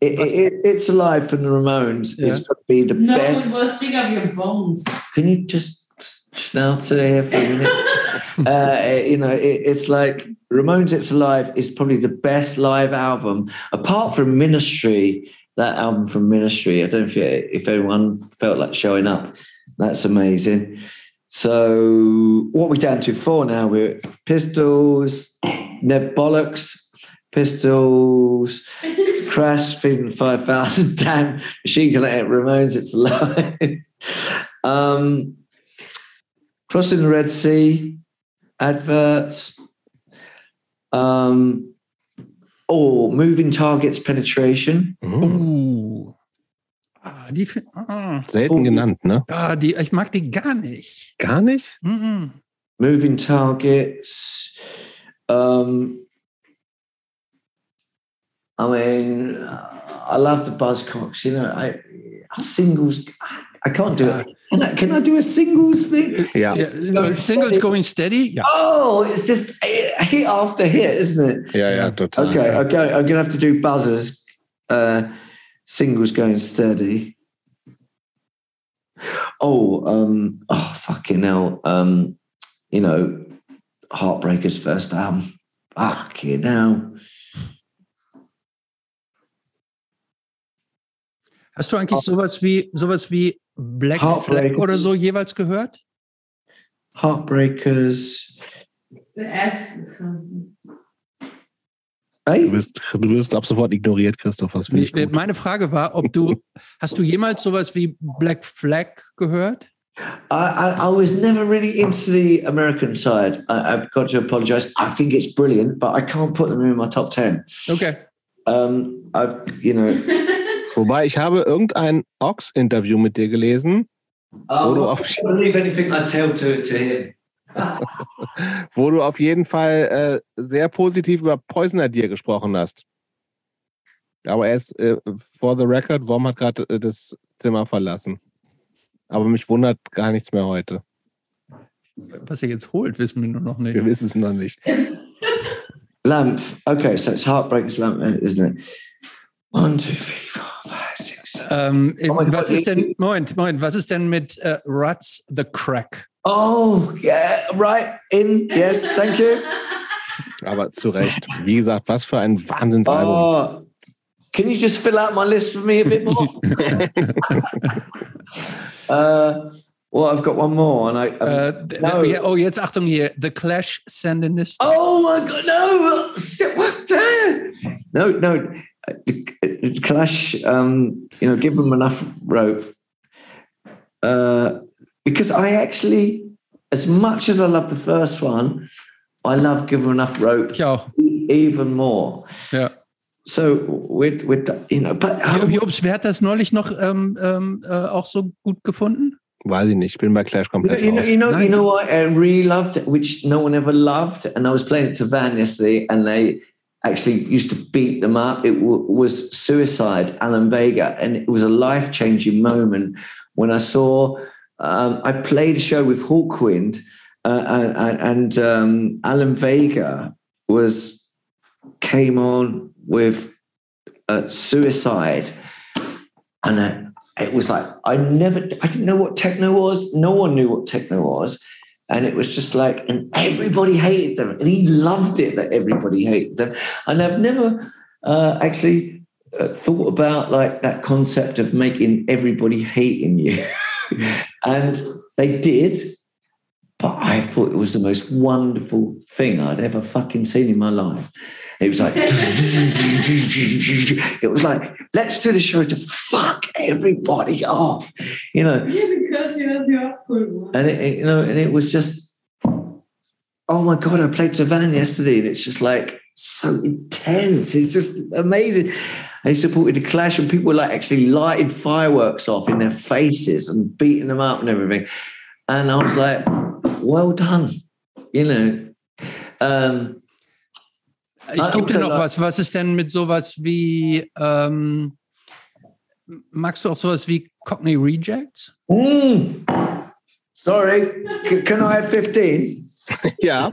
it, it, it's alive from the Ramones. Yeah. It's got to be the no, best. it was dig up your bones. Can you just schnauze here for a minute? uh, you know, it, it's like Ramones. It's alive is probably the best live album apart from Ministry. That album from Ministry. I don't know if you, if anyone felt like showing up. That's amazing. So what we're down to four now? We're Pistols, Nev Bollocks, Pistols, Crash, Feeding Five Thousand, Damn, Machine Gun at Ramones. It's alive. um, Crossing the Red Sea, adverts. Um, or moving targets penetration. Mhm. Uh. Ah, die, fi- ah, Selten genannt, ne? ah, die, ich mag die gar nicht. Gar nicht? Mhm. moving targets. Um, I mean, I love the Buzzcocks. You know, I, I singles. I, I can't do it. Can I, can I do a singles thing? Yeah, no, Singles going steady? Ja. Oh, it's just hit after hit, isn't it? Ja, ja, total. Okay, okay. I'm gonna have to do buzzers. Uh, singles going steady. Oh, um, oh, fucking hell. Um, you know, Heartbreakers first album. Fucking hell. Hast du eigentlich sowas wie sowas wie Black Flag oder so jeweils gehört? Heartbreakers. The F is something. Du Hey, wirst, du wirst ab sofort ignoriert, Christoph. Finde ich gut. Meine Frage war, ob du hast du jemals sowas wie Black Flag gehört? I, I, I was never really into the American side. I, I've got to apologize. I think it's brilliant, but I can't put them in my top 10. Okay. Um, I've, you know, Wobei, ich habe irgendein Ox-Interview mit dir gelesen, oh, du I auf- don't believe anything I tell to, to him. wo du auf jeden Fall äh, sehr positiv über Poison Idea gesprochen hast. Aber er ist, äh, for the record, Worm hat gerade äh, das Zimmer verlassen. Aber mich wundert gar nichts mehr heute. Was er jetzt holt, wissen wir nur noch nicht. Wir wissen es noch nicht. Lamp. Okay, so it's Heartbreakers Lamp, isn't it? One, two, three, four, five, six, seven. Ähm, Oh was Gott, ist denn, Moment, Moment, was ist denn mit äh, Ruts the Crack? Oh, yeah, right. In. Yes, thank you. Aber zu Recht. Wie gesagt, was für ein Wahnsinnsalbum. Oh, can you just fill out my list for me a bit more? uh, well, I've got one more, and I. um, d- no. ja, oh, jetzt Achtung hier. The Clash sending this. Oh my god, no! What the- No, no. the Clash, um, you know, give them enough rope. Uh, because I actually, as much as I love the first one, I love Give Them Enough Rope even more. Ja. So with with you know, but Jobs, wer hat das neulich noch ähm, ähm, äh, auch so gut gefunden? Weiß ich nicht, ich bin bei Clash You know, komplett you know, you know, you know what I really loved, which no one ever loved, and I was playing it to Van yesterday, and they actually used to beat them up. It w- was Suicide, Alan Vega, and it was a life changing moment when I saw. Um, I played a show with Hawkwind, uh, and, and um, Alan Vega was came on with uh, Suicide, and I, it was like I never, I didn't know what techno was. No one knew what techno was, and it was just like, and everybody hated them, and he loved it that everybody hated them. And I've never uh, actually uh, thought about like that concept of making everybody hating you, and they did. But I thought it was the most wonderful thing I'd ever fucking seen in my life. It was like, it was like, let's do the show to fuck everybody off, you know. because you have the awkward And it, it- you know, and it was just, oh my god! I played Savan yesterday, and it's just like so intense. It's just amazing. They supported the Clash, and people were like actually lighting fireworks off in their faces and beating them up and everything. And I was like, well done, you know. Um, Ich gebe dir okay, noch la- was. Was ist denn mit sowas wie, ähm, magst du auch sowas wie Cockney Rejects? mm, sorry, C- can I have fifteen? Ja,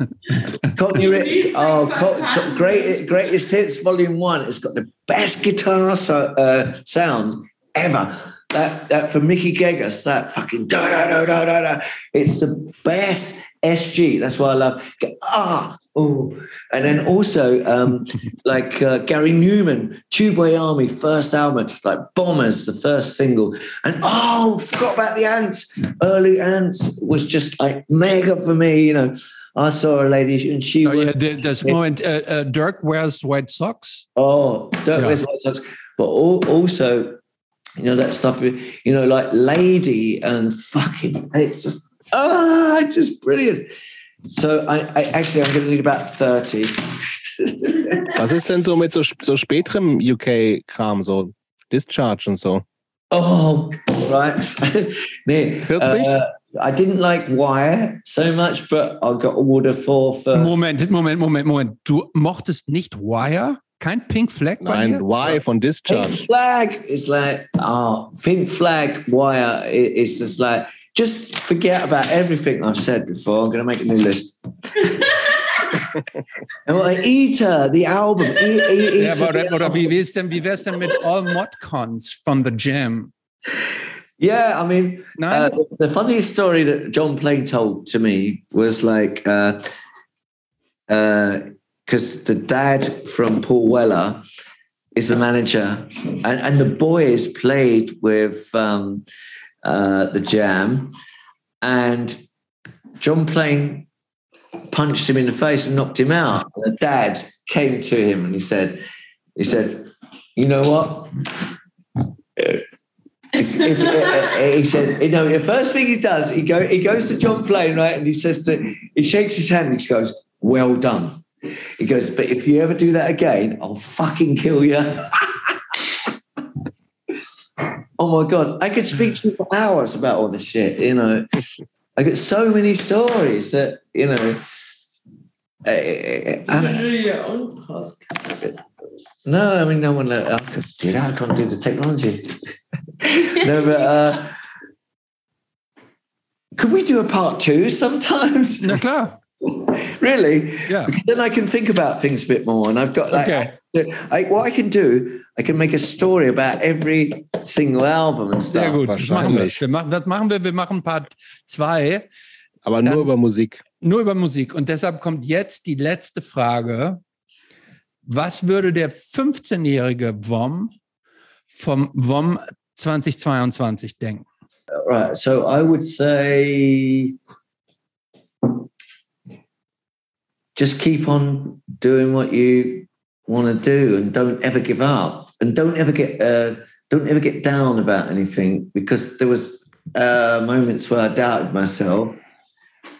Cockney Rick. Oh, Co- Co- great, greatest hits, volume one. It's got the best guitar so, uh, sound ever. That that for Mickey Gegas, that fucking da da da da da da. It's the best SG. That's why I love. Ah, oh, and then also um, like uh, Gary Newman, Tubeway Army, first album, like Bombers, the first single, and oh, forgot about the Ants. Early Ants was just like mega for me. You know, I saw a lady and she Oh, was d- das Moment, äh, äh, Dirk wears white socks. Oh, Dirk Yeah. Wears White socks, But al- also, you know, that stuff, you know, like Lady and fucking, it's just, ah, just brilliant. So I, I actually, I'm going to need about 30. was ist denn so mit so, so späterem UK-Kram, so Discharge und so? oh, right. nee, 40? uh, I didn't like Wire so much, but I got order for for. Moment, Moment, Moment, Moment. Du mochtest nicht Wire? Kein Pink Flag bei Nein, dir? Why von Pink Discharge. flag is like oh, pink flag wire i- is just like just forget about everything I've said before. I'm going to make a new list. and like Eater, the album. E- E- Ja, Eater, aber, the oder, oder album. wie wär's denn, wie wär's denn mit All Modcons von The Jam? Yeah, I mean, uh, the funniest story that John Plain told to me was like, because uh, because the dad from Paul Weller is the manager, and, and the boys played with um, uh, the Jam, and John Plain punched him in the face and knocked him out. And the dad came to him and he said, he said, you know what? if, if, uh, he said, you know, the first thing he does, he go, he goes to John Plain, right, and he says to, he shakes his hand and he goes, "Well done." He goes, but if you ever do that again, I'll fucking kill you. oh my god, I could speak to you for hours about all this shit. You know, I get so many stories that you know. uh, You and- do your own podcast. no, I mean, no one. I could do that. I can't do the technology. no, but uh, could we do a part two sometimes? Na klar. really? Ja. Because then I can think about things a bit more, and I've got like, Okay. I, what I can do, I can make a story about every single album and Sehr stuff. gut, das machen wir. wir machen, das machen wir. Wir machen Part 2, Aber nur Dann- über Musik. nur über Musik. Und deshalb kommt jetzt die letzte Frage. Was würde der 15-jährige WOM vom WOM 2022 denken? Right. So I would say just keep on doing what you want to do and don't ever give up and don't ever get uh, don't ever get down about anything because there was uh, moments where I doubted myself.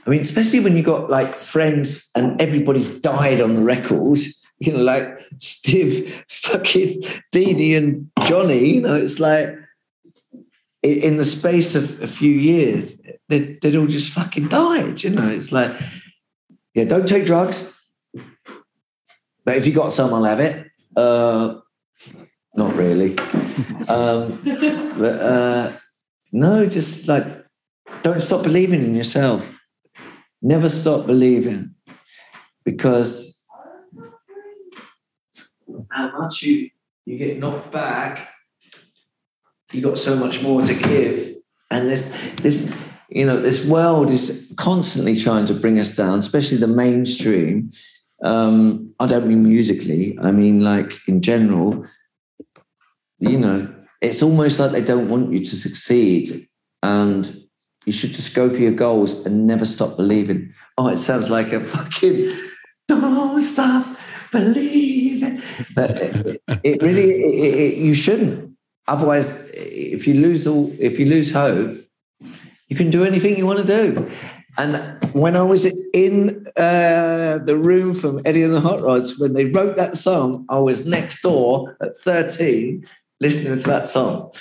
I mean, especially when you got like friends and everybody's died on the record, you know, like Steve, fucking Deanie and Johnny, you know, it's like in the space of a few years, they'd, they'd all just fucking died, you know, it's like, yeah, don't take drugs. But if you got some, I'll have it. Uh, not really. Um, but uh, no, just like don't stop believing in yourself. Never stop believing because how much you you get knocked back, you got so much more to give. And this this you know this world is constantly trying to bring us down, especially the mainstream. Um, I don't mean musically. I mean like in general. You know, it's almost like they don't want you to succeed. And you should just go for your goals and never stop believing. Oh, it sounds like a fucking don't stop believing. But it, it really, it, it, you shouldn't. Otherwise, if you lose all, if you lose hope, you can do anything you want to do. And when I was in uh, the room from Eddie and the Hot Rods, when they wrote that song, I was next door at 13 listening to that song.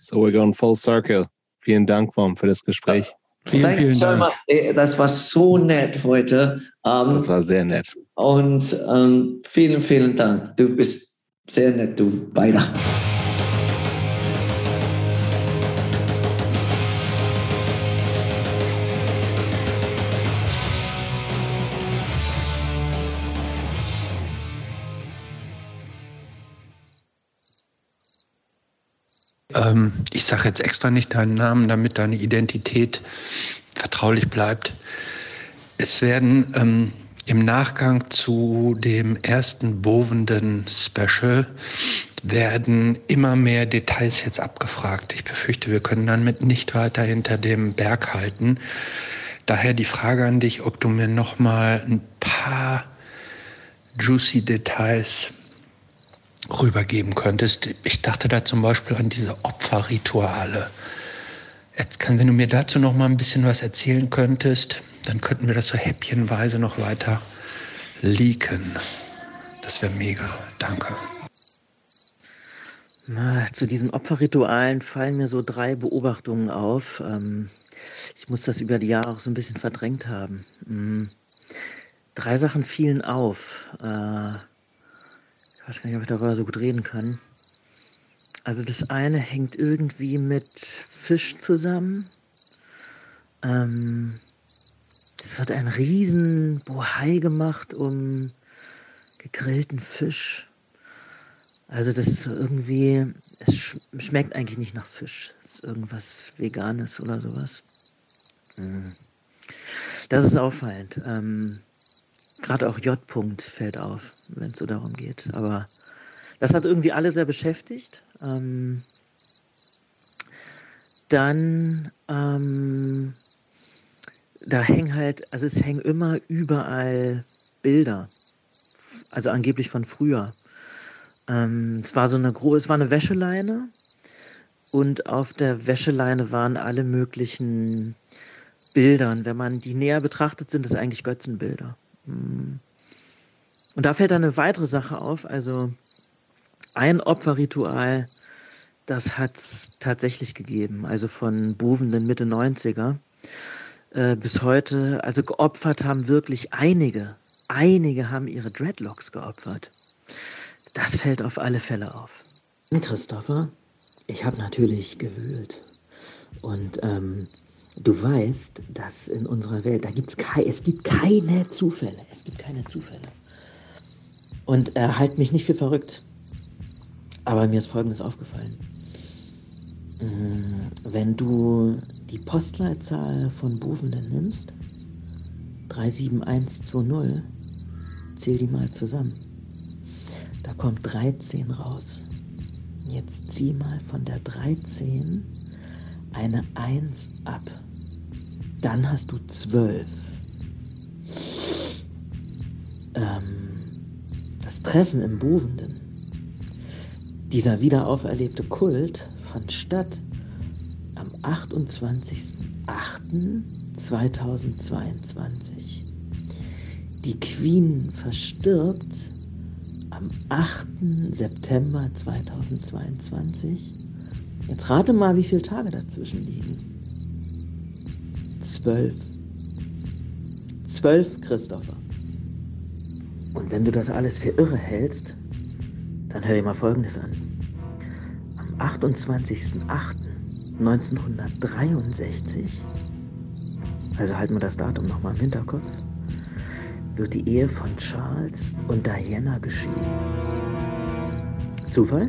So we're going full circle. Vielen Dank, Mom, für das Gespräch. Vielen, Thank vielen so Dank. much. Das war so nett heute. Um, das war sehr nett. Und um, vielen, vielen Dank. Du bist sehr nett, du beide. Ähm, ich sage jetzt extra nicht deinen Namen, damit deine Identität vertraulich bleibt. Es werden ähm, im Nachgang zu dem ersten bovenden Special werden immer mehr Details jetzt abgefragt. Ich befürchte, wir können damit nicht weiter hinter dem Berg halten. Daher die Frage an dich, ob du mir noch mal ein paar juicy Details rübergeben könntest. Ich dachte da zum Beispiel an diese Opferrituale. Jetzt kann, wenn du mir dazu noch mal ein bisschen was erzählen könntest, dann könnten wir das so häppchenweise noch weiter leaken. Das wäre mega. Danke. Na, zu diesen Opferritualen fallen mir so drei Beobachtungen auf. Ähm, ich muss das über die Jahre auch so ein bisschen verdrängt haben. Mhm. Drei Sachen fielen auf. Äh, ich weiß gar nicht, ob ich darüber so gut reden kann. Also das eine hängt irgendwie mit Fisch zusammen. Ähm, es wird ein riesen Bohai gemacht um gegrillten Fisch. Also das ist irgendwie, es schmeckt eigentlich nicht nach Fisch. Es ist irgendwas Veganes oder sowas. Mhm. Das ist auffallend. Ähm, Gerade auch J-Punkt fällt auf, wenn es so darum geht. Aber das hat irgendwie alle sehr beschäftigt. Ähm, dann, ähm, da hängen halt, also es hängen immer überall Bilder. Also angeblich von früher. Ähm, es war so eine große, es war eine Wäscheleine und auf der Wäscheleine waren alle möglichen Bildern. Wenn man die näher betrachtet, sind es eigentlich Götzenbilder. Und da fällt dann eine weitere Sache auf. Also ein Opferritual, das hat es tatsächlich gegeben. Also von Bovenden Mitte 90er äh, bis heute. Also geopfert haben wirklich einige. Einige haben ihre Dreadlocks geopfert. Das fällt auf alle Fälle auf. Christopher, ich habe natürlich gewühlt. Und ähm, Du weißt, dass in unserer Welt, da gibt's kei, es gibt keine Zufälle. Es gibt keine Zufälle. Und er äh, halt mich nicht für verrückt. Aber mir ist Folgendes aufgefallen. Mm, wenn du die Postleitzahl von Bovenden nimmst, 37120, zähl die mal zusammen. Da kommt 13 raus. Jetzt zieh mal von der 13 eine 1 ab. Dann hast du 12. Ähm, das Das Treffen im Bovenden. Dieser wiederauferlebte Kult fand statt am 28.08.2022. Die Queen verstirbt am 8. September 2022. Jetzt rate mal, wie viele Tage dazwischen liegen. Zwölf. Zwölf, Christopher. Und wenn du das alles für irre hältst, dann hör dir mal Folgendes an. Am 28.08.1963, also halten wir das Datum nochmal im Hinterkopf, wird die Ehe von Charles und Diana geschieden. Zufall?